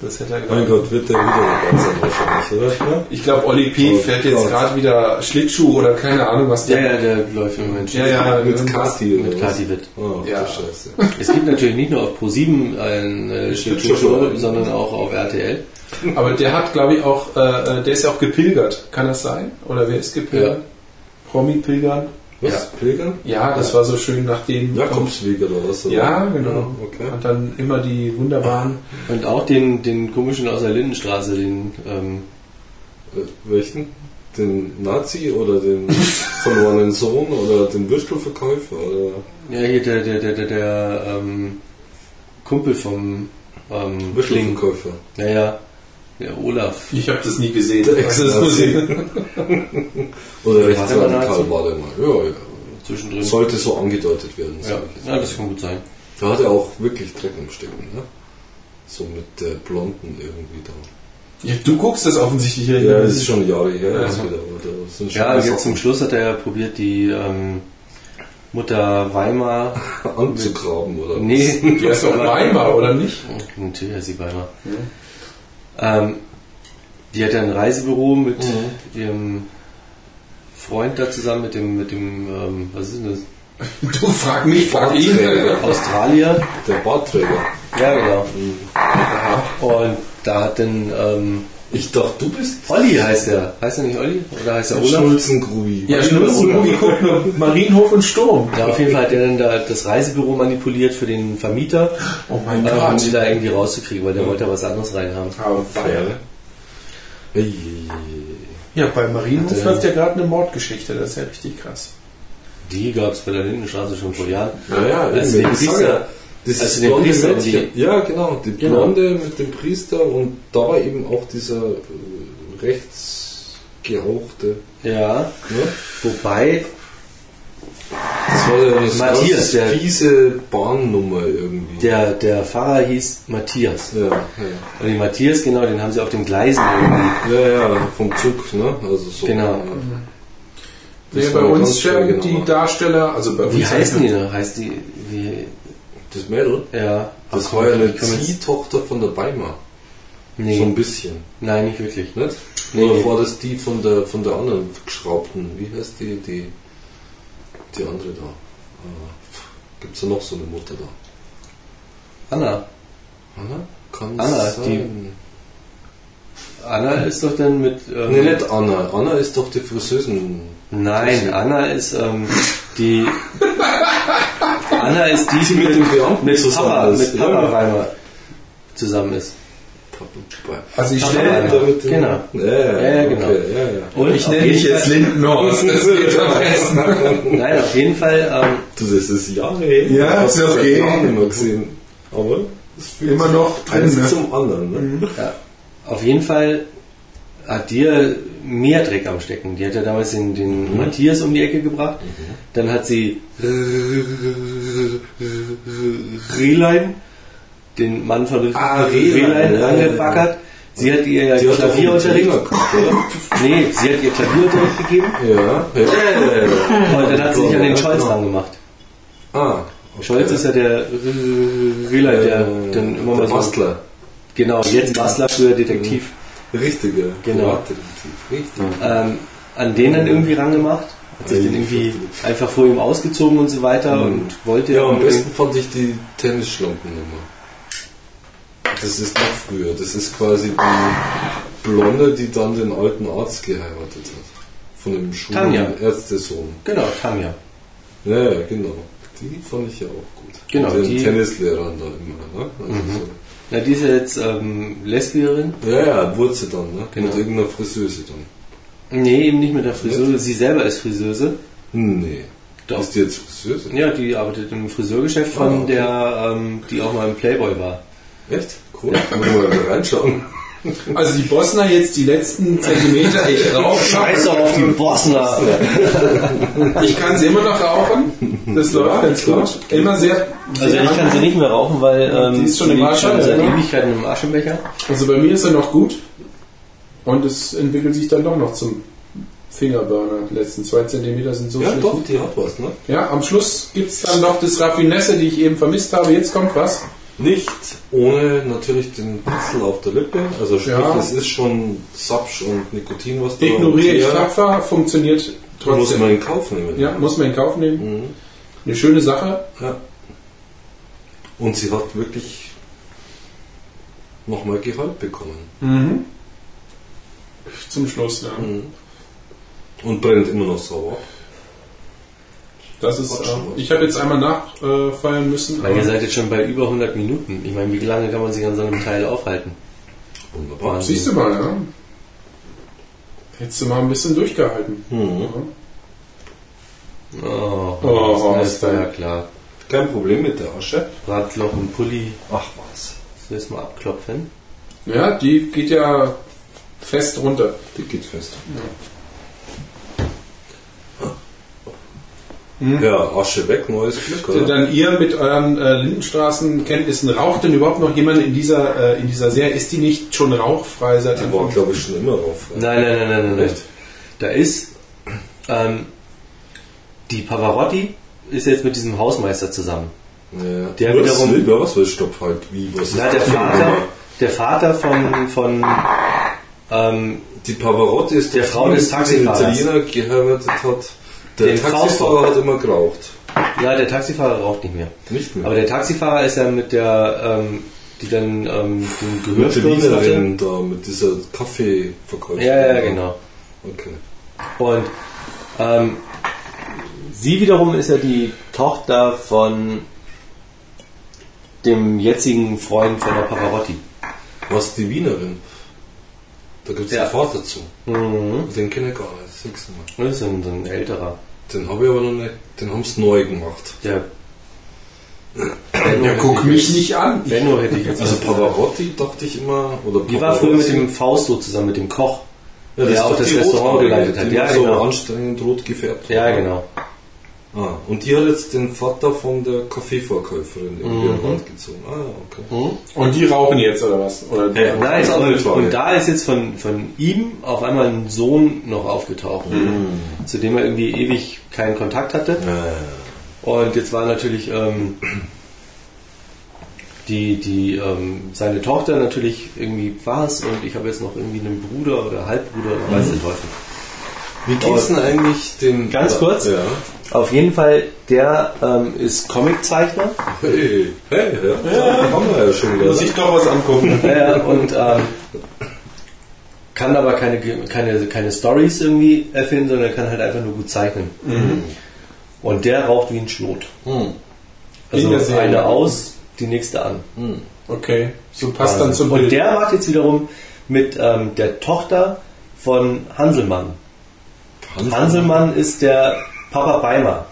das hätte er Mein. Gott, wird der wieder sein wahrscheinlich, oder? Ja? ich glaube, Oli P. Oh, fährt jetzt gerade wieder Schlittschuh oder keine Ahnung, was Ja, der. ja, der läuft im Moment. Ja, ja, Mit irgendwas. Kati Mit? Kati Witt. Oh, Ja. ja. Scheiße. Es gibt natürlich nicht nur auf Pro7 ein äh, Schlittschuh, sondern auch auf RTL. Aber der hat, glaube ich, auch, äh, äh, der ist ja auch gepilgert. Kann das sein? Oder wer ist gepilgert? Promi-Pilgern? Was? Ja. Pilgern? Ja, das war so schön nachdem. Jakobsweg oder was? Oder? Ja, genau. Ja, okay. Und dann immer die wunderbaren. Und auch den, den komischen aus der Lindenstraße, den ähm, Äh, welchen? Den Nazi oder den verlorenen Sohn oder den Würstelverkäufer? Oder? ja hier der, der, der, der, der ähm, Kumpel vom ähm. Würstelverkäufer. Ja, ja. Der Olaf. Ich habe das nie gesehen. Der Also, ich- Oder der Nazi? war der mal. Ja, ja. Zwischendrin. Sollte so angedeutet werden. ja. ja, das kann gut sein. Da hat er auch wirklich Dreck am Stecken, ne? So mit der Blonden irgendwie da. ja, du guckst das offensichtlich hier. Ja, das ist schon Jahre her Ja. jetzt wieder, Ja, jetzt Sachen. zum Schluss hat er ja probiert, die, ähm, Mutter Weimar. Anzugraben, oder? Nee, Die ist doch Weimar, oder nicht? natürlich heißt sie Weimar. Ähm, die hat ja ein Reisebüro mit ihrem Freund da zusammen, mit dem, mit dem, ähm, was ist denn das? Du frag mich, frag ihn. Australier. Der Bartträger. Ja, genau. Und da hat dann, ähm, Ich dachte, du bist Olli heißt der. Heißt er nicht Olli? Oder heißt er Olaf? Schulzengrubi. Ja, Schnulzen, wie guckt nur Marienhof und Sturm. Ja, auf jeden Fall hat er dann da das Reisebüro manipuliert für den Vermieter, Oh mein äh, um Gott. sie da irgendwie rauszukriegen, weil der wollte ja was anderes reinhaben. Aber ey, ey. Ja, bei Marienhof Hat, läuft ja gerade eine Mordgeschichte, das ist ja richtig krass. Die gab es bei der Lindenstraße schon vor Jahren. Ja, ja, Also ja, das also ist blonde Priester Mädchen. Ja, genau, die Genau. Blonde mit dem Priester und da war eben auch dieser äh, rechtsgehauchte. Ja, Ne? wobei, Das war ja das Matthias, der- fiese Bahnnummer irgendwie. der, der Pfarrer hieß Matthias. ja, ja. Und den Matthias, genau, den haben sie auf den Gleisen irgendwie. Ja, ja, vom Zug, ne? Also so. Genau. Das Nee, war bei uns schräge die. Darsteller, also bei uns Wie heißen die noch? Heißt die, wie, Das Mädel, ja. das Ach, war ja eine Ziehtochter von der Weimar. So ein Nee, bisschen, nein, nicht wirklich. nicht? Nee, Oder nee. war das die von der von der anderen geschraubten? Wie heißt die, die, die andere da? Gibt es da noch so eine Mutter da? Anna. Anna? Kann Anna, sein. Anna ist doch dann mit, ähm, Nee, nicht Anna. Anna ist doch die Friseusen. Nein, Anna ist ähm, die. Anna ist die, die mit dem Beamten mit zusammen Papa, ist. mit Papa Ja. Reimer zusammen ist. Also ich stelle, ja. Genau. Ja, ja, genau. Okay, ja, ja. Und ich nenne dich jetzt Lindenhorst, das geht am besten. Nein, auf jeden Fall. Ähm, Du, das ist Jahre her. Ja, Hast ist okay. mehr gesehen. Aber das fühlt Immer noch drin, eins ne? zum anderen. Ne? ja, auf jeden Fall hat dir mehr Dreck am Stecken. Die hat ja damals den, den Matthias um die Ecke gebracht. Dann hat sie Rehlein, den Mann von Ah, Rehlein, angebackert. Sie hat ihr ja Klavierunterricht. Nee, sie hat ihr Klavierunterricht gegeben. Ja. ja. Und dann hat sie sich an den Scholz genau. dran gemacht. Ah. okay. Scholz ist ja der Rehlein, der dann immer mal so. Bastler. Genau, jetzt Bastler für Detektiv. Richtige. Genau. Richtig. ähm, an den dann irgendwie rangemacht. Hat sich dann irgendwie einfach vor ihm ausgezogen und so weiter und wollte Ja, am besten fand ich die Tennisschlampennummer. Das ist noch früher. Das ist quasi die Blonde, die dann den alten Arzt geheiratet hat. Von dem Tanja. Ärztesohn. Genau, Tanja. Ja, ja, genau. Die fand ich ja auch gut. Genau, Mit den die- Tennislehrern da immer. Ne? Also Na, die ist ja jetzt ähm, Lesbierin. Ja, ja, wurde sie dann, ne? Genau. Mit irgendeiner Friseuse dann. Nee, eben nicht mit der Friseuse. Sie selber ist Friseuse. Nee. Doch. Ist die jetzt Friseuse? Ja, die arbeitet im Friseurgeschäft von Ah, okay. der, ähm, die auch mal im Playboy war. Echt? Cool. Muss mal reinschauen. Also die Bosner jetzt die letzten Zentimeter, ich rauche noch. auf die Bosner! Ich kann sie immer noch rauchen. Das läuft ganz gut. Immer sehr. Also sehr ich kann sie nicht mehr rauchen, weil ähm, Die ist schon im liegt Asche, seit oder? Ewigkeiten im Aschenbecher. Also bei mir ist er noch gut. Und es entwickelt sich dann doch noch zum Fingerburner. Die letzten zwei Zentimeter sind so Ja, doch, die hat was, ne? Ja, am Schluss gibt es dann noch das Raffinesse, die ich eben vermisst habe. Jetzt kommt was. Nicht ohne natürlich den Pitzel auf der Lippe. Also sprich, Ja. es ist schon Sapsch und Nikotin, was da Ignoriere ich tapfer, funktioniert Muss trotzdem. man in Kauf nehmen. ja, muss man in Kauf nehmen. Mhm. Eine schöne Sache. ja. Und sie hat wirklich nochmal Gehalt bekommen. Mhm. Zum Schluss, ja. Mhm. Und brennt immer noch sauer. Das ist, äh, ich habe jetzt einmal nachfeiern müssen. Weil ihr seid jetzt schon bei über 100 Minuten. Ich meine, wie lange kann man sich an so einem Teil aufhalten? Wunderbar. Siehst du mal, ja. Hättest du mal ein bisschen durchgehalten. Mhm. Ja. Oh, Oh, das ist ja klar. Kein Problem mit der Asche. Bratloch und Pulli. Ach was. Soll ich das mal abklopfen? Ja, die geht ja fest runter. Die geht fest. Mhm. Ja, Asche weg, neues Glück, oder? Dann ihr mit euren äh, Lindenstraßenkenntnissen, raucht denn überhaupt noch jemand in dieser, äh, in dieser Serie? Ist die nicht schon rauchfrei seit Die dem war, glaube ich, schon immer drauf. Nein, nein, nein, nein, nein. nein. Da ist ähm, die Pavarotti, ist jetzt mit diesem Hausmeister zusammen. Ja. Der was wiederum- will, was will Stopp halt? Wie, was Na, ist der Vater, der Vater von, von ähm, Die Pavarotti ist Der Frau des Taxifahrers. Italiener geheiratet hat. Der Den Taxifahrer hat immer geraucht. ja, der Taxifahrer raucht nicht mehr. Nicht mehr. Aber der Taxifahrer ist ja mit der, ähm, die dann ähm, den der Gehörsturz hatte. Wienerin da, mit dieser Kaffeeverkäuferin. Ja, ja, genau. Okay. Und ähm, sie wiederum ist ja die Tochter von dem jetzigen Freund von der Pavarotti. Was die Wienerin? Da gibt es Ja. Vater zu. Mhm. Den kenne ich gar nicht. Das nächste Mal. Das ist ein, so ein älterer. Den habe ich aber noch nicht. Den haben sie neu gemacht. Der Ja, guck mich nicht an. Benno hätte ich jetzt Also. Pavarotti dachte ich immer. Oder Die war früher mit dem Fausto zusammen, mit dem Koch. ja, der auch das Restaurant geleitet hat. Ja, so genau. anstrengend rot gefärbt Ja, war. Ah, und die hat jetzt den Vater von der Kaffeeverkäuferin irgendwie Mhm. an Land gezogen. Ah, okay. Hm? Und die rauchen jetzt, oder was? Oder Ja. Nein, und, und da ist jetzt von, von ihm auf einmal ein Sohn noch aufgetaucht, zu dem er irgendwie ewig keinen Kontakt hatte. Äh, Und jetzt war natürlich ähm, die, die, ähm, seine Tochter natürlich irgendwie was und ich habe jetzt noch irgendwie einen Bruder oder Halbbruder oder weiß der Teufel. Wie geht's denn eigentlich dem... Ganz kurz. Ja. Auf jeden Fall, der ähm, ist Comiczeichner Hey, hey, ja. ja. Haben wir ja schon wieder. Muss ich doch was angucken. äh, und ähm, kann aber keine, keine, keine Stories irgendwie erfinden, sondern er kann halt einfach nur gut zeichnen. Und der raucht wie ein Schlot. Hm. Also eine aus, die nächste an. Okay, so passt dann zum Und Bild. der macht jetzt wiederum mit ähm, der Tochter von Hanselmann. Hanselmann ist der Papa Beimer.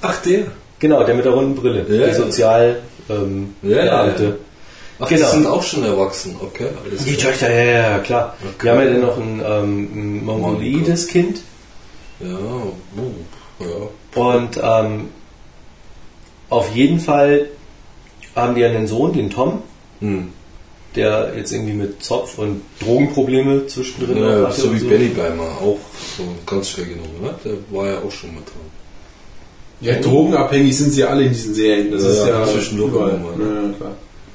Ach, der. Genau, der mit der runden Brille. Ja, der. Sozial ähm, Ja, ja. Ach, Genau. die sind auch schon erwachsen. Okay, alles Die. Töchter, ja, ja, ja, klar. Okay. Wir haben ja dann noch ein, ähm, ein mongolides Kind. Ja, uh, ja. Und ähm, auf jeden Fall haben die einen Sohn, den Tom, Hm. Der jetzt irgendwie mit Zopf und Drogenprobleme zwischendrin Ja, hatte so wie Benny Beimer, auch so ganz schwer genommen, ne? Der war ja auch schon mal dran. Ja, drogenabhängig sind sie alle in diesen Serien. Das Ja, ist ja zwischendurch überall. immer mal, Ja, klar.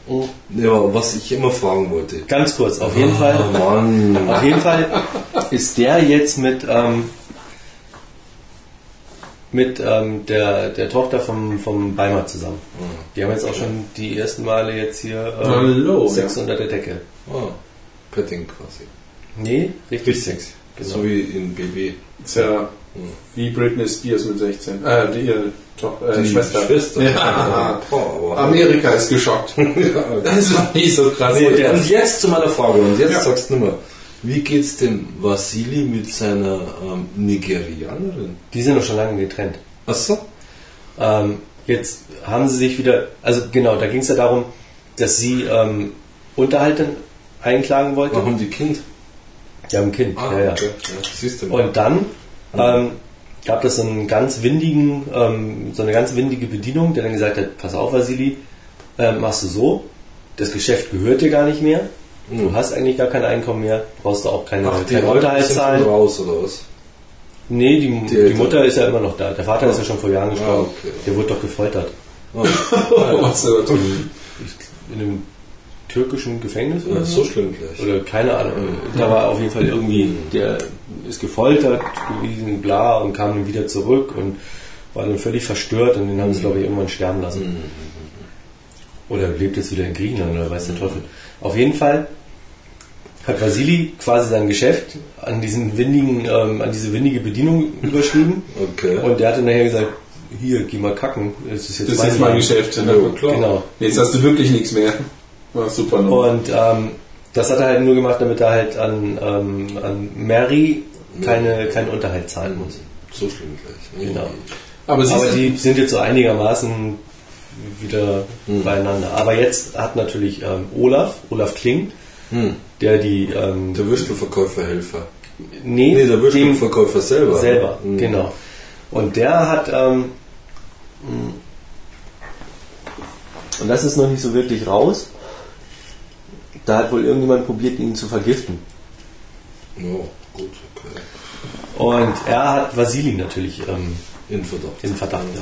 Oh, Ja, was ich immer fragen wollte. Ganz kurz, auf jeden Fall. Oh Mann. Auf jeden Fall ist der jetzt mit, ähm, mit ähm, der, der Tochter vom, vom Beimer zusammen. Die haben jetzt auch schon die ersten Male jetzt hier ähm, Hallo, Sex ja. unter der Decke. Ah, Petting quasi. Nee, richtig Richtig. Sex. Genau. So wie in BB. Ist ja wie Britney Spears mit 16. Äh, die, ihre Tochter, äh, Die Schwester. Schwester. Ja. Boah, aber Amerika ist geschockt. Das war nicht so krass. Nee, und jetzt zu meiner Frage. Und jetzt Ja. sagst du nur, wie geht's dem Vasili mit seiner ähm, Nigerianerin? Die sind doch schon lange getrennt. Achso? Ähm, jetzt haben sie sich wieder, also genau, da ging es ja darum, dass sie ähm, Unterhalt einklagen wollte. Haben die Kind. Die haben ein Kind. Ah, ja, ja. okay. Ja. Und dann ähm, gab es so einen ganz windigen, ähm, so eine ganz windige Bedienung, der dann gesagt hat, pass auf, Vasili, ähm, machst du so, das Geschäft gehört dir gar nicht mehr, du hast eigentlich gar kein Einkommen mehr, brauchst du auch keine, Ach, die Alten Unterhalt zahlen. raus, oder was? Nee, die, die, Eltern. Mutter ist ja immer noch da. Der Vater ist ja schon vor Jahren gestorben. okay. Der wurde doch gefoltert. Ah, Was so. In einem türkischen Gefängnis ja, oder so schlimm gleich. Oder keine Ahnung. Da war auf jeden Fall irgendwie, der ist gefoltert gewesen, bla, und kam dann wieder zurück und war dann völlig verstört und den haben sie, glaube ich, irgendwann sterben lassen. Oder lebt jetzt wieder in Griechenland oder weiß der Teufel. Auf jeden Fall hat Vasili quasi sein Geschäft an diesen windigen, ähm, an diese windige Bedienung überschrieben Okay. und der hatte nachher gesagt, hier, geh mal kacken, das ist jetzt, Das ist jetzt mein. Geschäft. ja, Ne? klar. Genau. Jetzt hast du wirklich nichts mehr. War super. Ne? Und ähm, das hat er halt nur gemacht, damit er halt an, ähm, an Mary keine, keinen Unterhalt zahlen muss. So schlimm gleich. Genau. Aber, Aber die sind jetzt so einigermaßen wieder Mhm. beieinander. Aber jetzt hat natürlich ähm, Olaf, Olaf Kling, Hm. der die ähm, Der Würstelverkäuferhelfer. nee, Nee, der Würstelverkäufer selber. selber, Hm. genau. Und der hat ähm, mh, und das ist noch nicht so wirklich raus. Da hat wohl irgendjemand probiert, ihn zu vergiften. Ja, gut, okay. Und er hat Vasili natürlich ähm, In Verdacht. in Verdacht. Ja.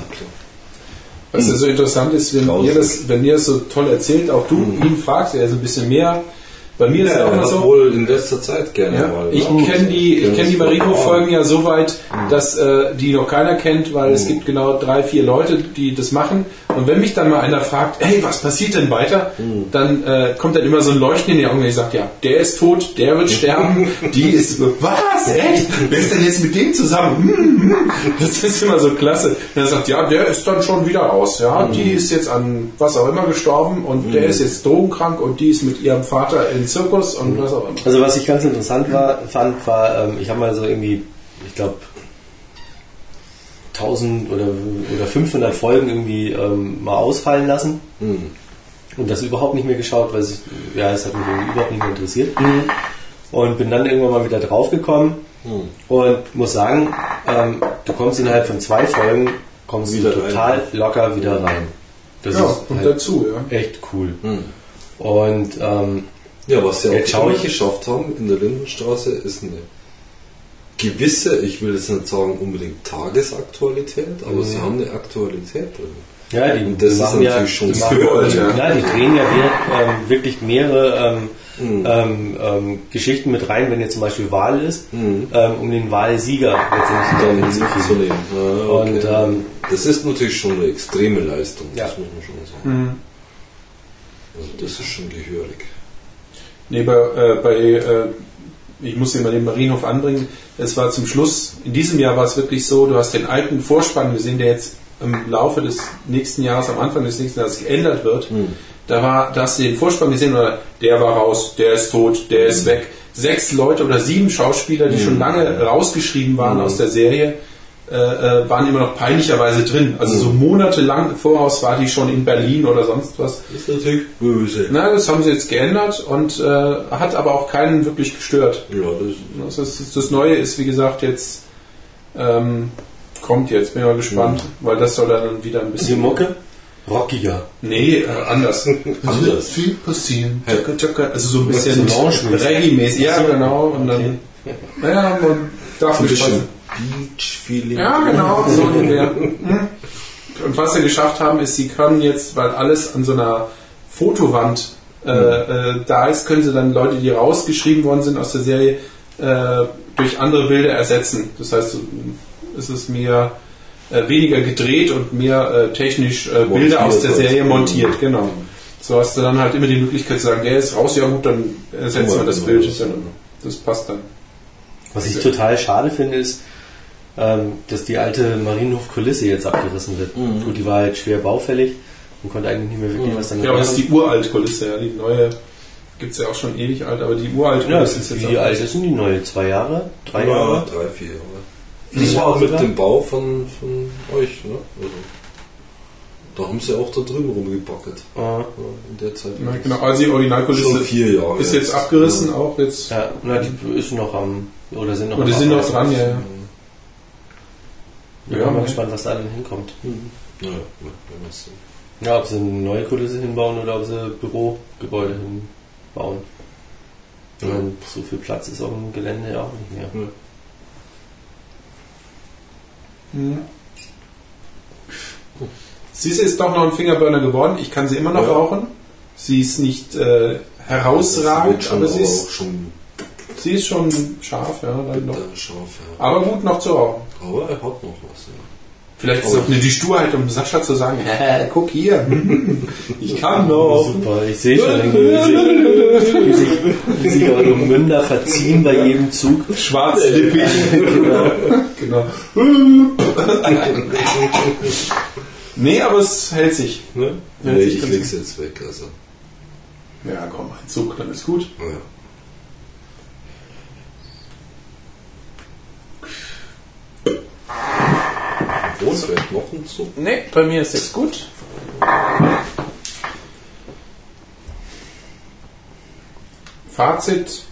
Was ja so interessant ist, wenn Grausig. ihr das, wenn ihr das so toll erzählt, auch du ihn fragst, er ist ein bisschen mehr. Bei mir ist Ja, ja auch er mal hat so. wohl in letzter Zeit gerne Ja, mal. ich ne? kenne die, ich Kenn kenne die Marino-Folgen ja so weit, Mhm. dass äh, die noch keiner kennt, weil es gibt genau drei, vier Leute, die das machen. Und wenn mich dann mal einer fragt, hey, was passiert denn weiter, Mhm. dann äh, kommt dann immer so ein Leuchten in die Augen, ich sage, ja, der ist tot, der wird sterben, die ist, was, echt? Wer ist denn jetzt mit dem zusammen? Hm, hm. Das ist immer so klasse. Und er sagt, ja, der ist dann schon wieder raus, ja, die ist jetzt an was auch immer gestorben und der ist jetzt drogenkrank und die ist mit ihrem Vater in Zirkus und was auch immer. Also was ich ganz interessant war, fand, war, ähm, ich habe mal so irgendwie, ich glaube, 1000 oder, oder 500 Folgen irgendwie ähm, mal ausfallen lassen Hm. und das überhaupt nicht mehr geschaut, weil es, ja, es hat mich überhaupt nicht mehr interessiert. Und bin dann irgendwann mal wieder draufgekommen Hm. und muss sagen, ähm, du kommst innerhalb von zwei Folgen, kommst Wieder du rein. total locker wieder rein. Das Ja, ist und halt dazu, ja. echt cool. Hm. Und ähm, Ja, was sie Jetzt auch immer ich- geschafft haben in der Lindenstraße ist eine gewisse, ich will jetzt nicht sagen unbedingt Tagesaktualität, aber sie haben eine Aktualität drin. Ja, die, Und das ist machen ja, natürlich schon die, machen, gewollt, ja. ja. die drehen ja ähm, wirklich mehrere ähm, Mhm. ähm, ähm, Geschichten mit rein, wenn jetzt zum Beispiel Wahl ist, Mhm. ähm, um den Wahlsieger letztendlich Dann hinzukriegen. hinzunehmen. Ja, okay. Und ähm, das ist natürlich schon eine extreme Leistung, Ja. das muss man schon sagen. Also das ist schon gehörig. Nee, bei, äh, bei äh, ich muss immer den Marienhof anbringen. Es war zum Schluss, in diesem Jahr war es wirklich so, du hast den alten Vorspann gesehen, der jetzt im Laufe des nächsten Jahres, am Anfang des nächsten Jahres geändert wird. Da war, da hast du den Vorspann gesehen, oder der war raus, der ist tot, der ist weg. Sechs Leute oder sieben Schauspieler, die schon lange rausgeschrieben waren aus der Serie, äh, äh, waren immer noch peinlicherweise drin. Also so monatelang im Voraus war die schon in Berlin oder sonst was. Das ist natürlich böse. Na, das haben sie jetzt geändert und äh, hat aber auch keinen wirklich gestört. Ja, das Das, ist, das Neue ist, wie gesagt, jetzt ähm, kommt jetzt. Bin mal gespannt, weil das soll dann wieder ein die bisschen. Mucke? Rockiger. Nee, äh, anders. Anders. Viel passieren. Also so ein bisschen. Reggae-mäßig. Ja, genau. Und dann, naja, man darf sein. Beach-Feeling. Ja, genau, so ungefähr. Mhm. Und was sie geschafft haben, ist, sie können jetzt, weil alles an so einer Fotowand äh, äh, da ist, können sie dann Leute, die rausgeschrieben worden sind aus der Serie, äh, durch andere Bilder ersetzen. Das heißt, es ist mehr äh, weniger gedreht und mehr äh, technisch äh, Bilder aus der Serie halt. montiert, genau. So hast du dann halt immer die Möglichkeit zu sagen, der ist raus, ja gut, dann ersetzen wir das. Bild. Das passt dann. Was ich total schade finde, ist, dass die alte Marienhof-Kulisse jetzt abgerissen wird. Gut, die war halt schwer baufällig und konnte eigentlich nicht mehr wirklich was damit Ja, aber das ist die uralte Kulisse, ja. Die neue gibt es ja auch schon ewig alt, aber die uralte Ja, Kulisse ist jetzt wie auch. alt ist denn die neue? Zwei Jahre? Drei Ja, Jahre? drei, vier Jahre. Das war Jahre mit sogar? dem Bau von, von euch, ne? Also, da haben sie auch da drüben rumgepackelt. Ah, Ja, in der Zeit. Ja, genau, also die Originalkulisse vier Jahre. ist jetzt abgerissen, auch jetzt. ja, na, die ist noch am, oder sind noch Und die am sind noch dran, ja. ja. Ja, Ja, bin mal gespannt, was da dann hinkommt. Ja, ja, wenn. Ja, ob sie eine neue Kulisse hinbauen oder ob sie Bürogebäude hinbauen. Ja. Und so viel Platz ist auf dem Gelände ja auch nicht mehr. Ja. Mhm. Sie ist doch noch ein Fingerburner geworden. Ich kann sie immer noch Ja. rauchen. Sie ist nicht äh, herausragend, aber sie ist, auch schon sie ist schon scharf, ja. Dann noch. scharf. Ja. Aber gut noch zu rauchen. Aber er hat noch was. Ja. Vielleicht ist es auch eine, die Sturheit, um Sascha zu sagen, "Hä, guck hier, ich kann noch. Super, ich sehe schon, wie sich, wie sich, sich eure Münder verziehen bei jedem Zug. Schwarzlippig. Genau. genau. nee, aber es hält sich. Ne? Ja, nee, ich ich leg's jetzt weg. Also. Ja, komm, ein Zug, dann ist gut. Ja. Es vielleicht noch ein Zug. Nee, bei mir ist es gut. Fazit,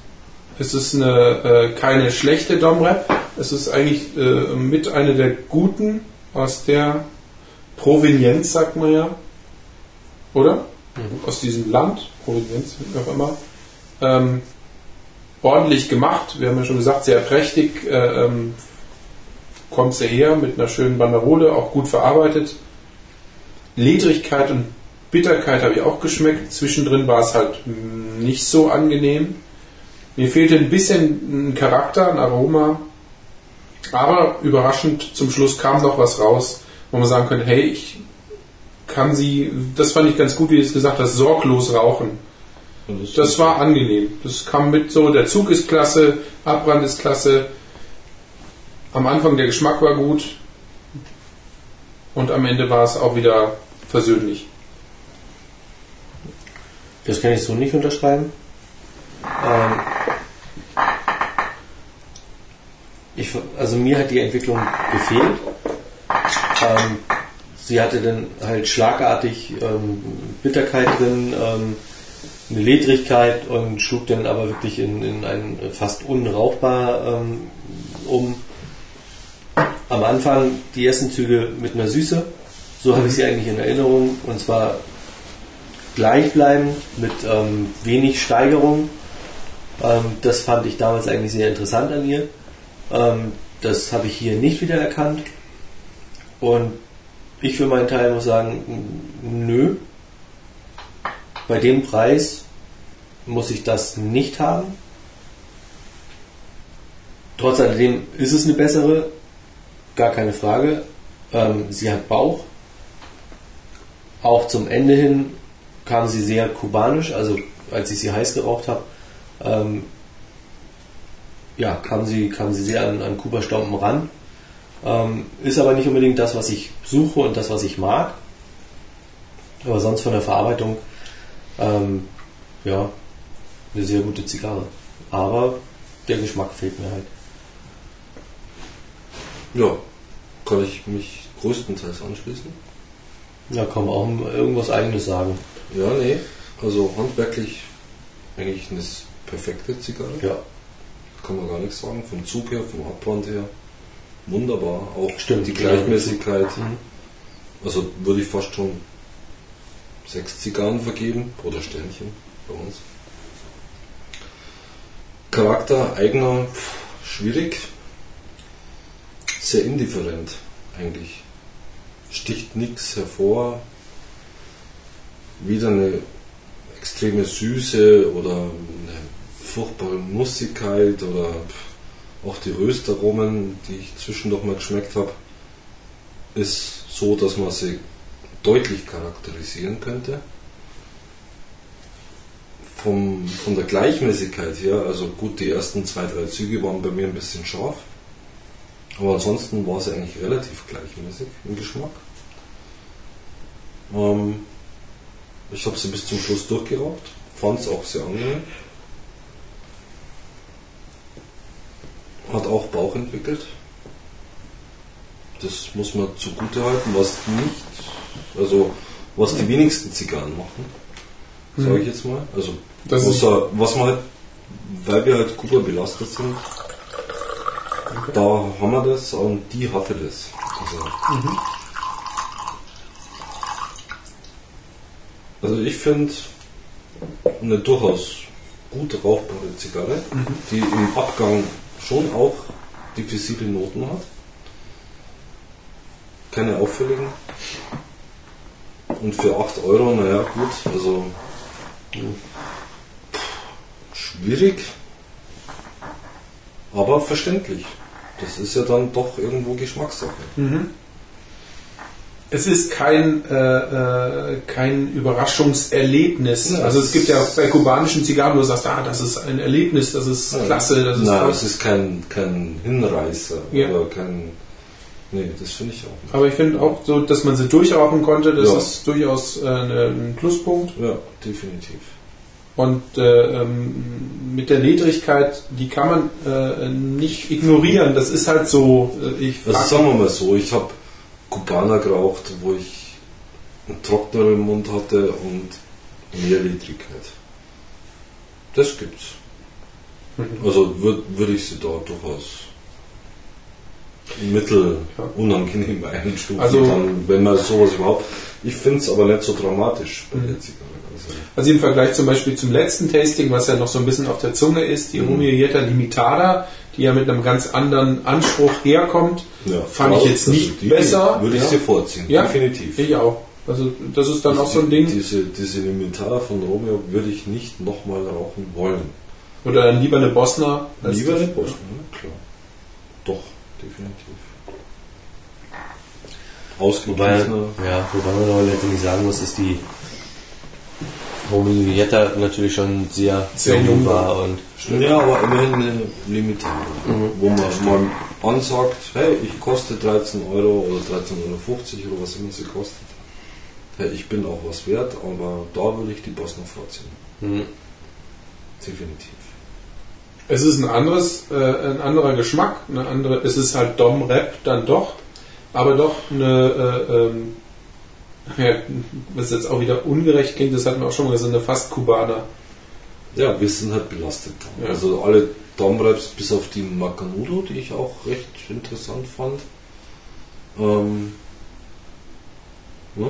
es ist eine, äh, keine schlechte Domrep. Es ist eigentlich äh, mit einer der guten aus der Provenienz, sagt man ja. Oder? Aus diesem Land, Provenienz, wie auch immer. Ähm, ordentlich gemacht, wir haben ja schon gesagt, sehr prächtig, äh, ähm, kommt sie her mit einer schönen Banderole, auch gut verarbeitet. Ledrigkeit und Bitterkeit habe ich auch geschmeckt. Zwischendrin war es halt nicht so angenehm. Mir fehlte ein bisschen ein Charakter, ein Aroma. Aber überraschend, zum Schluss kam noch was raus, wo man sagen könnte, hey, ich kann sie, das fand ich ganz gut, wie du es gesagt hast, sorglos rauchen. Das war angenehm. Das kam mit so, der Zug ist klasse, Abbrand ist klasse. Am Anfang der Geschmack war gut. Und am Ende war es auch wieder versöhnlich. Das kann ich so nicht unterschreiben. Ähm, ich, also mir hat die Entwicklung gefehlt. Ähm, sie hatte dann halt schlagartig ähm, Bitterkeit drin, ähm, eine Ledrigkeit und schlug dann aber wirklich in, in ein fast unrauchbar ähm, um. Am Anfang die ersten Züge mit einer Süße, so habe ich sie eigentlich in Erinnerung, und zwar gleichbleibend mit ähm, wenig Steigerung. Ähm, das fand ich damals eigentlich sehr interessant an ihr. Ähm, das habe ich hier nicht wieder erkannt. Und ich für meinen Teil muss sagen, nö. Bei dem Preis muss ich das nicht haben. Trotz alledem ist es eine bessere, gar keine Frage. Ähm, sie hat Bauch. Auch zum Ende hin kam sie sehr kubanisch, also als ich sie heiß geraucht habe, ähm, ja, kam sie, kam sie sehr an, an Kuba-Stompen ran. Ähm, ist aber nicht unbedingt das, was ich suche und das, was ich mag. Aber sonst von der Verarbeitung, ähm, ja, eine sehr gute Zigarre. Aber der Geschmack fehlt mir halt. Ja, kann ich mich größtenteils anschließen. Ja, komm, auch irgendwas eigenes sagen. Ja, nee, also handwerklich eigentlich eine perfekte Zigarre. Ja, Kann man gar nichts sagen. Vom Zug her, vom Abbrand her. Wunderbar. Auch Stimmt, die genau. Gleichmäßigkeit. Mhm. Also würde ich fast schon sechs Zigarren vergeben. Oder Sternchen bei uns. Charakter, eigener, schwierig. Sehr indifferent eigentlich. Sticht nichts hervor. Wieder eine extreme Süße oder eine furchtbare Mussigkeit oder auch die Röstaromen, die ich zwischendurch mal geschmeckt habe, ist so, dass man sie deutlich charakterisieren könnte. Vom, von der Gleichmäßigkeit her, also gut, die ersten zwei, drei Züge waren bei mir ein bisschen scharf, aber ansonsten war sie eigentlich relativ gleichmäßig im Geschmack. Ähm, ich habe sie bis zum Schluss durchgeraucht, fand es auch sehr angenehm. Hat auch Bauch entwickelt. Das muss man zugute halten, was nicht, also was die wenigsten Zigarren machen, sage ich jetzt mal. Also außer, was man halt, weil wir halt Kuba belastet sind, da haben wir das und die hatte das. Also, also ich finde eine durchaus gut rauchbare Zigarre, die im Abgang schon auch diffizile Noten hat. Keine auffälligen. Und für 8 Euro, naja gut, also schwierig, aber verständlich. Das ist ja dann doch irgendwo Geschmackssache. Es ist kein, äh, äh, kein Überraschungserlebnis. Ja, also es gibt ja bei kubanischen Zigarren, wo du sagst, ah, das ist ein Erlebnis, das ist klasse, das ist Nein, es ist kein, kein Hinreißer Ja. oder kein. Nee, das finde ich auch nicht. Aber ich finde auch so, dass man sie durchrauchen konnte, das Ja. ist durchaus äh, eine- ein Pluspunkt. Ja, definitiv. Und äh, ähm, mit der Niedrigkeit, die kann man äh, nicht ignorieren. Das ist halt so. Äh, ich Also sagen wir mal so, ich habe Kubaner geraucht, wo ich einen trockneren Mund hatte und mehr Ledrigkeit. Das gibt's. Also würde würd ich sie da durchaus mittel Ja. unangenehm einstufen, Also- dann, wenn man sowas überhaupt. Ich finde es aber nicht so dramatisch bei der Zigarre. Also, Also im Vergleich zum Beispiel zum letzten Tasting, was ja noch so ein bisschen auf der Zunge ist, die Mhm. Romeo Jetta Limitada, die ja mit einem ganz anderen Anspruch herkommt, Ja, fand ich jetzt nicht die besser. Würde ich ja. sie vorziehen, Ja. definitiv. Ich auch. Also das ist dann auch so ein Ding. Diese, diese Elementar von Romeo würde ich nicht nochmal rauchen wollen. Oder dann lieber eine Bosner. als Lieber das- eine Boston, ja, klar. Doch, definitiv. Wobei, Ausgeglichener. ja, wobei man aber letztendlich sagen muss, dass die Romeo Julietta natürlich schon sehr, Sehr sehr jung war und Ja, aber immerhin eine Limitar, Mhm. wo man mal ansagt, hey, ich koste 13 Euro oder 13,50 Euro oder was immer sie kostet. Hey, ich bin auch was wert, aber da würde ich die Bosner vorziehen. Mhm. Definitiv. Es ist ein anderes, äh, ein anderer Geschmack, eine andere, es ist halt Dom Rap dann doch, aber doch eine, äh, ähm, ja, was jetzt auch wieder ungerecht klingt, das hatten wir auch schon mal gesagt, eine fast Kubaner. Ja, wir sind halt belastet. Ja. Also alle Domreps bis auf die Macanudo, die ich auch recht interessant fand. Ähm, ja,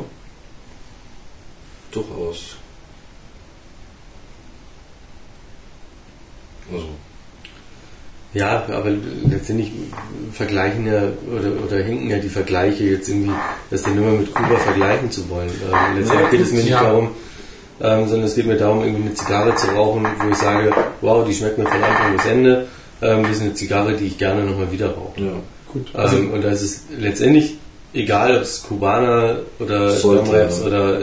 durchaus. Also, Ja, aber letztendlich vergleichen ja oder, oder hinken ja die Vergleiche jetzt irgendwie, das dann immer mit Kuba vergleichen zu wollen. Ähm, letztendlich geht es mir nicht Ja. darum, ähm, sondern es geht mir darum, irgendwie eine Zigarre zu rauchen, wo ich sage, wow, die schmeckt mir von Anfang bis Ende. Ähm, das ist eine Zigarre, die ich gerne nochmal wieder rauche. ja. Gut, also Ähm, und da ist es letztendlich egal, ob es Kubaner oder ja. oder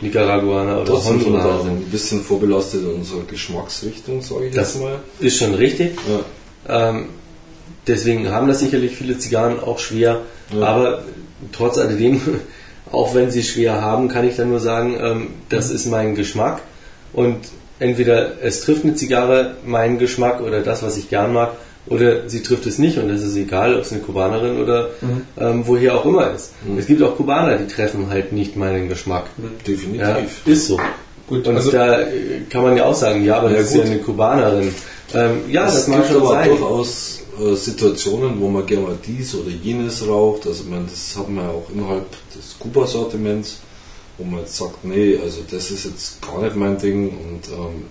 Nicaraguaner oder Das sind Honduraner ein bisschen vorbelastet in unserer Geschmacksrichtung, sage ich Das jetzt mal. ist schon richtig. Ja. Ähm, deswegen haben das sicherlich viele Zigarren auch schwer. Ja. Aber trotz alledem, auch wenn sie schwer haben, kann ich dann nur sagen, ähm, das ist mein Geschmack. Und entweder es trifft eine Zigarre meinen Geschmack oder das, was ich gern mag, oder sie trifft es nicht und es ist egal, ob es eine Kubanerin oder ähm, woher auch immer ist. Es gibt auch Kubaner, die treffen halt nicht meinen Geschmack. Definitiv. Ja, ist so. gut, Und also da äh, kann man ja auch sagen, ja, aber Ja, das ist ja gut. eine Kubanerin. Ähm, ja, das, es mag gibt schon aber sein. durchaus äh, Situationen, wo man gerne mal dies oder jenes raucht. Also man, das hat man ja auch innerhalb des Kuba-Sortiments, wo man jetzt sagt, nee, also das ist jetzt gar nicht mein Ding und ähm,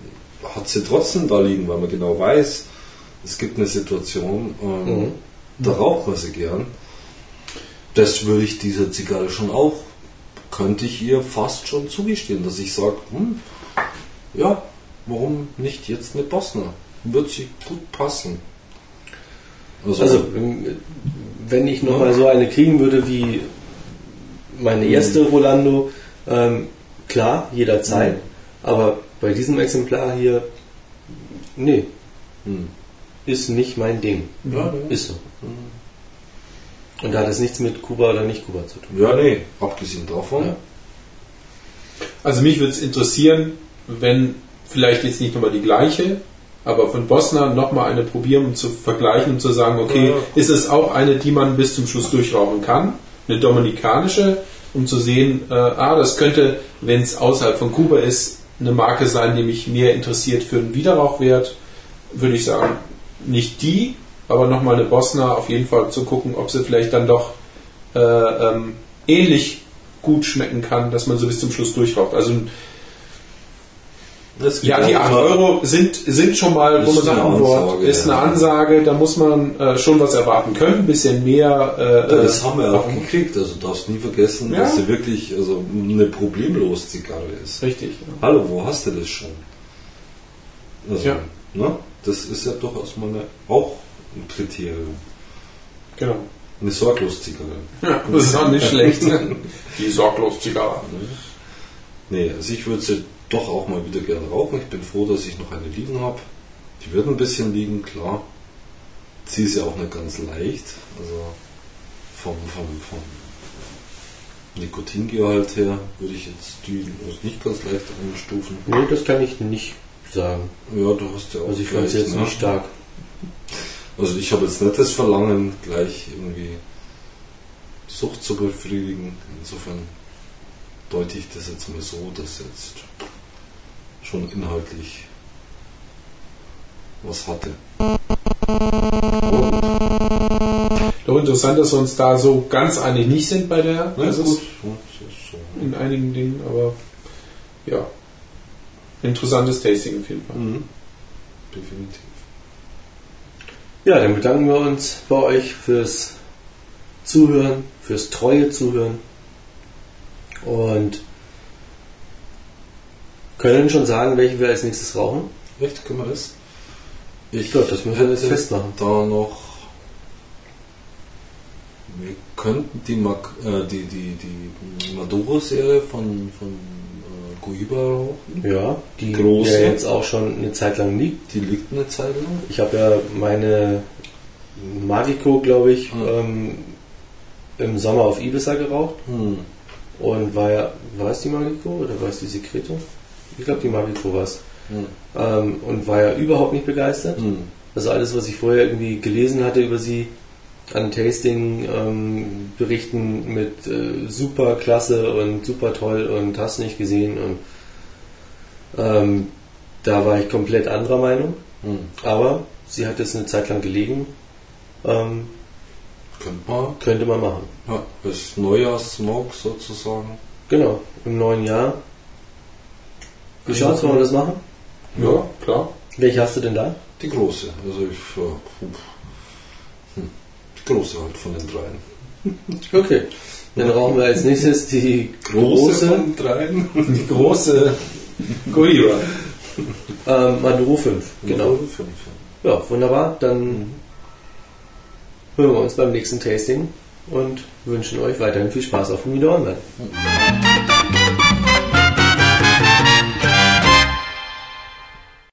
hat sie trotzdem da liegen, weil man genau weiß, es gibt eine Situation, ähm, Mhm. da raucht man sie gern. Das würde ich dieser Zigarre schon auch, könnte ich ihr fast schon zugestehen, dass ich sage, hm, ja, warum nicht jetzt eine Bosner? Wird sie gut passen. Also, Also, wenn ich nochmal so eine kriegen würde wie meine erste Rolando, ähm, klar, jederzeit. Aber bei diesem Exemplar hier, nee, hm. ist nicht mein Ding. ja, Ist so. Und da hat es nichts mit Kuba oder nicht Kuba zu tun. ja, nee, abgesehen davon. Ja. Also mich würde es interessieren, wenn vielleicht jetzt nicht nochmal die gleiche, aber von Bosna nochmal eine probieren, um zu vergleichen und zu sagen, okay, Ja. ist es auch eine, die man bis zum Schluss durchrauchen kann? Eine dominikanische, um zu sehen, äh, ah, das könnte, wenn es außerhalb von Kuba ist, eine Marke sein, die mich mehr interessiert für den Wiederrauchwert, würde ich sagen, nicht die, aber nochmal eine Bosna auf jeden Fall zu gucken, ob sie vielleicht dann doch äh, ähm, ähnlich gut schmecken kann, dass man so bis zum Schluss durchraucht. Also ja, die auch 8 immer- Euro sind, sind schon mal, wo man sagt, ein Wort, ist eine. Ansage, da muss man äh, schon was erwarten können, ein bisschen mehr. Äh, das haben wir auch äh, gekriegt, also darfst nie vergessen, Ja. dass sie wirklich also eine problemlos Zigarre ist. Richtig. Ja. Hallo, wo hast du das schon? Also, Ja. ne? Das ist ja durchaus mal eine, auch ein Kriterium. Genau. Eine Sorglos-Zigarre. Ja, das ist auch nicht schlecht. Die sorglos Zigarre. Nee, also ich würde sie doch auch mal wieder gerne rauchen. Ich bin froh, dass ich noch eine liegen habe. Die wird ein bisschen liegen, klar. Sie ist ja auch nicht ganz leicht. Also vom, vom, vom Nikotingehalt her würde ich jetzt die als nicht ganz leicht einstufen. Nee, das kann ich nicht sagen. Ja, du hast ja auch. Also ich fand gleich, jetzt ne? nicht stark. Also ich habe jetzt nicht das Verlangen, gleich irgendwie Sucht zu befriedigen. Insofern deute ich das jetzt mal so, dass jetzt schon inhaltlich was hatte. Doch interessant, dass wir uns da so ganz einig nicht sind bei der. Na das gut, in einigen Dingen, aber ja. Interessantes Tasting auf jeden Fall. Mhm. Definitiv. Ja, dann bedanken wir uns bei euch fürs Zuhören, fürs treue Zuhören und können schon sagen, welche wir als nächstes rauchen. Echt, können wir das? Ich glaube, das müssen wir jetzt festmachen. Da noch. Wir könnten die, Mac, äh, die, die, die Maduro-Serie von, von äh, Guiba rauchen. Ja, die Große. ja jetzt auch schon eine Zeit lang liegt. Die liegt eine Zeit lang. Ich habe ja meine Magico, glaube ich, Hm. ähm, im Sommer auf Ibiza geraucht Hm. und war ja, war es die Magico oder war es die Secreto? Ich glaube, die Magico war es. Hm. Ähm, und war ja überhaupt nicht begeistert. Hm. Also alles, was ich vorher irgendwie gelesen hatte über sie an Tasting-Berichten mit äh, super klasse und super toll und hast nicht gesehen und ähm, da war ich komplett anderer Meinung. Hm. Aber sie hat jetzt eine Zeit lang gelegen. Ähm, Könnte man. könnte man machen. Ja, das Neujahrssmoke sozusagen. Genau, im neuen Jahr. Wie schaut's, wollen wir das machen? Ja, klar. Welche hast du denn da? Die große. Also ich. Puh. hm. Die große halt von den dreien. Okay. Dann rauchen wir als nächstes die große, von dreien? Die große Guiba. ähm, Maduro 5. Genau. Fünf. Ja, wunderbar. Dann hören wir uns beim nächsten Tasting und wünschen euch weiterhin viel Spaß auf Humidor Online.